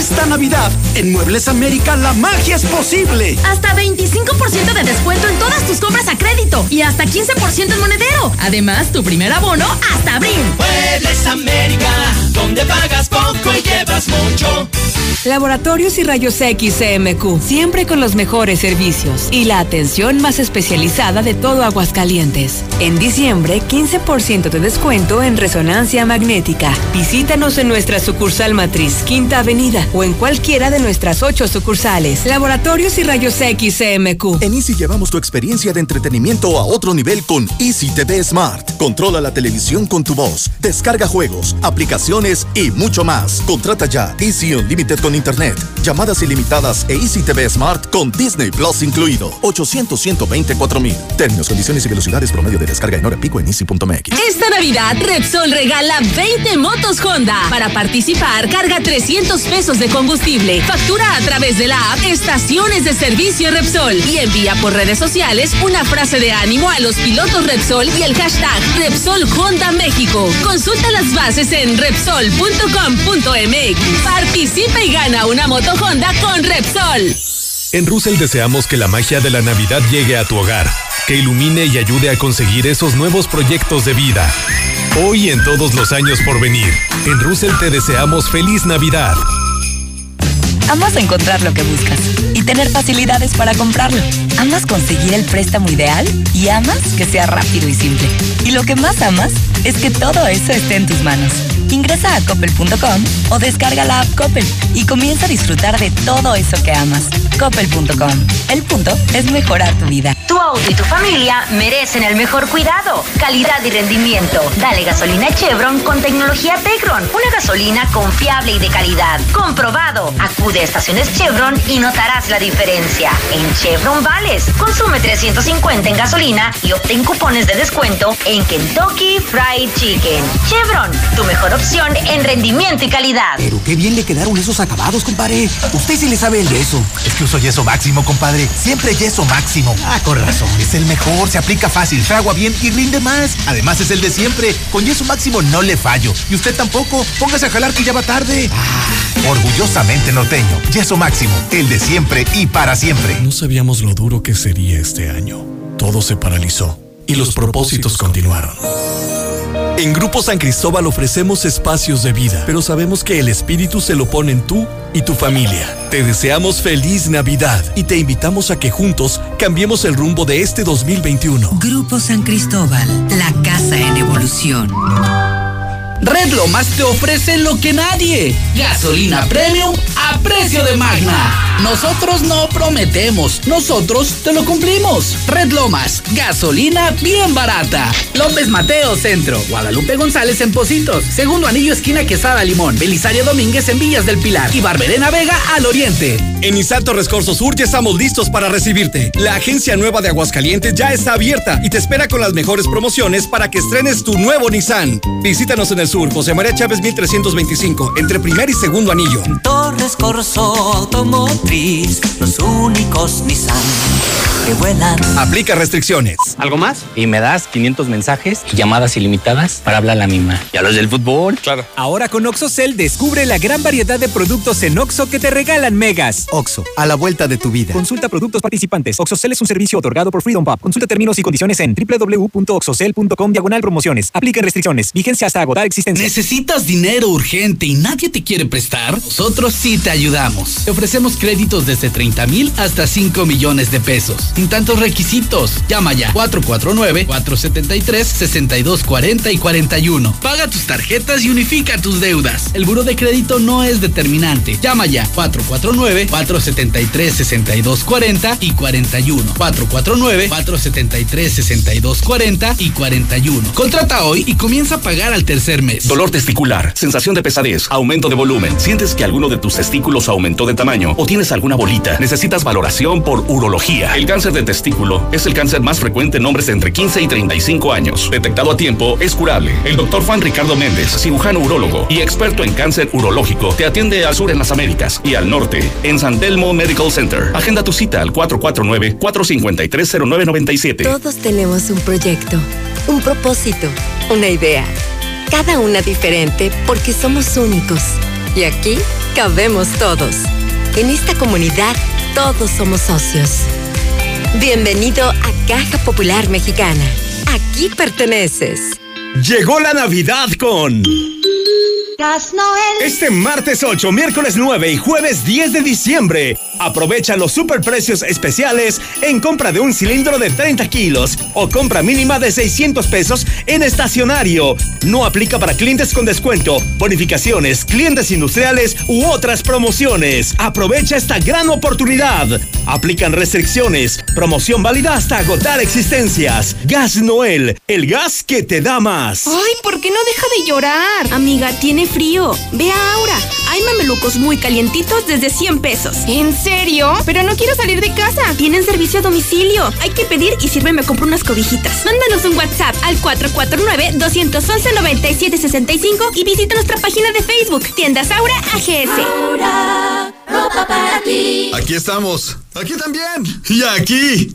Esta Navidad, en Muebles América, la magia es posible. Hasta 25% de descuento en todas tus compras a crédito y hasta 15% en monedero. Además, tu primer abono hasta abril. Muebles América, donde pagas poco y llevas mucho. Laboratorios y Rayos X CMQ, siempre con los mejores servicios y la atención más especializada de todo Aguascalientes. En diciembre, 15% de descuento en resonancia magnética. Visítanos en nuestra sucursal matriz, Quinta Avenida, o en cualquiera de nuestras ocho sucursales. Laboratorios y Rayos X CMQ. En Easy llevamos tu experiencia de entretenimiento a otro nivel con Easy TV Smart. Controla la televisión con tu voz, descarga juegos, aplicaciones y mucho más. Contrata ya Easy Unlimited con Internet, llamadas ilimitadas e Easy TV Smart con Disney Plus incluido. 800-124 mil. Términos, condiciones y velocidades promedio de descarga en hora pico en easy.mx. Esta Navidad, Repsol regala 20 motos Honda. Para participar, carga 300 pesos de combustible. Factura a través de la app Estaciones de Servicio Repsol y envía por redes sociales una frase de ánimo a los pilotos Repsol y el hashtag Repsol Honda México. Consulta las bases en repsol.com.mx. Participa y gana una moto Honda con Repsol. En Russell deseamos que la magia de la Navidad llegue a tu hogar, que ilumine y ayude a conseguir esos nuevos proyectos de vida. Hoy y en todos los años por venir, en Russell te deseamos feliz Navidad. Amas encontrar lo que buscas y tener facilidades para comprarlo. Amas conseguir el préstamo ideal y amas que sea rápido y simple. Y lo que más amas es que todo eso esté en tus manos. Ingresa a coppel.com o descarga la app Coppel y comienza a disfrutar de todo eso que amas. Coppel.com. El punto es mejorar tu vida. Tu auto y tu familia merecen el mejor cuidado, calidad y rendimiento. Dale gasolina Chevron con tecnología Tecron. Una gasolina confiable y de calidad. Comprobado. Acude a estaciones Chevron y notarás la diferencia. En Chevron Vales, consume 350 en gasolina y obtén cupones de descuento en Kentucky Fried Chicken. Chevron, tu mejor opción opción en rendimiento y calidad. Pero qué bien le quedaron esos acabados, compadre. Usted sí le sabe el yeso. Es que uso yeso máximo, compadre. Siempre yeso máximo. Ah, con razón. Es el mejor, se aplica fácil, fragua bien y rinde más. Además es el de siempre. Con yeso máximo no le fallo. Y usted tampoco. Póngase a jalar que ya va tarde. Ah, orgullosamente norteño. Yeso máximo. El de siempre y para siempre. No sabíamos lo duro que sería este año. Todo se paralizó y los propósitos continuaron. En Grupo San Cristóbal ofrecemos espacios de vida, pero sabemos que el espíritu se lo ponen tú y tu familia. Te deseamos feliz Navidad y te invitamos a que juntos cambiemos el rumbo de este 2021. Grupo San Cristóbal, la casa en evolución. Red Lomas te ofrece lo que nadie. Gasolina premium a precio de magna. Nosotros no prometemos, nosotros te lo cumplimos. Red Lomas, gasolina bien barata. López Mateo Centro, Guadalupe González en Positos, Segundo Anillo esquina Quesada Limón, Belisario Domínguez en Villas del Pilar y Barberena Vega al Oriente. En Isalto Rescorso Sur ya estamos listos para recibirte. La agencia nueva de Aguascalientes ya está abierta y te espera con las mejores promociones para que estrenes tu nuevo Nissan. Visítanos en el sur, José María Chávez 1325, entre primer y segundo anillo. Torres Corso Automotriz, los únicos Nissan que vuelan. Aplica restricciones. ¿Algo más? Y me das 500 mensajes y llamadas ilimitadas para hablar a la misma. ¿Y a los del fútbol? Claro. Ahora con OxoCell descubre la gran variedad de productos en Oxo que te regalan megas. Oxo, a la vuelta de tu vida. Consulta productos participantes. OxoCell es un servicio otorgado por Freedom Pub. Consulta términos y condiciones en www.oxocell.com diagonal promociones. Aplica restricciones. Vigencia hasta agotar existencia. ¿Necesitas dinero urgente y nadie te quiere prestar? Nosotros sí te ayudamos. Te ofrecemos créditos desde 30 mil hasta 5 millones de pesos. Sin tantos requisitos. Llama ya 449-473-6240 y 41. Paga tus tarjetas y unifica tus deudas. El buro de crédito no es determinante. Llama ya 449-473-6240 y 41. 449-473-6240 y 41. Contrata hoy y comienza a pagar al tercer mes. Dolor testicular, sensación de pesadez, aumento de volumen. ¿Sientes que alguno de tus testículos aumentó de tamaño o tienes alguna bolita? Necesitas valoración por urología. El cáncer de testículo es el cáncer más frecuente en hombres entre 15 y 35 años. Detectado a tiempo, es curable. El doctor Juan Ricardo Méndez, cirujano urólogo y experto en cáncer urológico, te atiende al sur en las Américas y al norte en San Telmo Medical Center. Agenda tu cita al 449-453-0997. Todos tenemos un proyecto, un propósito, una idea. Cada una diferente porque somos únicos. Y aquí cabemos todos. En esta comunidad todos somos socios. Bienvenido a Caja Popular Mexicana. Aquí perteneces. Llegó la Navidad con... Gas Noel. Este martes 8, miércoles 9 y jueves 10 de diciembre, aprovecha los superprecios especiales en compra de un cilindro de 30 kilos o compra mínima de 600 pesos en estacionario. No aplica para clientes con descuento, bonificaciones, clientes industriales u otras promociones. Aprovecha esta gran oportunidad. Aplican restricciones. Promoción válida hasta agotar existencias. Gas Noel, el gas que te da más. Ay, ¿por qué no deja de llorar? Amiga, tiene frío. Ve a Aura. Hay mamelucos muy calientitos desde 100 pesos. ¿En serio? Pero no quiero salir de casa. Tienen servicio a domicilio. Hay que pedir y sirve me compro unas cobijitas. Mándanos un WhatsApp al 449-211-9765 y visita nuestra página de Facebook, Tiendas Aura AGS. Aura, ropa para ti. Aquí estamos. Aquí también. Y aquí.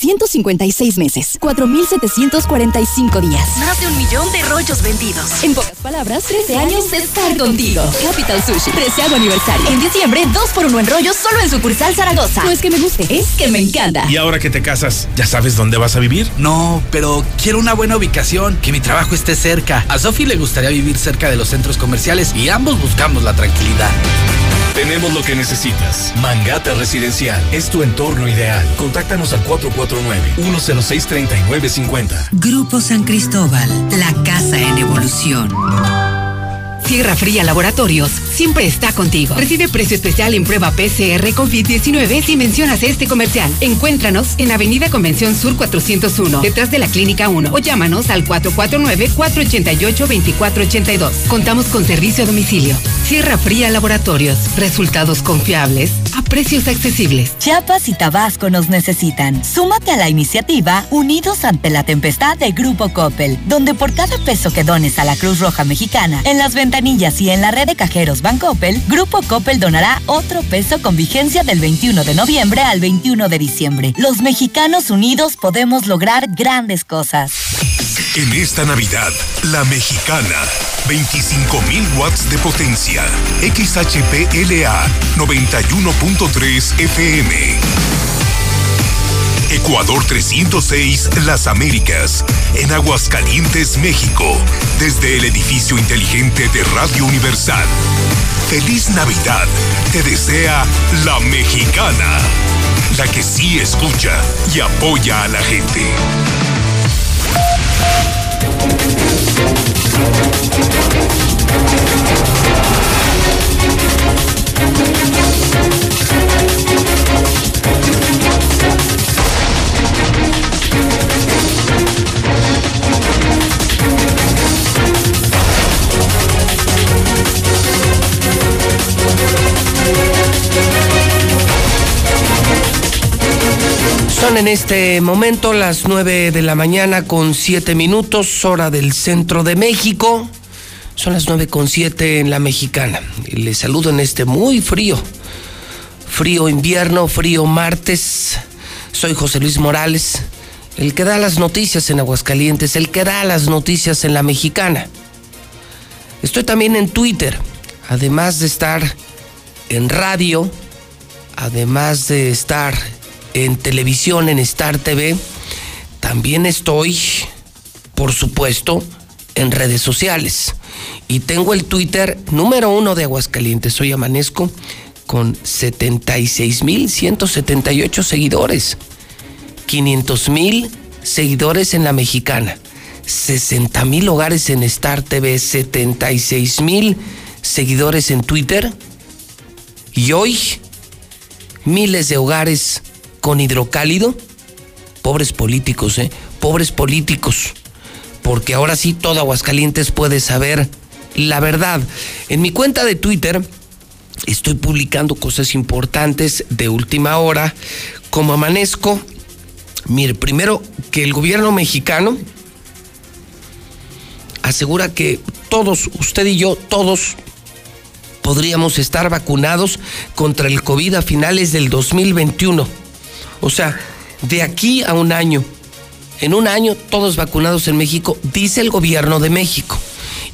156 meses, 4.745 días. Más de un millón de rollos vendidos. En pocas palabras, 13 años de estar contigo. Capital Sushi, 13 aniversario. En diciembre, 2 por 1 en rollos solo en sucursal Zaragoza. No es que me guste, es que me encanta. ¿Y ahora que te casas, ya sabes dónde vas a vivir? No, pero quiero una buena ubicación, que mi trabajo esté cerca. A Sofi le gustaría vivir cerca de los centros comerciales y ambos buscamos la tranquilidad. Tenemos lo que necesitas. Mangata Residencial es tu entorno ideal. Contáctanos al 449-106-3950. Grupo San Cristóbal, la casa en evolución. Sierra Fría Laboratorios siempre está contigo. Recibe precio especial en prueba PCR COVID-19 si mencionas este comercial. Encuéntranos en Avenida Convención Sur 401, detrás de la Clínica 1 o llámanos al 449-488-2482. Contamos con servicio a domicilio. Sierra Fría Laboratorios. Resultados confiables a precios accesibles. Chiapas y Tabasco nos necesitan. Súmate a la iniciativa Unidos ante la Tempestad de Grupo Coppel, donde por cada peso que dones a la Cruz Roja Mexicana, en las ventanillas y en la red de cajeros Bancoppel, Grupo Coppel donará otro peso con vigencia del 21 de noviembre al 21 de diciembre. Los mexicanos unidos podemos lograr grandes cosas. En esta Navidad, la mexicana, 25.000 watts de potencia, XHPLA 91.3 FM. Ecuador 306 Las Américas, en Aguascalientes, México, desde el edificio inteligente de Radio Universal. Feliz Navidad, te desea la mexicana, la que sí escucha y apoya a la gente. Son en este momento las 9 de la mañana con 7 minutos, hora del centro de México. Son las 9 con 7 en la mexicana. Les saludo en este muy frío, frío invierno, frío martes. Soy José Luis Morales, el que da las noticias en Aguascalientes, el que da las noticias en la mexicana. Estoy también en Twitter, además de estar en radio, además de estar en televisión, en Star TV. También estoy, por supuesto, en redes sociales. Y tengo el Twitter número uno de Aguascalientes. Hoy amanezco con 76.178 seguidores. 500.000 seguidores en la mexicana. 60.000 hogares en Star TV. 76.000 seguidores en Twitter. Y hoy, miles de hogares con hidrocálido. Pobres políticos, ¿eh? Pobres políticos. Porque ahora sí todo Aguascalientes puede saber la verdad. En mi cuenta de Twitter estoy publicando cosas importantes de última hora. Como amanezco, mire, primero que el gobierno mexicano asegura que todos, usted y yo, todos podríamos estar vacunados contra el COVID a finales del 2021. O sea, de aquí a un año, en un año todos vacunados en México, dice el gobierno de México.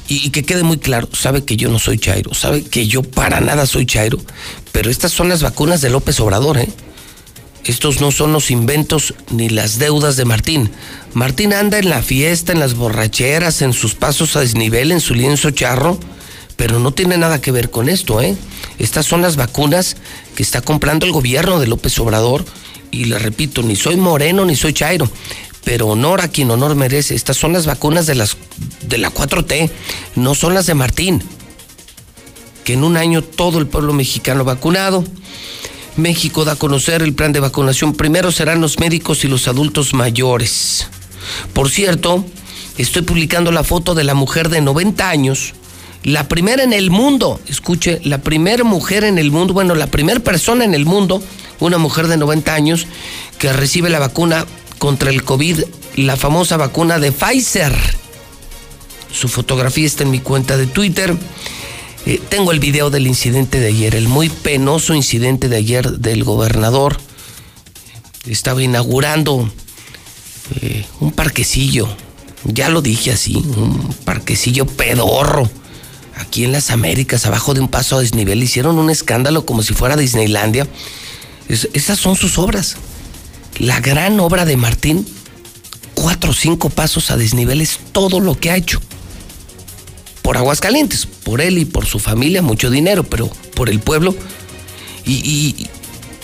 Y, que quede muy claro, sabe que yo no soy Chairo, sabe que yo para nada soy Chairo, pero estas son las vacunas de López Obrador, ¿eh? Estos no son los inventos ni las deudas de Martín. Martín anda en la fiesta, en las borracheras, en sus pasos a desnivel, en su lienzo charro, pero no tiene nada que ver con esto, ¿eh? Estas son las vacunas que está comprando el gobierno de López Obrador y le repito, ni soy moreno ni soy chairo, pero honor a quien honor merece. Estas son las vacunas de, las, de la 4T, no son las de Martín. Que en un año todo el pueblo mexicano vacunado. México da a conocer el plan de vacunación. Primero serán los médicos y los adultos mayores. Por cierto, estoy publicando la foto de la mujer de 90 años, la primera en el mundo, escuche, la primera mujer en el mundo, bueno, la primera persona en el mundo una mujer de 90 años que recibe la vacuna contra el COVID, la famosa vacuna de Pfizer. Su fotografía está en mi cuenta de Twitter. Eh, tengo el video del incidente de ayer, el muy penoso incidente de ayer del gobernador. Estaba inaugurando eh, un parquecillo, ya lo dije así, un parquecillo pedorro. Aquí en las Américas, abajo de un paso a desnivel, hicieron un escándalo como si fuera Disneylandia esas son sus obras. La gran obra de Martín, cuatro o cinco pasos a desnivel es todo lo que ha hecho. Por Aguascalientes, por él y por su familia, mucho dinero, pero por el pueblo. Y,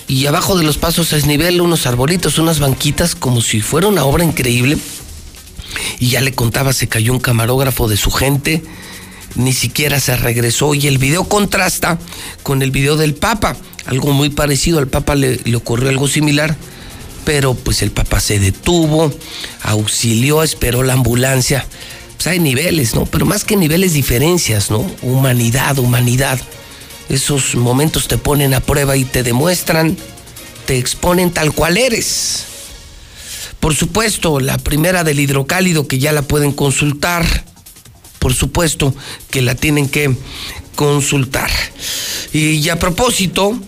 y abajo de los pasos a desnivel, unos arbolitos, unas banquitas, como si fuera una obra increíble. Y ya le contaba, se cayó un camarógrafo de su gente ni siquiera se regresó y el video contrasta con el video del Papa, algo muy parecido, al Papa le, le ocurrió algo similar, pero pues el Papa se detuvo, auxilió, esperó la ambulancia. Pues hay niveles, ¿no? Pero más que niveles, diferencias, ¿no? Humanidad, humanidad. Esos momentos te ponen a prueba y te demuestran, te exponen tal cual eres. Por supuesto, la primera del hidrocálido que ya la pueden consultar. Por supuesto que la tienen que consultar. Y a propósito,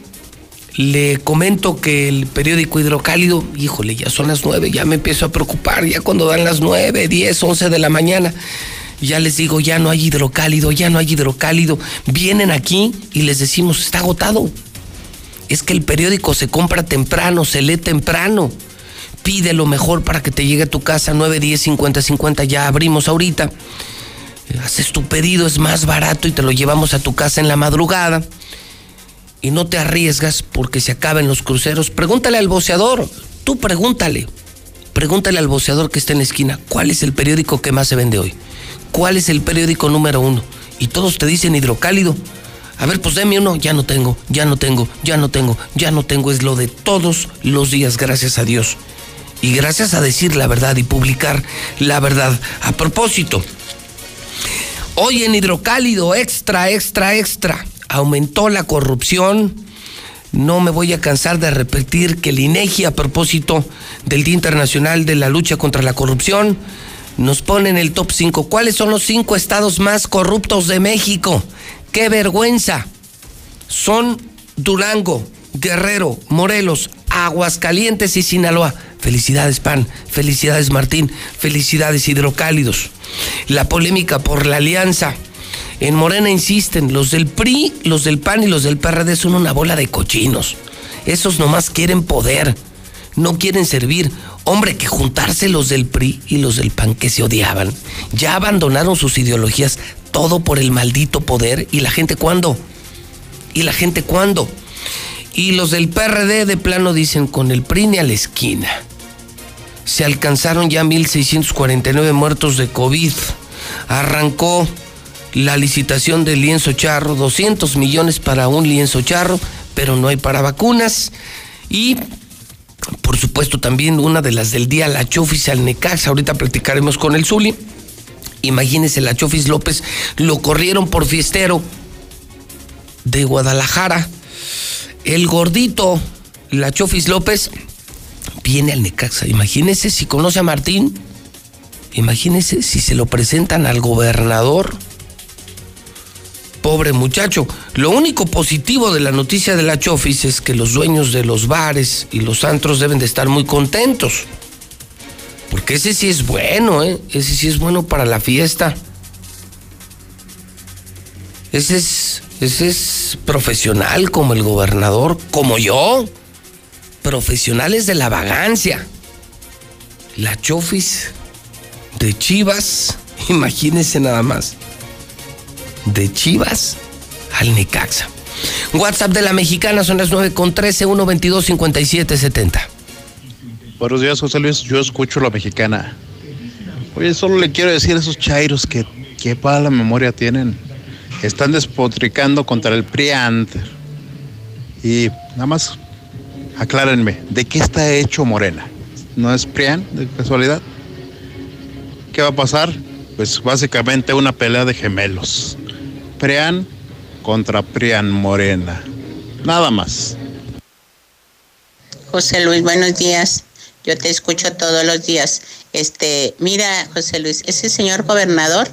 le comento que el periódico Hidrocálido, híjole, ya son las nueve, ya me empiezo a preocupar, ya cuando dan las nueve, diez, once de la mañana, ya les digo, ya no hay hidrocálido, ya no hay hidrocálido. Vienen aquí y les decimos, está agotado. Es que el periódico se compra temprano, se lee temprano. Pide lo mejor para que te llegue a tu casa, 9, 10, 50, 50, ya abrimos ahorita. Haces tu pedido, es más barato y te lo llevamos a tu casa en la madrugada y no te arriesgas porque se acaben los cruceros, pregúntale al boceador, tú pregúntale, pregúntale al boceador que está en la esquina, ¿cuál es el periódico que más se vende hoy? ¿Cuál es el periódico número uno? Y todos te dicen hidrocálido. A ver, pues deme uno, ya no tengo, ya no tengo, ya no tengo, ya no tengo, es lo de todos los días, gracias a Dios. Y gracias a decir la verdad y publicar la verdad. A propósito, hoy en hidrocálido, extra, extra, extra aumentó la corrupción. No me voy a cansar de repetir que el INEGI, a propósito del Día Internacional de la Lucha contra la Corrupción, nos pone en el top 5. ¿Cuáles son los cinco estados más corruptos de México? ¡Qué vergüenza! Son Durango, Guerrero, Morelos, Aguascalientes y Sinaloa. Felicidades, PAN. Felicidades, Martín. Felicidades, Hidrocálidos. La polémica por la alianza en Morena insisten, los del PRI, los del PAN y los del PRD son una bola de cochinos. Esos nomás quieren poder, no quieren servir. Hombre, que juntarse los del PRI y los del PAN que se odiaban, ya abandonaron sus ideologías, todo por el maldito poder. ¿Y la gente cuándo? ¿Y la gente cuándo? Y los del PRD de plano dicen con el PRI ni a la esquina. Se alcanzaron ya 1.649 muertos de COVID. Arrancó la licitación del lienzo charro, 200 millones para un lienzo charro, pero no hay para vacunas. Y por supuesto también una de las del día, la Chofis al Necaxa, ahorita platicaremos con el Zuli. Imagínense, la Chofis López lo corrieron por fiestero de Guadalajara. El gordito, la Chofis López, viene al Necaxa. Imagínense si conoce a Martín. Imagínense si se lo presentan al gobernador pobre muchacho. Lo único positivo de la noticia de la Chofis es que los dueños de los bares y los antros deben de estar muy contentos. Porque ese sí es bueno, ¿eh? Ese sí es bueno para la fiesta. Ese es, ese es profesional como el gobernador, como yo. Profesionales de la vagancia. La Chofis de Chivas, imagínense nada más de Chivas al Necaxa. WhatsApp de la mexicana son las 9 con 13 122 57 70. Buenos días, José Luis. Yo escucho la mexicana. Oye, solo le quiero decir a esos chairos que qué la memoria tienen. Están despotricando contra el PRIANT. Y nada más aclárenme, ¿de qué está hecho Morena? ¿No es PRIAN de casualidad? ¿Qué va a pasar? Pues básicamente una pelea de gemelos. PRIAN contra PRIAN Morena. Nada más. José Luis, buenos días. Yo te escucho todos los días. Este, mira, José Luis, ese señor gobernador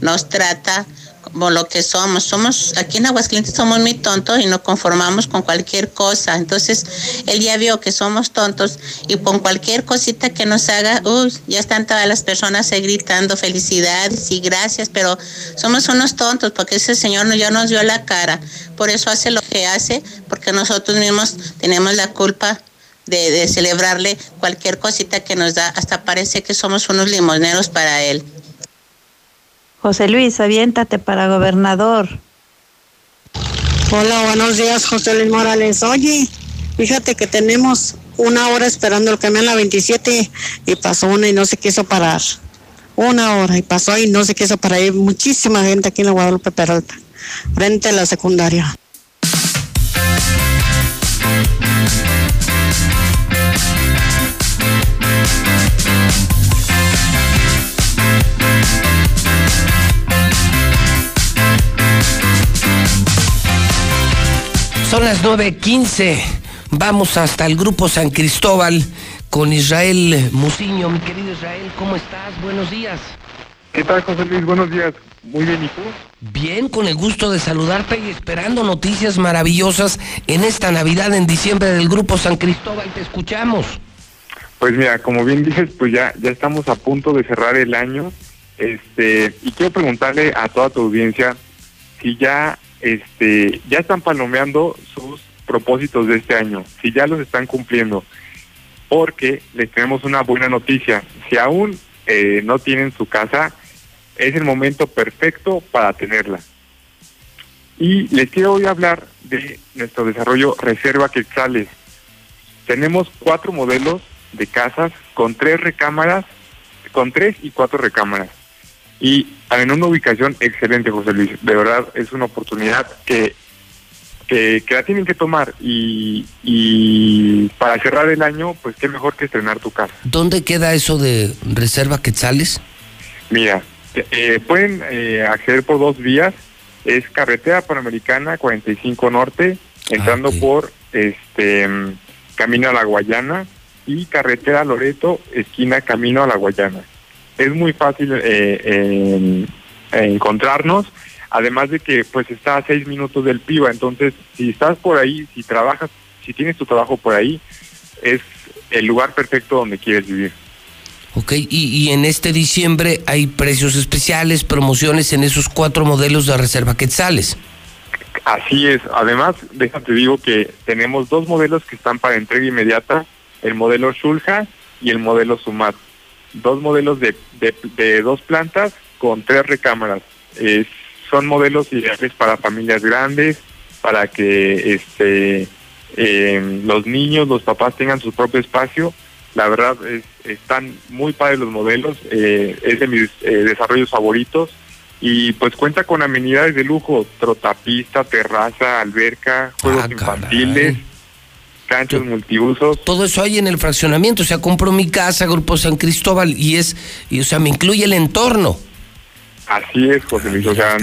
nos trata como lo que somos. Somos, aquí en Aguascalientes somos muy tontos y nos conformamos con cualquier cosa. Entonces, él ya vio que somos tontos y con cualquier cosita que nos haga, uy, ya están todas las personas ahí gritando felicidades y gracias, pero somos unos tontos porque ese señor ya nos dio la cara. Por eso hace lo que hace, porque nosotros mismos tenemos la culpa de, de celebrarle cualquier cosita que nos da. Hasta parece que somos unos limoneros para él. José Luis, aviéntate para gobernador. Hola, buenos días, José Luis Morales. Oye, fíjate que tenemos una hora esperando el camión a la 27 y pasó una y no se quiso parar. una hora y pasó y no sé qué hizo para ir muchísima gente aquí en la Guadalupe Peralta, frente a la secundaria. Son las 9.15. Vamos hasta el grupo San Cristóbal con Israel Musiño. Mi querido Israel, ¿cómo estás? Buenos días. ¿Qué tal, José Luis? Buenos días. Muy bien, ¿y tú? Bien, con el gusto de saludarte y esperando noticias maravillosas en esta Navidad en diciembre del grupo San Cristóbal. Te escuchamos. Pues mira, como bien dices, pues ya, ya estamos a punto de cerrar el año. Este, y quiero preguntarle a toda tu audiencia si ya, este, ya están palomeando sus propósitos de este año, si ya los están cumpliendo. Porque les tenemos una buena noticia. Si aún eh, no tienen su casa, es el momento perfecto para tenerla. Y les quiero hoy hablar de nuestro desarrollo Reserva Quetzales. Tenemos cuatro modelos de casas con tres recámaras, con tres y cuatro recámaras. Y en una ubicación excelente, José Luis. De verdad, es una oportunidad que, que, que la tienen que tomar. Y, y para cerrar el año, pues qué mejor que estrenar tu casa. ¿Dónde queda eso de Reserva Quetzales? Mira, eh, pueden eh, acceder por dos vías. Es carretera panamericana 45 Norte, entrando por este Camino a la Guayana y carretera Loreto, esquina Camino a la Guayana. Es muy fácil eh, en encontrarnos, además de que pues está a seis minutos del PIBA, entonces si estás por ahí, si trabajas, si tienes tu trabajo por ahí, es el lugar perfecto donde quieres vivir. Ok, y, y en este diciembre hay precios especiales, promociones en esos cuatro modelos de Reserva Quetzales. Así es. Además, déjate digo que tenemos dos modelos que están para entrega inmediata, el modelo Shulha y el modelo Sumat. Dos modelos de, de, de dos plantas con tres recámaras. Eh, son modelos ideales para familias grandes, para que este eh, los niños, los papás tengan su propio espacio. La verdad, es, están muy padres los modelos, eh, es de mis eh, desarrollos favoritos y pues cuenta con amenidades de lujo, trotapista, terraza, alberca, juegos infantiles, canchas multiusos. Todo eso hay en el fraccionamiento, o sea, compro mi casa, Grupo San Cristóbal, y es, y, o sea, me incluye el entorno. Así es, José Luis. O sea,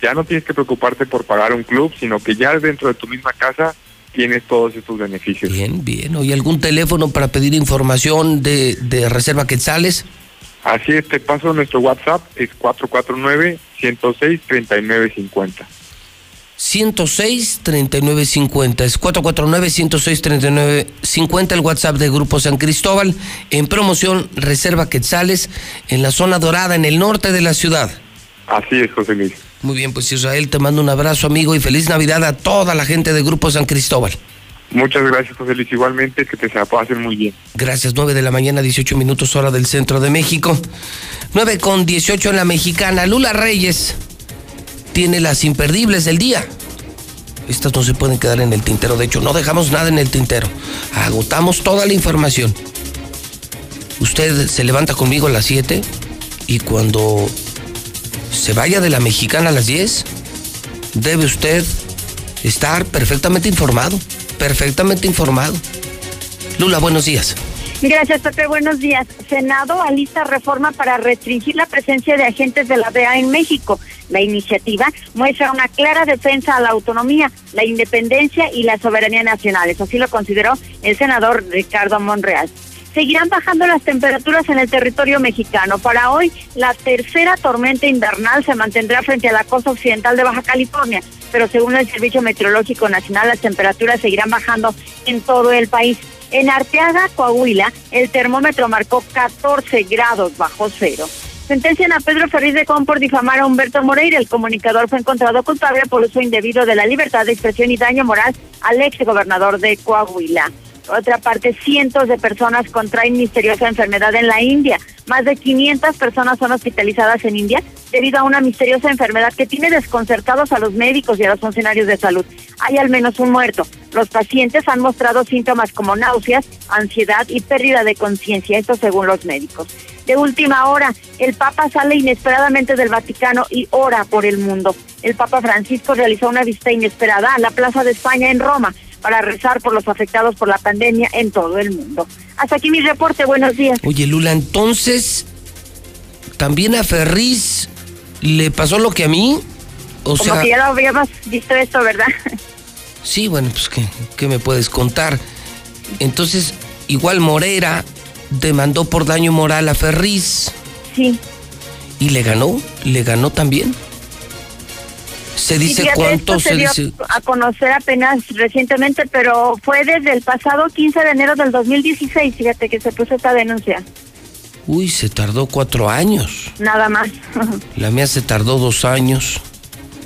ya no tienes que preocuparte por pagar un club, sino que ya dentro de tu misma casa tienes todos estos beneficios. Bien, bien. ¿Hay algún teléfono para pedir información de, de Reserva Quetzales? Así es, te paso nuestro WhatsApp, es 449-106-3950. 106 3950 es 449 106 3950 el WhatsApp de Grupo San Cristóbal en promoción Reserva Quetzales en la zona dorada en el norte de la ciudad. Así es, José Luis. Muy bien, pues Israel, te mando un abrazo amigo y feliz Navidad a toda la gente de Grupo San Cristóbal. Muchas gracias, José Luis. Igualmente, que te se pasen muy bien. Gracias, 9 de la mañana, 18 minutos hora del centro de México. 9 con 18 en la mexicana. Lula Reyes tiene las imperdibles del día. Estas no se pueden quedar en el tintero. De hecho, no dejamos nada en el tintero. Agotamos toda la información. Usted se levanta conmigo a las 7 y cuando se vaya de la mexicana a las 10, debe usted estar perfectamente informado. Perfectamente informado. Lula, buenos días. Gracias, Pepe. Buenos días. Senado alista reforma para restringir la presencia de agentes de la DEA en México. La iniciativa muestra una clara defensa a la autonomía, la independencia y la soberanía nacionales. Así lo consideró el senador Ricardo Monreal. Seguirán bajando las temperaturas en el territorio mexicano. Para hoy, la tercera tormenta invernal se mantendrá frente a la costa occidental de Baja California, pero según el Servicio Meteorológico Nacional, las temperaturas seguirán bajando en todo el país. En Arteaga, Coahuila, el termómetro marcó 14 grados bajo cero. Sentencian a Pedro Ferriz de Con por difamar a Humberto Moreira. El comunicador fue encontrado culpable por uso indebido de la libertad de expresión y daño moral al ex gobernador de Coahuila. Por otra parte, cientos de personas contraen misteriosa enfermedad en la India. Más de 500 personas son hospitalizadas en India debido a una misteriosa enfermedad que tiene desconcertados a los médicos y a los funcionarios de salud. Hay al menos un muerto. Los pacientes han mostrado síntomas como náuseas, ansiedad y pérdida de conciencia, esto según los médicos. De última hora. El Papa sale inesperadamente del Vaticano y ora por el mundo. El Papa Francisco realizó una visita inesperada a la Plaza de España en Roma para rezar por los afectados por la pandemia en todo el mundo. Hasta aquí mi reporte, buenos días. Oye, Lula, entonces, ¿también a Ferriz le pasó lo que a mí? O Como sea, que ya lo habíamos visto esto, ¿verdad? sí, bueno, pues ¿qué, qué me puedes contar? Entonces, igual Moreira demandó por daño moral a Ferriz. Sí. ¿Y le ganó? ¿Le ganó también? Se dice fíjate, cuánto, esto se dio dice... a conocer apenas recientemente, pero fue desde el pasado 15 de enero del 2016, fíjate que se puso esta denuncia, Uy, se tardó cuatro años. nada más. La mía se tardó dos años.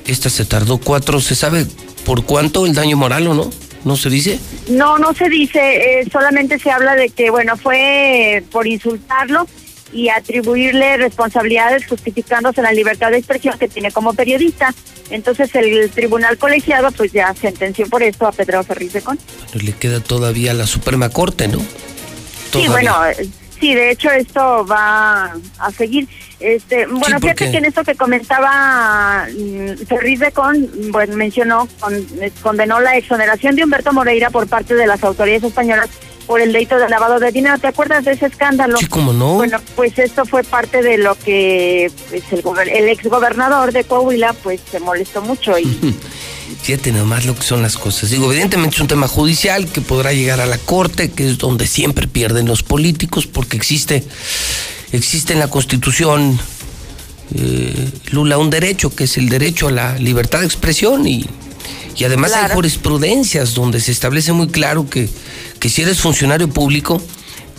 Esta se tardó cuatro. ¿Se sabe por cuánto el daño moral o no? ¿No se dice? No, no se dice, eh, solamente se habla de que, bueno, fue por insultarlo y atribuirle responsabilidades justificándose la libertad de expresión que tiene como periodista. Entonces el tribunal colegiado pues ya sentenció por esto a Pedro Ferriz de Con. Le queda todavía la Suprema Corte, ¿no? Sí, bueno, sí, de hecho esto va a seguir. Este, bueno, ¿por fíjate qué? que en esto que comentaba mm, Ferriz de Con, bueno, mencionó, con- eh, condenó la exoneración de Humberto Moreira por parte de las autoridades españolas por el delito de lavado de dinero. ¿Te acuerdas de ese escándalo? Sí, cómo no. Bueno, pues esto fue parte de lo que pues, el, el exgobernador de Coahuila pues se molestó mucho y Fíjate nomás lo que son las cosas. Digo, evidentemente es un tema judicial que podrá llegar a la corte, que es donde siempre pierden los políticos, porque existe, existe en la Constitución, eh, Lula, un derecho, que es el derecho a la libertad de expresión y, y además hay jurisprudencias donde se establece muy claro que, que si eres funcionario público,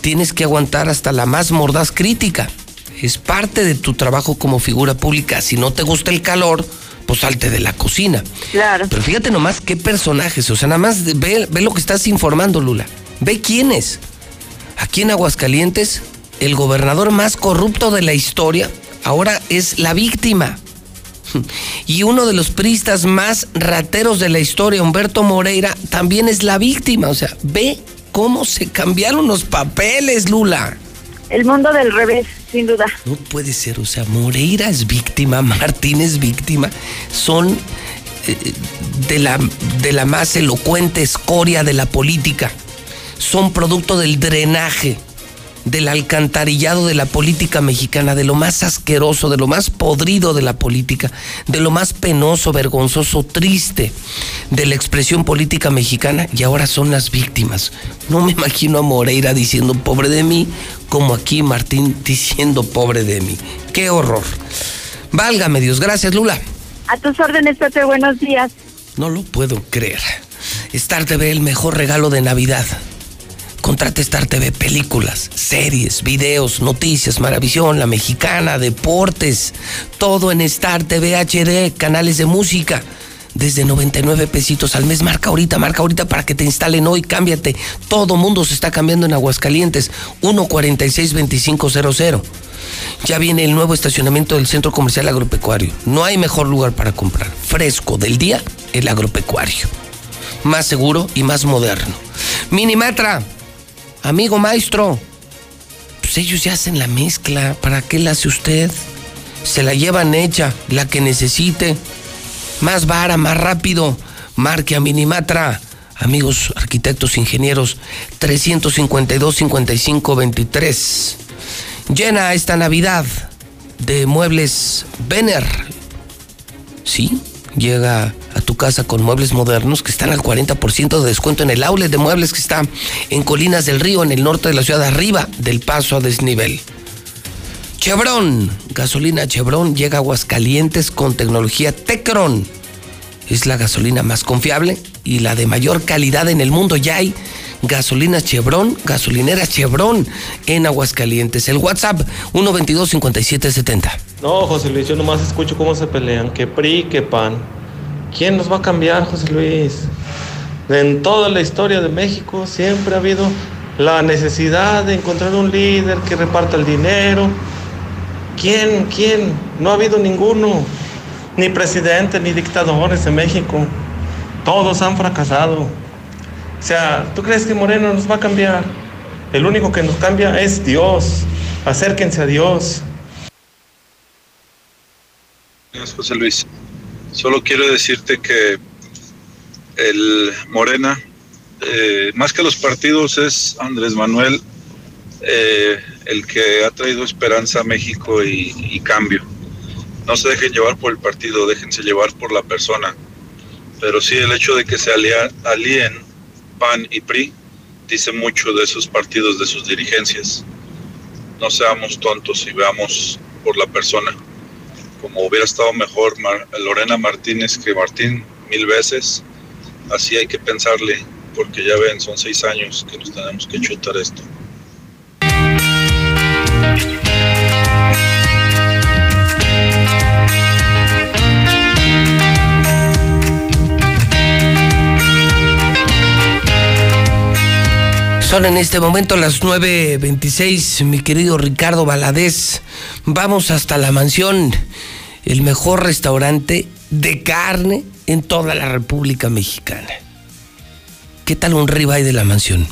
tienes que aguantar hasta la más mordaz crítica. Es parte de tu trabajo como figura pública. Si no te gusta el calor, pues salte de la cocina. Claro. Pero fíjate nomás qué personajes, o sea, nada más ve, ve lo que estás informando, Lula. Ve quiénes. Aquí en Aguascalientes, el gobernador más corrupto de la historia ahora es la víctima. Y uno de los priistas más rateros de la historia, Humberto Moreira, también es la víctima. O sea, ve cómo se cambiaron los papeles, Lula. El mundo del revés, sin duda. No puede ser, o sea, Moreira es víctima, Martín es víctima, son eh, de, la, de la más elocuente escoria de la política, son producto del drenaje, del alcantarillado de la política mexicana, de lo más asqueroso, de lo más podrido de la política, de lo más penoso, vergonzoso, triste de la expresión política mexicana y ahora son las víctimas. No me imagino a Moreira diciendo pobre de mí, como aquí Martín diciendo pobre de mí. ¡Qué horror! Válgame Dios, gracias Lula. A tus órdenes, Pepe, buenos días. No lo puedo creer. Star TV, el mejor regalo de Navidad. Contrate Star TV, películas, series, videos, noticias, Maravisión, La Mexicana, deportes, todo en Star TV HD, canales de música. Desde 99 pesitos al mes. Marca ahorita, marca ahorita para que te instalen hoy. Cámbiate. Todo mundo se está cambiando en Aguascalientes. 146-2500. Ya viene el nuevo estacionamiento del Centro Comercial Agropecuario. No hay mejor lugar para comprar. Fresco del día, el agropecuario. Más seguro y más moderno. Minimatra, amigo maestro. Pues ellos ya hacen la mezcla. ¿Para qué la hace usted? Se la llevan hecha, la que necesite. Más vara, más rápido. Marque a Minimatra. Amigos arquitectos, ingenieros, 352-55-23. Llena esta Navidad de muebles Benner. Sí, llega a tu casa con muebles modernos que están al 40% de descuento en el outlet de muebles que está en Colinas del Río, en el norte de la ciudad, arriba del paso a desnivel. Chevron, gasolina Chevron llega a Aguascalientes con tecnología Tecron. Es la gasolina más confiable y la de mayor calidad en el mundo. Ya hay gasolina Chevron, gasolinera Chevron en Aguascalientes. El WhatsApp 122-5770. No, José Luis, yo nomás escucho cómo se pelean, que PRI, que PAN. ¿Quién nos va a cambiar, José Luis? En toda la historia de México siempre ha habido la necesidad de encontrar un líder que reparta el dinero. ¿Quién? ¿Quién? No ha habido ninguno. Ni presidente, ni dictadores en México. Todos han fracasado. O sea, ¿tú crees que Moreno nos va a cambiar? El único que nos cambia es Dios. Acérquense a Dios. José Luis. Solo quiero decirte que el Morena, eh, más que los partidos, es Andrés Manuel eh, el que ha traído esperanza a México y, y cambio. No se dejen llevar por el partido, déjense llevar por la persona. Pero sí el hecho de que se alia- alíen PAN y PRI dice mucho de esos partidos, de sus dirigencias. No seamos tontos y veamos por la persona. Como hubiera estado mejor Mar- Lorena Martínez que Martín mil veces, así hay que pensarle, porque ya ven, son seis años que nos tenemos que chutar esto. Son en este momento las 9.26, mi querido Ricardo Valadez. Vamos hasta la mansión, el mejor restaurante de carne en toda la República Mexicana. ¿Qué tal un ribeye de la mansión?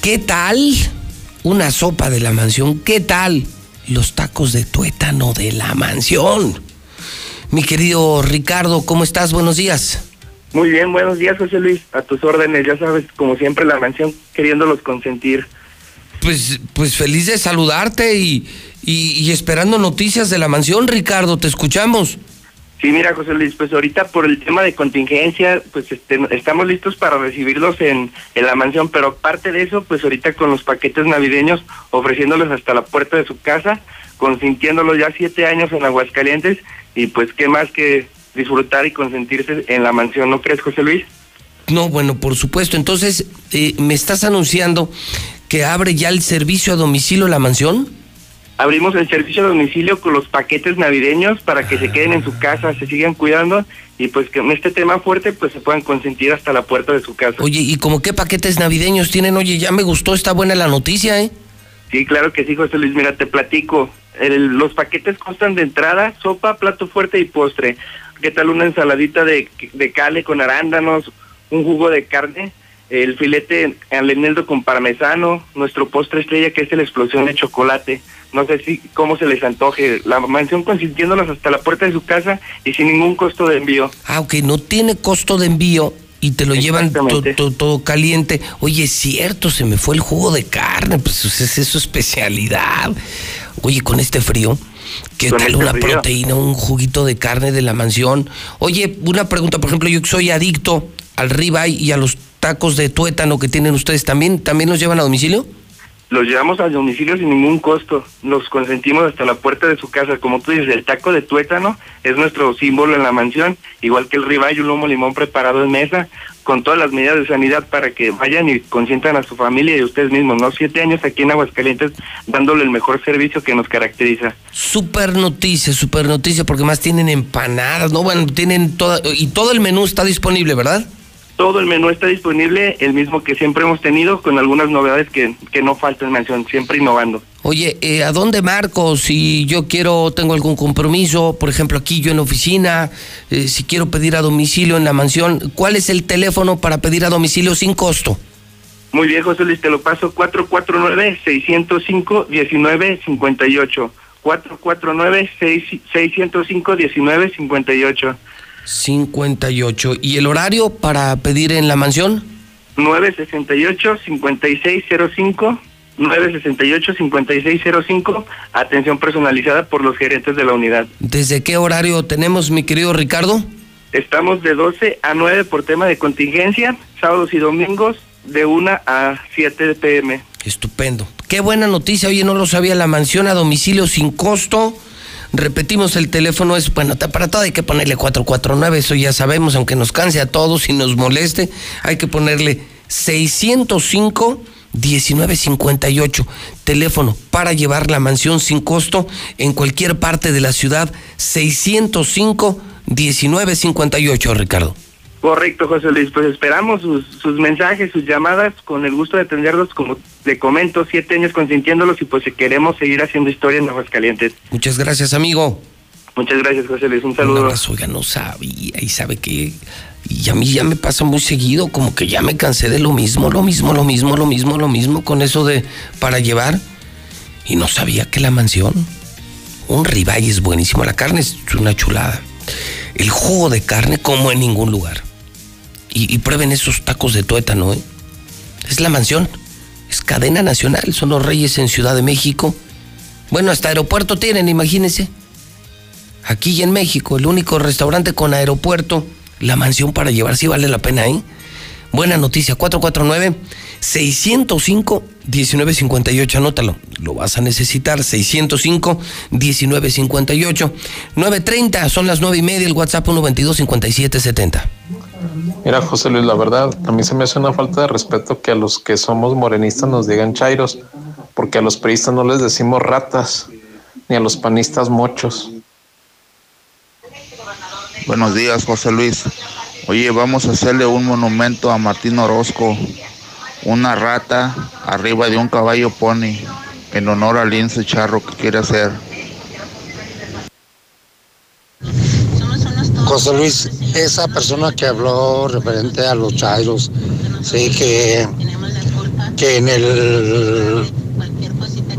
¿Qué tal una sopa de la mansión? ¿Qué tal los tacos de tuétano de la mansión? Mi querido Ricardo, ¿cómo estás? Buenos días. Muy bien, buenos días, José Luis. A tus órdenes, ya sabes, como siempre, la mansión queriéndolos consentir. Pues, pues feliz de saludarte y, y, y esperando noticias de la mansión, Ricardo, te escuchamos. Sí, mira, José Luis, pues ahorita por el tema de contingencia, pues este, estamos listos para recibirlos en, en la mansión, pero aparte de eso, pues ahorita con los paquetes navideños, ofreciéndolos hasta la puerta de su casa, consintiéndolos ya siete años en Aguascalientes, y pues qué más que disfrutar y consentirse en la mansión, ¿no crees, José Luis? No, bueno, por supuesto. Entonces, eh, ¿me estás anunciando que abre ya el servicio a domicilio la mansión? Abrimos el servicio a domicilio con los paquetes navideños para que se queden en su casa, se sigan cuidando y pues que en este tema fuerte pues se puedan consentir hasta la puerta de su casa. Oye, ¿y como qué paquetes navideños tienen? Oye, ya me gustó, está buena la noticia, ¿eh? Sí, claro que sí, José Luis. Mira, te platico. El- los paquetes constan de entrada, sopa, plato fuerte y postre. ¿Qué tal una ensaladita de, de cale con arándanos, un jugo de carne, el filete al eneldo con parmesano, nuestro postre estrella que es la explosión de chocolate? No sé si cómo se les antoje. La mansión consintiéndolos hasta la puerta de su casa y sin ningún costo de envío. Ah, ok, no tiene costo de envío y te lo llevan to- to- todo caliente. Oye, es cierto, se me fue el jugo de carne, pues es, es su especialidad. Oye, con este frío, ¿qué tal una proteína, un juguito de carne de la mansión? Oye, una pregunta, por ejemplo, yo que soy adicto al ribeye y a los tacos de tuétano que tienen ustedes, ¿también, también los llevan a domicilio? Los llevamos al domicilio sin ningún costo. Los consentimos hasta la puerta de su casa. Como tú dices, el taco de tuétano es nuestro símbolo en la mansión, igual que el ribeye lomo limón preparado en mesa, con todas las medidas de sanidad para que vayan y consientan a su familia y a ustedes mismos, ¿no? Siete años aquí en Aguascalientes dándole el mejor servicio que nos caracteriza. Super noticia, super noticia, porque más tienen empanadas, ¿no? Bueno, tienen toda, y todo el menú está disponible, ¿verdad? Todo el menú está disponible, el mismo que siempre hemos tenido, con algunas novedades que, que no faltan en mansión, siempre innovando. Oye, eh, ¿a dónde marco si yo quiero, tengo algún compromiso? Por ejemplo, aquí yo en la oficina, eh, si quiero pedir a domicilio en la mansión, ¿cuál es el teléfono para pedir a domicilio sin costo? Muy bien, José Luis, te lo paso 449-605-1958. 449-605-1958. 58. ¿Y el horario para pedir en la mansión? 968-5605. 968-5605. Atención personalizada por los gerentes de la unidad. ¿Desde qué horario tenemos, mi querido Ricardo? Estamos de 12 a 9 por tema de contingencia, sábados y domingos de 1 a 7 pm. Estupendo. Qué buena noticia, oye, no lo sabía, la mansión a domicilio sin costo. Repetimos, el teléfono es, bueno, para todo hay que ponerle 449, eso ya sabemos, aunque nos canse a todos y nos moleste, hay que ponerle 605 1958, teléfono para llevar la mansión sin costo en cualquier parte de la ciudad, 605 1958, Ricardo. Correcto, José Luis. Pues esperamos sus, sus mensajes, sus llamadas, con el gusto de atenderlos, como le comento, siete años consintiéndolos y pues queremos seguir haciendo historia en Aguascalientes. Muchas gracias, amigo. Muchas gracias, José Luis. Un Un saludo. abrazo, oiga, no sabía y sabe que y a mí ya me pasa muy seguido, como que ya me cansé de lo mismo, lo mismo, lo mismo, lo mismo, lo mismo con eso de para llevar. y no sabía que la mansión, un ribeye es buenísimo, la carne es una chulada. El jugo de carne como en ningún lugar. Y, prueben esos tacos de tuétano, ¿eh? Es la mansión, es cadena nacional, son los reyes en Ciudad de México. Bueno, hasta aeropuerto tienen, imagínense. Aquí y en México, el único restaurante con aeropuerto, la mansión para llevar, sí vale la pena, ¿eh? Buena noticia, 449-605-1958, anótalo, lo vas a necesitar, 605-1958, 930, son las 9 y media, el WhatsApp 122-5770. Mira, José Luis, la verdad, a mí se me hace una falta de respeto que a los que somos morenistas nos digan chairos, porque a los periodistas no les decimos ratas, ni a los panistas mochos. Buenos días, José Luis. Oye, vamos a hacerle un monumento a Martín Orozco, una rata arriba de un caballo pony, en honor al lince charro que quiere hacer. José Luis, esa persona que habló referente a los chairos, sí, que, que en el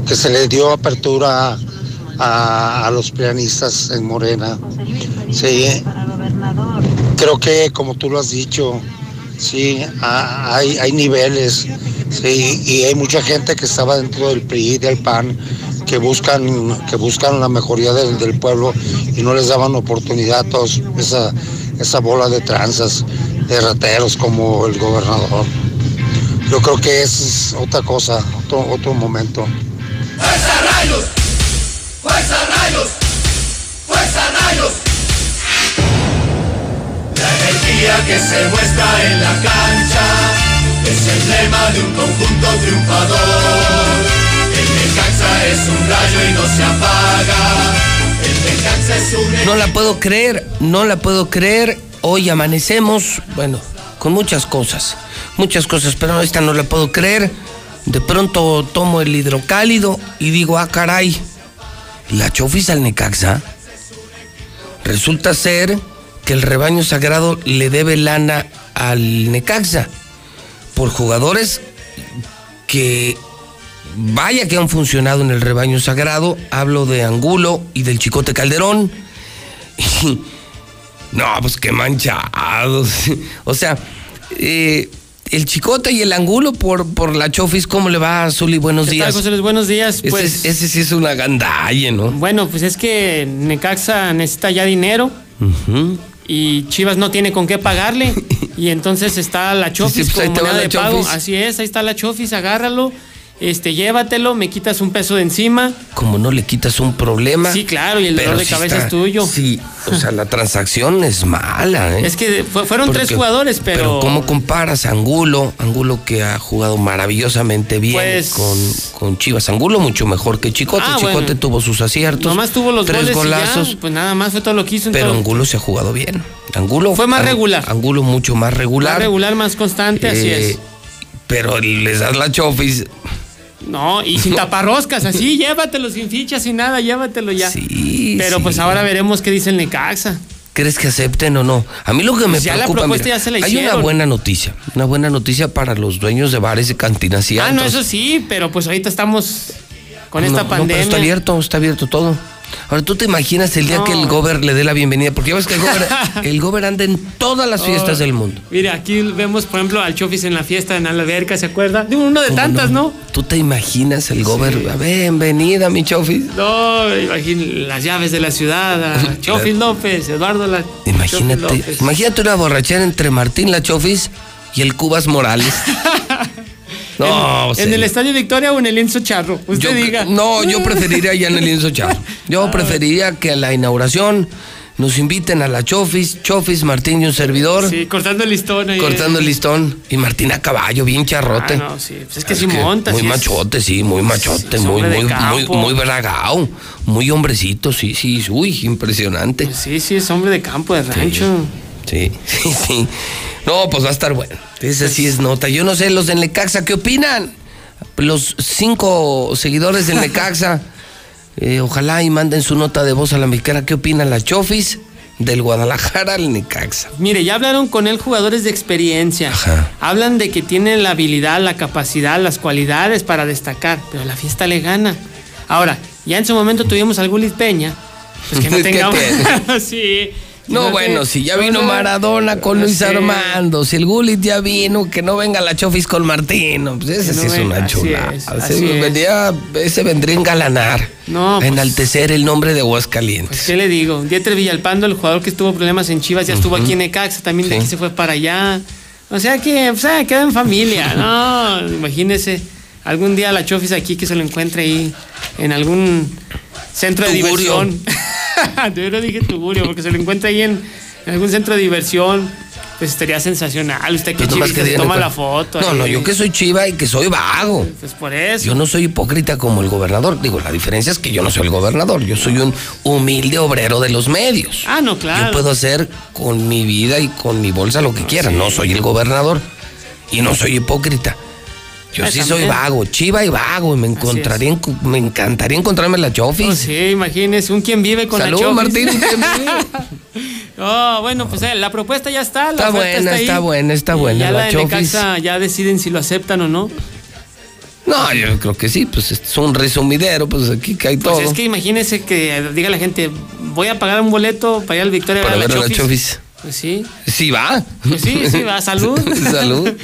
que se le dio apertura a, a los pianistas en Morena, sí, creo que como tú lo has dicho, sí, hay, hay niveles, sí, y hay mucha gente que estaba dentro del PRI, del PAN, que buscan, que buscan la mejoría del, del pueblo y no les daban oportunidad a todos esa, esa bola de tranzas, de rateros como el gobernador. Yo creo que es otra cosa, otro, otro momento. ¡Fuerza Rayos! ¡Fuerza Rayos! ¡Fuerza Rayos! La energía que se muestra en la cancha es emblema de un conjunto triunfador. Es un rayo y no se apaga. El Necaxa es un No la puedo creer, no la puedo creer. Hoy amanecemos, bueno, con muchas cosas, muchas cosas, pero esta no la puedo creer. De pronto tomo el hidrocálido y digo, ah, caray, la chofis al Necaxa. Resulta ser que el rebaño sagrado le debe lana al Necaxa por jugadores que vaya que han funcionado en el rebaño sagrado. Hablo de Angulo y del Chicote Calderón. no, pues qué manchados. O sea, eh, el Chicote y el Angulo por, por la Chofis, ¿cómo le va, Zuli? Buenos ¿Qué tal, días. José Luis? Buenos días. Pues, es- ese sí es una gandalle, ¿no? bueno, pues es que Necaxa necesita ya dinero y Chivas no tiene con qué pagarle. y entonces está la Chofis Sí, pues como moneda de pago. Así es, ahí está la Chofis, agárralo, este, llévatelo, me quitas un peso de encima. Como no le quitas un problema. Sí, claro, y el pero dolor de cabeza está- es tuyo. Sí, o sea, la transacción es mala, ¿eh? Es que fue- fueron tres jugadores, pero. ¿cómo comparas Angulo? Angulo que ha jugado maravillosamente bien Pues- con, con Chivas. Angulo mucho mejor que Chicote. Ah, Chicote bueno. tuvo sus aciertos. Nomás tuvo los tres goles golazos. y ya, pues nada más fue todo lo que hizo. Pero todo- Angulo se ha jugado bien. Angulo Fue más regular. Angulo mucho más regular. Más regular, más constante, así Eh, es. Pero les das la chofis. No, y sin taparroscas, así, llévatelo sin fichas, sin nada, llévatelo ya. Sí, Pero sí. pues ahora veremos qué dice el Necaxa. ¿Crees que acepten o no? A mí lo que me Pues ya la preocupa, propuesta mira, ya se la hay una buena noticia, una buena noticia para los dueños de bares y cantinas y Ah, no, eso sí, pero pues ahorita estamos con No, esta no, pero pandemia. está abierto, está abierto todo. Ahora, ¿tú te imaginas el día No. que el gober le dé la bienvenida? Porque ya ves que el gober, el gober anda en todas las fiestas Oh, del mundo. Mira, aquí vemos, por ejemplo, al Chofis en la fiesta en la alberca, ¿se acuerda? Digo, uno de ¿Cómo tantas, ¿no? ¿Tú te imaginas el gober? Bienvenida, mi chofis. No, imagín las llaves de la ciudad, Chofis López, Eduardo la Imagínate, López. imagínate una borrachera entre Martín La Chofis y el Cubas Morales. No, en, o sea, en el Estadio Victoria o en el Lienzo Charro, usted yo- diga. No, yo preferiría ya en el lienzo charro. Yo preferiría que a la inauguración nos inviten a la Chofis, Chofis, Martín y un servidor. Sí, cortando el listón ahí. Cortando el listón. Y Martín a caballo, bien charrote. Ah, no, sí. Pues es que sí monta. Muy sí es- machote, sí, muy machote, muy, muy, muy, muy bragao, muy hombrecito, sí, sí, uy, impresionante. Sí, sí, es hombre de campo, de rancho. Sí, sí, sí. No, pues va a estar bueno. Esa sí es nota. Yo no sé, los del Necaxa, ¿qué opinan? Los cinco seguidores del Necaxa, eh, ojalá y manden su nota de voz a la mexicana. ¿Qué opinan la Chofis del Guadalajara al Necaxa? Mire, ya hablaron con él jugadores de experiencia. Hablan de que tienen la habilidad, la capacidad, las cualidades para destacar, pero la fiesta le gana. Ahora, ya en su momento tuvimos al Gulit Peña, pues que no ¿Qué tengamos. sí. No, bueno, si ya no, vino no. Maradona con No Luis sé. Armando, si el Gulit ya vino, que no venga la Chofis con Martino, pues ese no sí es venga, una chulada. es, Ese ese vendría a engalanar, No, a pues- enaltecer el nombre de Aguascalientes. Pues, ¿qué le digo? Dieter Villalpando, el jugador que tuvo problemas en Chivas, ya estuvo aquí en Necaxa, también de aquí se fue para allá. O sea que, o sea, queda en familia, ¿no? Imagínese, algún día la Chofis aquí que se lo encuentre ahí en algún centro de diversión. Yo no dije Tugurio, porque se lo encuentra ahí en, en algún centro de diversión. Pues estaría sensacional. Usted que Pues toma pues, la foto. No, ahí. no, yo que soy chiva y que soy vago. Pues por eso. Yo no soy hipócrita como el gobernador. Digo, la diferencia es que yo no soy el gobernador. Yo soy un humilde obrero de los medios. Ah, no, claro. Yo puedo hacer con mi vida y con mi bolsa lo que quiera. No soy el gobernador y no soy hipócrita. Yo sí soy vago, chiva y vago. Y me encontraría, en- me encantaría encontrarme la Chofis. Oh, sí, imagínese, un quien vive con Salud, la Chofis. Martín, un quien Oh, bueno, pues eh, la propuesta ya está. La Está buena, ahí. está buena, está Y buena, Ya la la. Necaxa ya deciden si lo aceptan o no. No, yo creo que sí. Pues es un resumidero. Pues aquí cae Pues todo. es que imagínese que diga la gente, voy a pagar un boleto para ir al Victoria Para ver ver a la la. Chofis. Pues sí, Sí va. pues sí, sí, va, salud. Salud.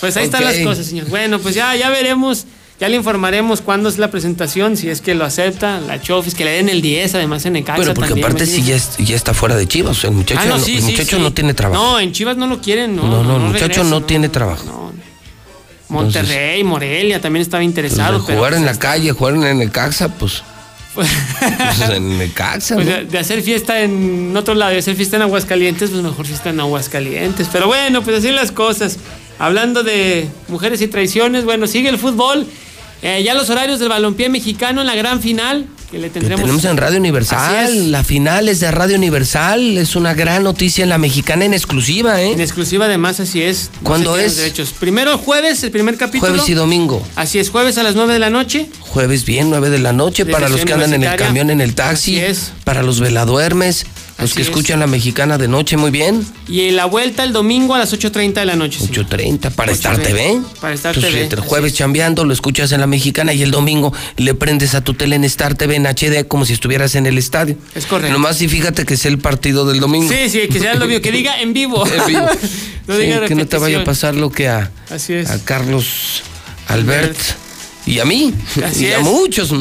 Pues ahí están las cosas, señor. Bueno, pues ya, ya veremos, ya le informaremos cuándo es la presentación, si es que lo acepta, la Chofis, que le den el 10, además en Necaxa Pero porque también, aparte sí imagínese. ya, es- ya está fuera de Chivas. o sea, el muchacho, Ah, no, no, el sí, muchacho sí. no tiene trabajo. No, en Chivas no lo quieren, no. No, no, el muchacho regresa, no tiene trabajo. Monterrey, Morelia también estaba Pues interesado. de pero, jugar en pues, la calle, jugar en el Necaxa, pues. pues en el Necaxa, Pues ¿no? de, de hacer fiesta en otro lado y hacer fiesta en Aguascalientes, pues mejor fiesta en Aguascalientes. Pero bueno, pues así las cosas. Hablando de mujeres y traiciones, bueno, sigue el fútbol. Eh, ya los horarios del balompié mexicano en la gran final que le Que tendremos. tenemos en Radio Universal. La final es de Radio Universal. Es una gran noticia en la mexicana en exclusiva, ¿eh? En exclusiva además, así es. No ¿Cuándo es? Derechos. Primero jueves, el primer capítulo. Jueves y domingo. Así es, jueves a las 9 de la noche. Jueves bien, 9 de la noche. De para los que andan en el camión, en el taxi. Así es. Para los veladuermes. Los Así que es. escuchan la mexicana de noche, muy bien. Y la vuelta el domingo a las 8.30 de la noche. señor. 8.30 para Star 8:30. TV. Para Star Entonces, TV, El jueves chambeando, lo escuchas en la mexicana y el domingo le prendes a tu tele en Star TV en HD como si estuvieras en el estadio. Es correcto. Nomás sí fíjate que es el partido del domingo. Sí, sí, que sea lo mío, que diga en vivo. En vivo. no Sí, diga que no te vaya a pasar lo que a, Así es. a Carlos Albert y a mí. Así y a muchos.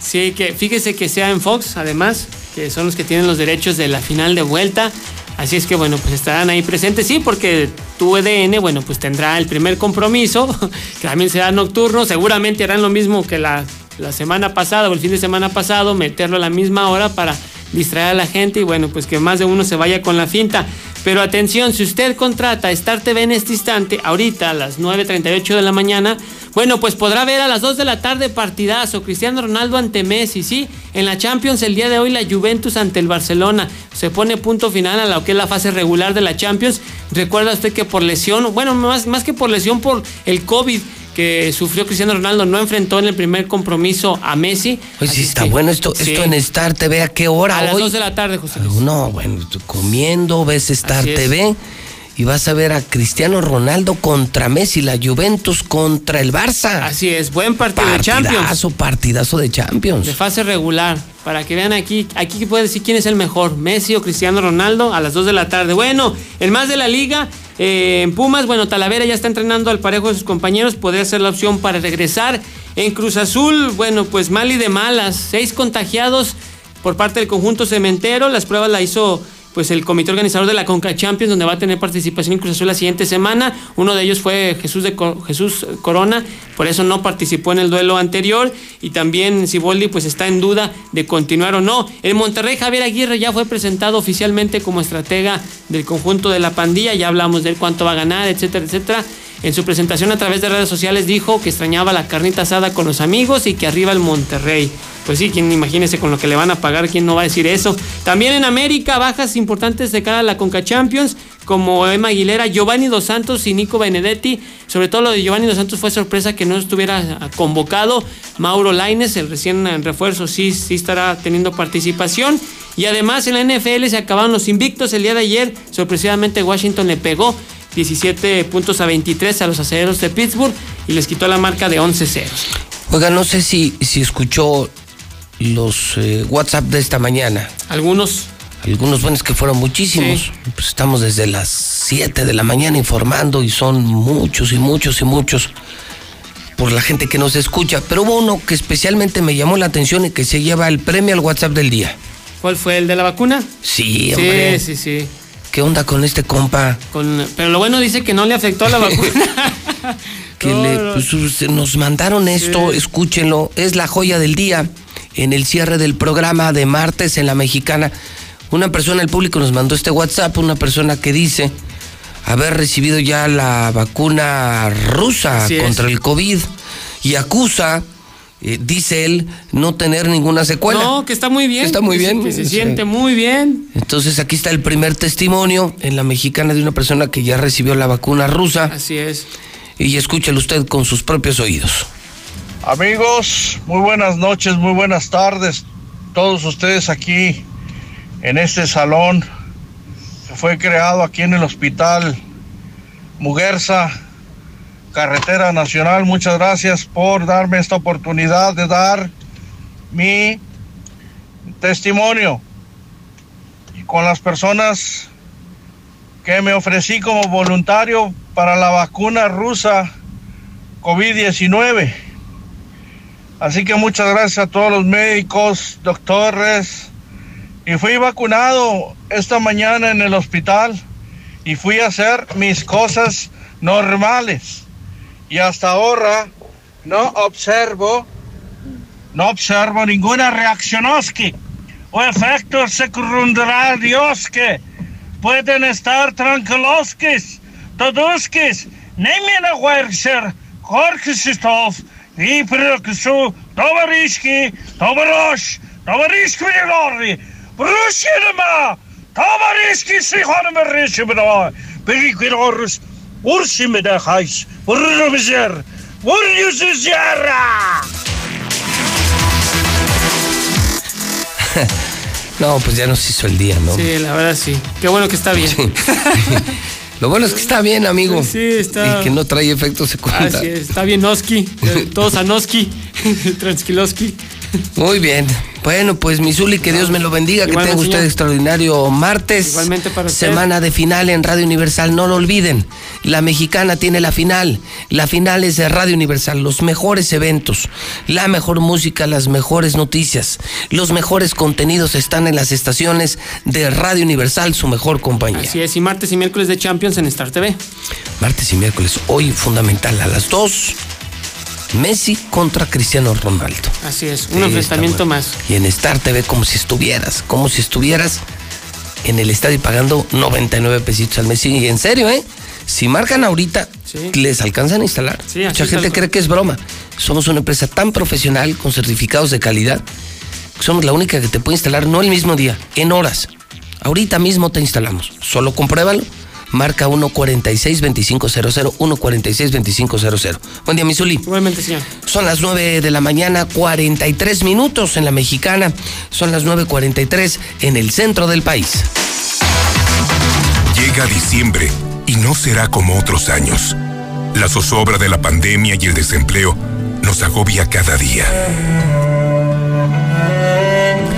Sí, que fíjese que sea en Fox, además, que son los que tienen los derechos de la final de vuelta. Así es que, bueno, pues estarán ahí presentes, sí, porque tu EDN, bueno, pues tendrá el primer compromiso, que también será nocturno. Seguramente harán lo mismo que la, la semana pasada o el fin de semana pasado, meterlo a la misma hora para distraer a la gente y, bueno, pues que más de uno se vaya con la finta. Pero atención, si usted contrata Star TV en este instante, ahorita a las 9.38 de la mañana, bueno, pues podrá ver a las 2 de la tarde partidazo, Cristiano Ronaldo ante Messi, ¿sí? En la Champions el día de hoy la Juventus ante el Barcelona. Se pone punto final a lo que es la fase regular de la Champions. Recuerda usted que por lesión, bueno, más, más que por lesión, por el COVID que sufrió Cristiano Ronaldo, no enfrentó en el primer compromiso a Messi. Oye, sí está que- bueno esto, sí. esto en Star TV, ¿a qué hora A las hoy? 2 de la tarde, José Luis. No, bueno, comiendo, ves Star Así es. Y vas a ver a Cristiano Ronaldo contra Messi, la Juventus contra el Barça. Así es, buen partido de Champions. Partidazo, partidazo de Champions. De fase regular. Para que vean aquí, aquí puede decir quién es el mejor, Messi o Cristiano Ronaldo, a las 2 de la tarde. Bueno, el más de la liga, eh, en Pumas, bueno, Talavera ya está entrenando al parejo de sus compañeros, podría ser la opción para regresar. En Cruz Azul, bueno, pues mal y de malas, seis contagiados por parte del conjunto cementero, las pruebas la hizo pues el comité organizador de la Conca Champions, donde va a tener participación en Cruz Azul la siguiente semana. Uno de ellos fue Jesús, de Jesús Corona, por eso no participó en el duelo anterior. Y también Siboldi pues está en duda de continuar o no. En Monterrey, Javier Aguirre ya fue presentado oficialmente como estratega del conjunto de la pandilla. Ya hablamos de él, cuánto va a ganar, etcétera, etcétera. En su presentación a través de redes sociales dijo que extrañaba la carnita asada con los amigos y que arriba el Monterrey. Pues sí, quien imagínese con lo que le van a pagar, quién no va a decir eso. También en América, bajas importantes de cara a la Conca Champions, como Emma Aguilera, Giovanni Dos Santos y Nico Benedetti. Sobre todo lo de Giovanni Dos Santos fue sorpresa que no estuviera ah, convocado. Mauro Laines, el recién en refuerzo, sí, sí estará teniendo participación. Y además en la NFL se acabaron los invictos el día de ayer. Sorpresivamente Washington le pegó 17 puntos a 23 a los acereros de Pittsburgh y les quitó la marca de 11 ceros. Oiga, no sé si, si escuchó los eh, WhatsApp de esta mañana. Algunos. Algunos buenos que fueron muchísimos. Pues estamos desde las 7 de la mañana informando y son muchos y muchos y muchos por la gente que nos escucha. Pero hubo uno que especialmente me llamó la atención y que se lleva el premio al WhatsApp del día. ¿Cuál fue? ¿El de la vacuna? Sí, hombre. Sí, sí, sí. ¿Qué onda con este compa? Con, pero lo bueno dice que no le afectó la vacuna. que No, le, pues, nos mandaron esto, Sí. escúchenlo, es la joya del día en el cierre del programa de martes en la mexicana. Una persona del público nos mandó este WhatsApp, una persona que dice haber recibido ya la vacuna rusa Así es. contra el COVID y acusa, eh, dice él, no tener ninguna secuela. No, que está muy bien. Está muy que se- bien. Que se Sí. siente muy bien. Entonces aquí está el primer testimonio en la mexicana de una persona que ya recibió la vacuna rusa Así es. y escúchelo usted con sus propios oídos. Amigos, muy buenas noches, muy buenas tardes. Todos ustedes aquí en este salón que fue creado aquí en el hospital Muguerza, Carretera Nacional. Muchas gracias por darme esta oportunidad de dar mi testimonio con las personas que me ofrecí como voluntario para la vacuna rusa COVID-19. Así que muchas gracias a todos los médicos, doctores. Y fui vacunado esta mañana en el hospital y fui a hacer mis cosas normales Y hasta ahora no observo, no observo ninguna reaccionoski o efectos secundarios que pueden estar tranquiloskis, toduskis, nemen a huerser, korkisistov, и прекусу, товарищи, товарищ, товарищи Григорий, Брусинема, товарищи Vur şimdi de hays. Vurur bizer. No, pues ya nos hizo el día, ¿no? Sí, la verdad sí. Qué bueno que está bien. Lo bueno es que está bien, amigo. Sí, está. Y que no trae efectos secundarios. Así es, está bien Oski. Todos a Noski. Tranquiloski. Muy bien. Bueno, pues Misuli, que Dios me lo bendiga, que tenga usted extraordinario martes. Igualmente para usted. Semana de final en Radio Universal, no lo olviden. La mexicana tiene la final. La final es de Radio Universal, los mejores eventos, la mejor música, las mejores noticias, los mejores contenidos están en las estaciones de Radio Universal, su mejor compañía. Así es, y martes y miércoles de Champions en Star TV. Martes y miércoles, hoy fundamental a las 2, Messi contra Cristiano Ronaldo. Así es, un Sí, enfrentamiento bueno. más. Y en Star TV como si estuvieras, como si estuvieras en el estadio pagando 99 pesitos al mes. Y en serio, ¿eh? Si marcan ahorita, les alcanzan a instalar. Sí, Mucha gente cree que es broma. Somos una empresa tan profesional, con certificados de calidad, que somos la única que te puede instalar, no el mismo día, en horas. Ahorita mismo te instalamos. Solo compruébalo. Marca 146-2500, 146-2500. Buen día, Misuli. Igualmente, señor. Son las 9 de la mañana, 43 minutos en la mexicana. Son las 9.43 en el centro del país. Llega diciembre y no será como otros años. La zozobra de la pandemia y el desempleo nos agobia cada día.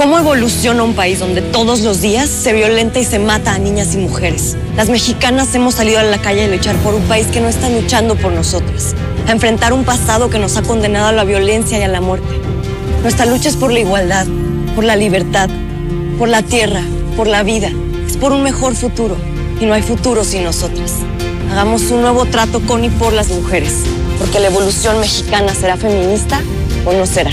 ¿Cómo evoluciona un país donde todos los días se violenta y se mata a niñas y mujeres? Las mexicanas hemos salido a la calle a luchar por un país que no está luchando por nosotras, a enfrentar un pasado que nos ha condenado a la violencia y a la muerte. Nuestra lucha es por la igualdad, por la libertad, por la tierra, por la vida. Es por un mejor futuro y no hay futuro sin nosotras. Hagamos un nuevo trato con y por las mujeres, porque la evolución mexicana será feminista o no será.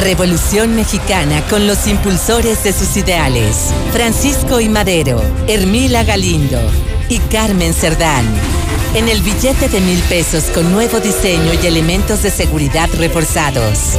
Revolución Mexicana con los impulsores de sus ideales. Francisco y Madero, Hermila Galindo y Carmen Cerdán. En el billete de mil pesos con nuevo diseño y elementos de seguridad reforzados.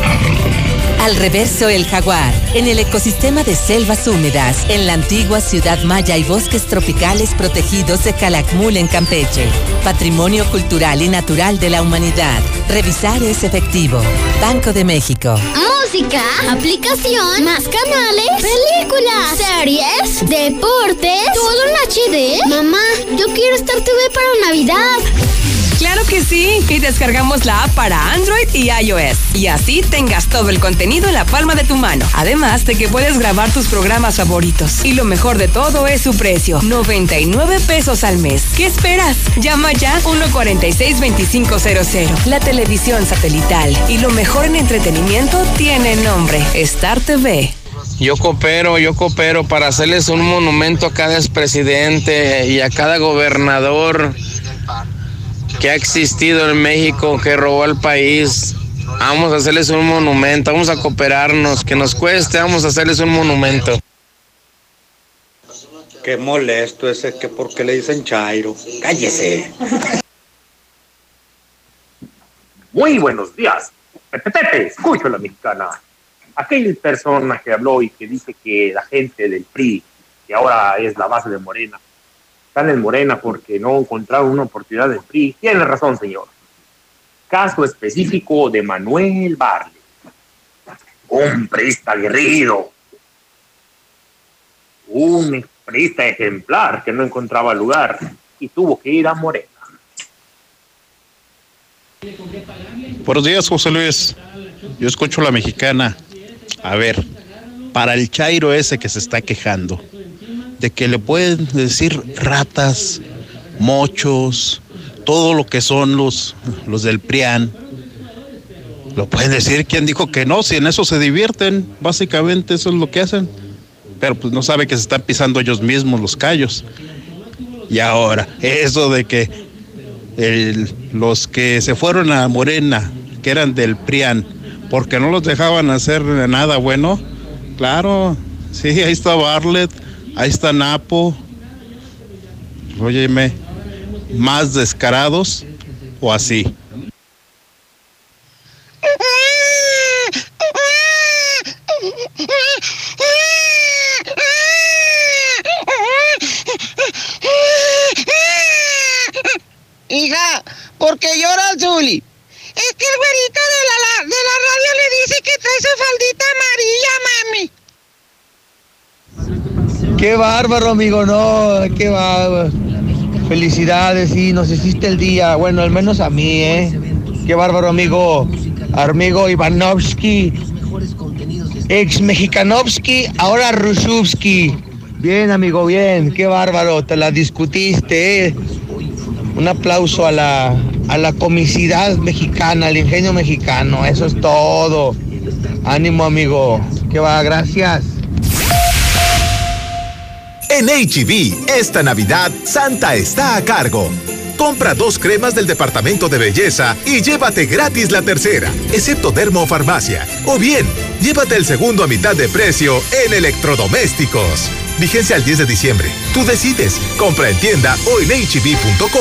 Al reverso el jaguar, en el ecosistema de selvas húmedas, en la antigua ciudad maya y bosques tropicales protegidos de Calakmul en Campeche. Patrimonio cultural y natural de la humanidad. Revisar es efectivo. Banco de México. Música, aplicación, más canales, películas, series, deportes, todo en HD. Mamá, yo quiero Star TV para Navidad. Claro que sí, y descargamos la app para Android y iOS. Y así tengas todo el contenido en la palma de tu mano. Además de que puedes grabar tus programas favoritos. Y lo mejor de todo es su precio, 99 pesos al mes. ¿Qué esperas? Llama ya 146-2500. La televisión satelital y lo mejor en entretenimiento tiene nombre, Star TV. Yo coopero, yo coopero para hacerles un monumento a cada expresidente y a cada gobernador que ha existido en México, que robó al país. Vamos a hacerles un monumento, vamos a cooperarnos, que nos cueste, vamos a hacerles un monumento. Qué molesto ese que porque le dicen Chairo. Cállese. Muy buenos días. Pepe, Pepe, escucho la mexicana. Aquella persona que habló y que dice que la gente del PRI, que ahora es la base de Morena, en Morena porque no encontraron una oportunidad del PRI. Tiene razón, señor. Caso específico de Manuel Barley. Un priista aguerrido. Un priista ejemplar que no encontraba lugar y tuvo que ir a Morena. Buenos días, José Luis. Yo escucho la mexicana. A ver, para el Chairo ese que se está quejando, de que le pueden decir ratas, mochos, todo lo que son los, los del PRIAN. Lo pueden decir quien dijo que no, si en eso se divierten, básicamente eso es lo que hacen. Pero pues no sabe que se están pisando ellos mismos los callos. Y ahora, eso de que el- los que se fueron a Morena, que eran del PRIAN, porque no los dejaban hacer nada bueno, claro, sí, ahí está Bartlett, ahí está Napo. Óyeme, más descarados o así. Hija, ¿por qué lloras, Zuli? Es que el güerito de la- de la radio le dice que trae su faldita amarilla, mami. Qué bárbaro, amigo, no, qué bárbaro. Felicidades, sí, nos hiciste el día. Bueno, al menos a mí, ¿eh? Qué bárbaro, amigo. Amigo Ivanovsky. Ex Mexicanovsky, ahora Rusubsky. Bien, amigo, bien. Qué bárbaro, te la discutiste, ¿eh? Un aplauso a la, a la comicidad mexicana, al ingenio mexicano. Eso es todo. Ánimo, amigo. Que va, gracias. En HB, esta Navidad, Santa está a cargo. Compra dos cremas del departamento de belleza y llévate gratis la tercera, excepto Dermo Farmacia. O bien, llévate el segundo a mitad de precio en electrodomésticos. Vigencia al 10 de diciembre. Tú decides. Compra en tienda o en hb.com.mx.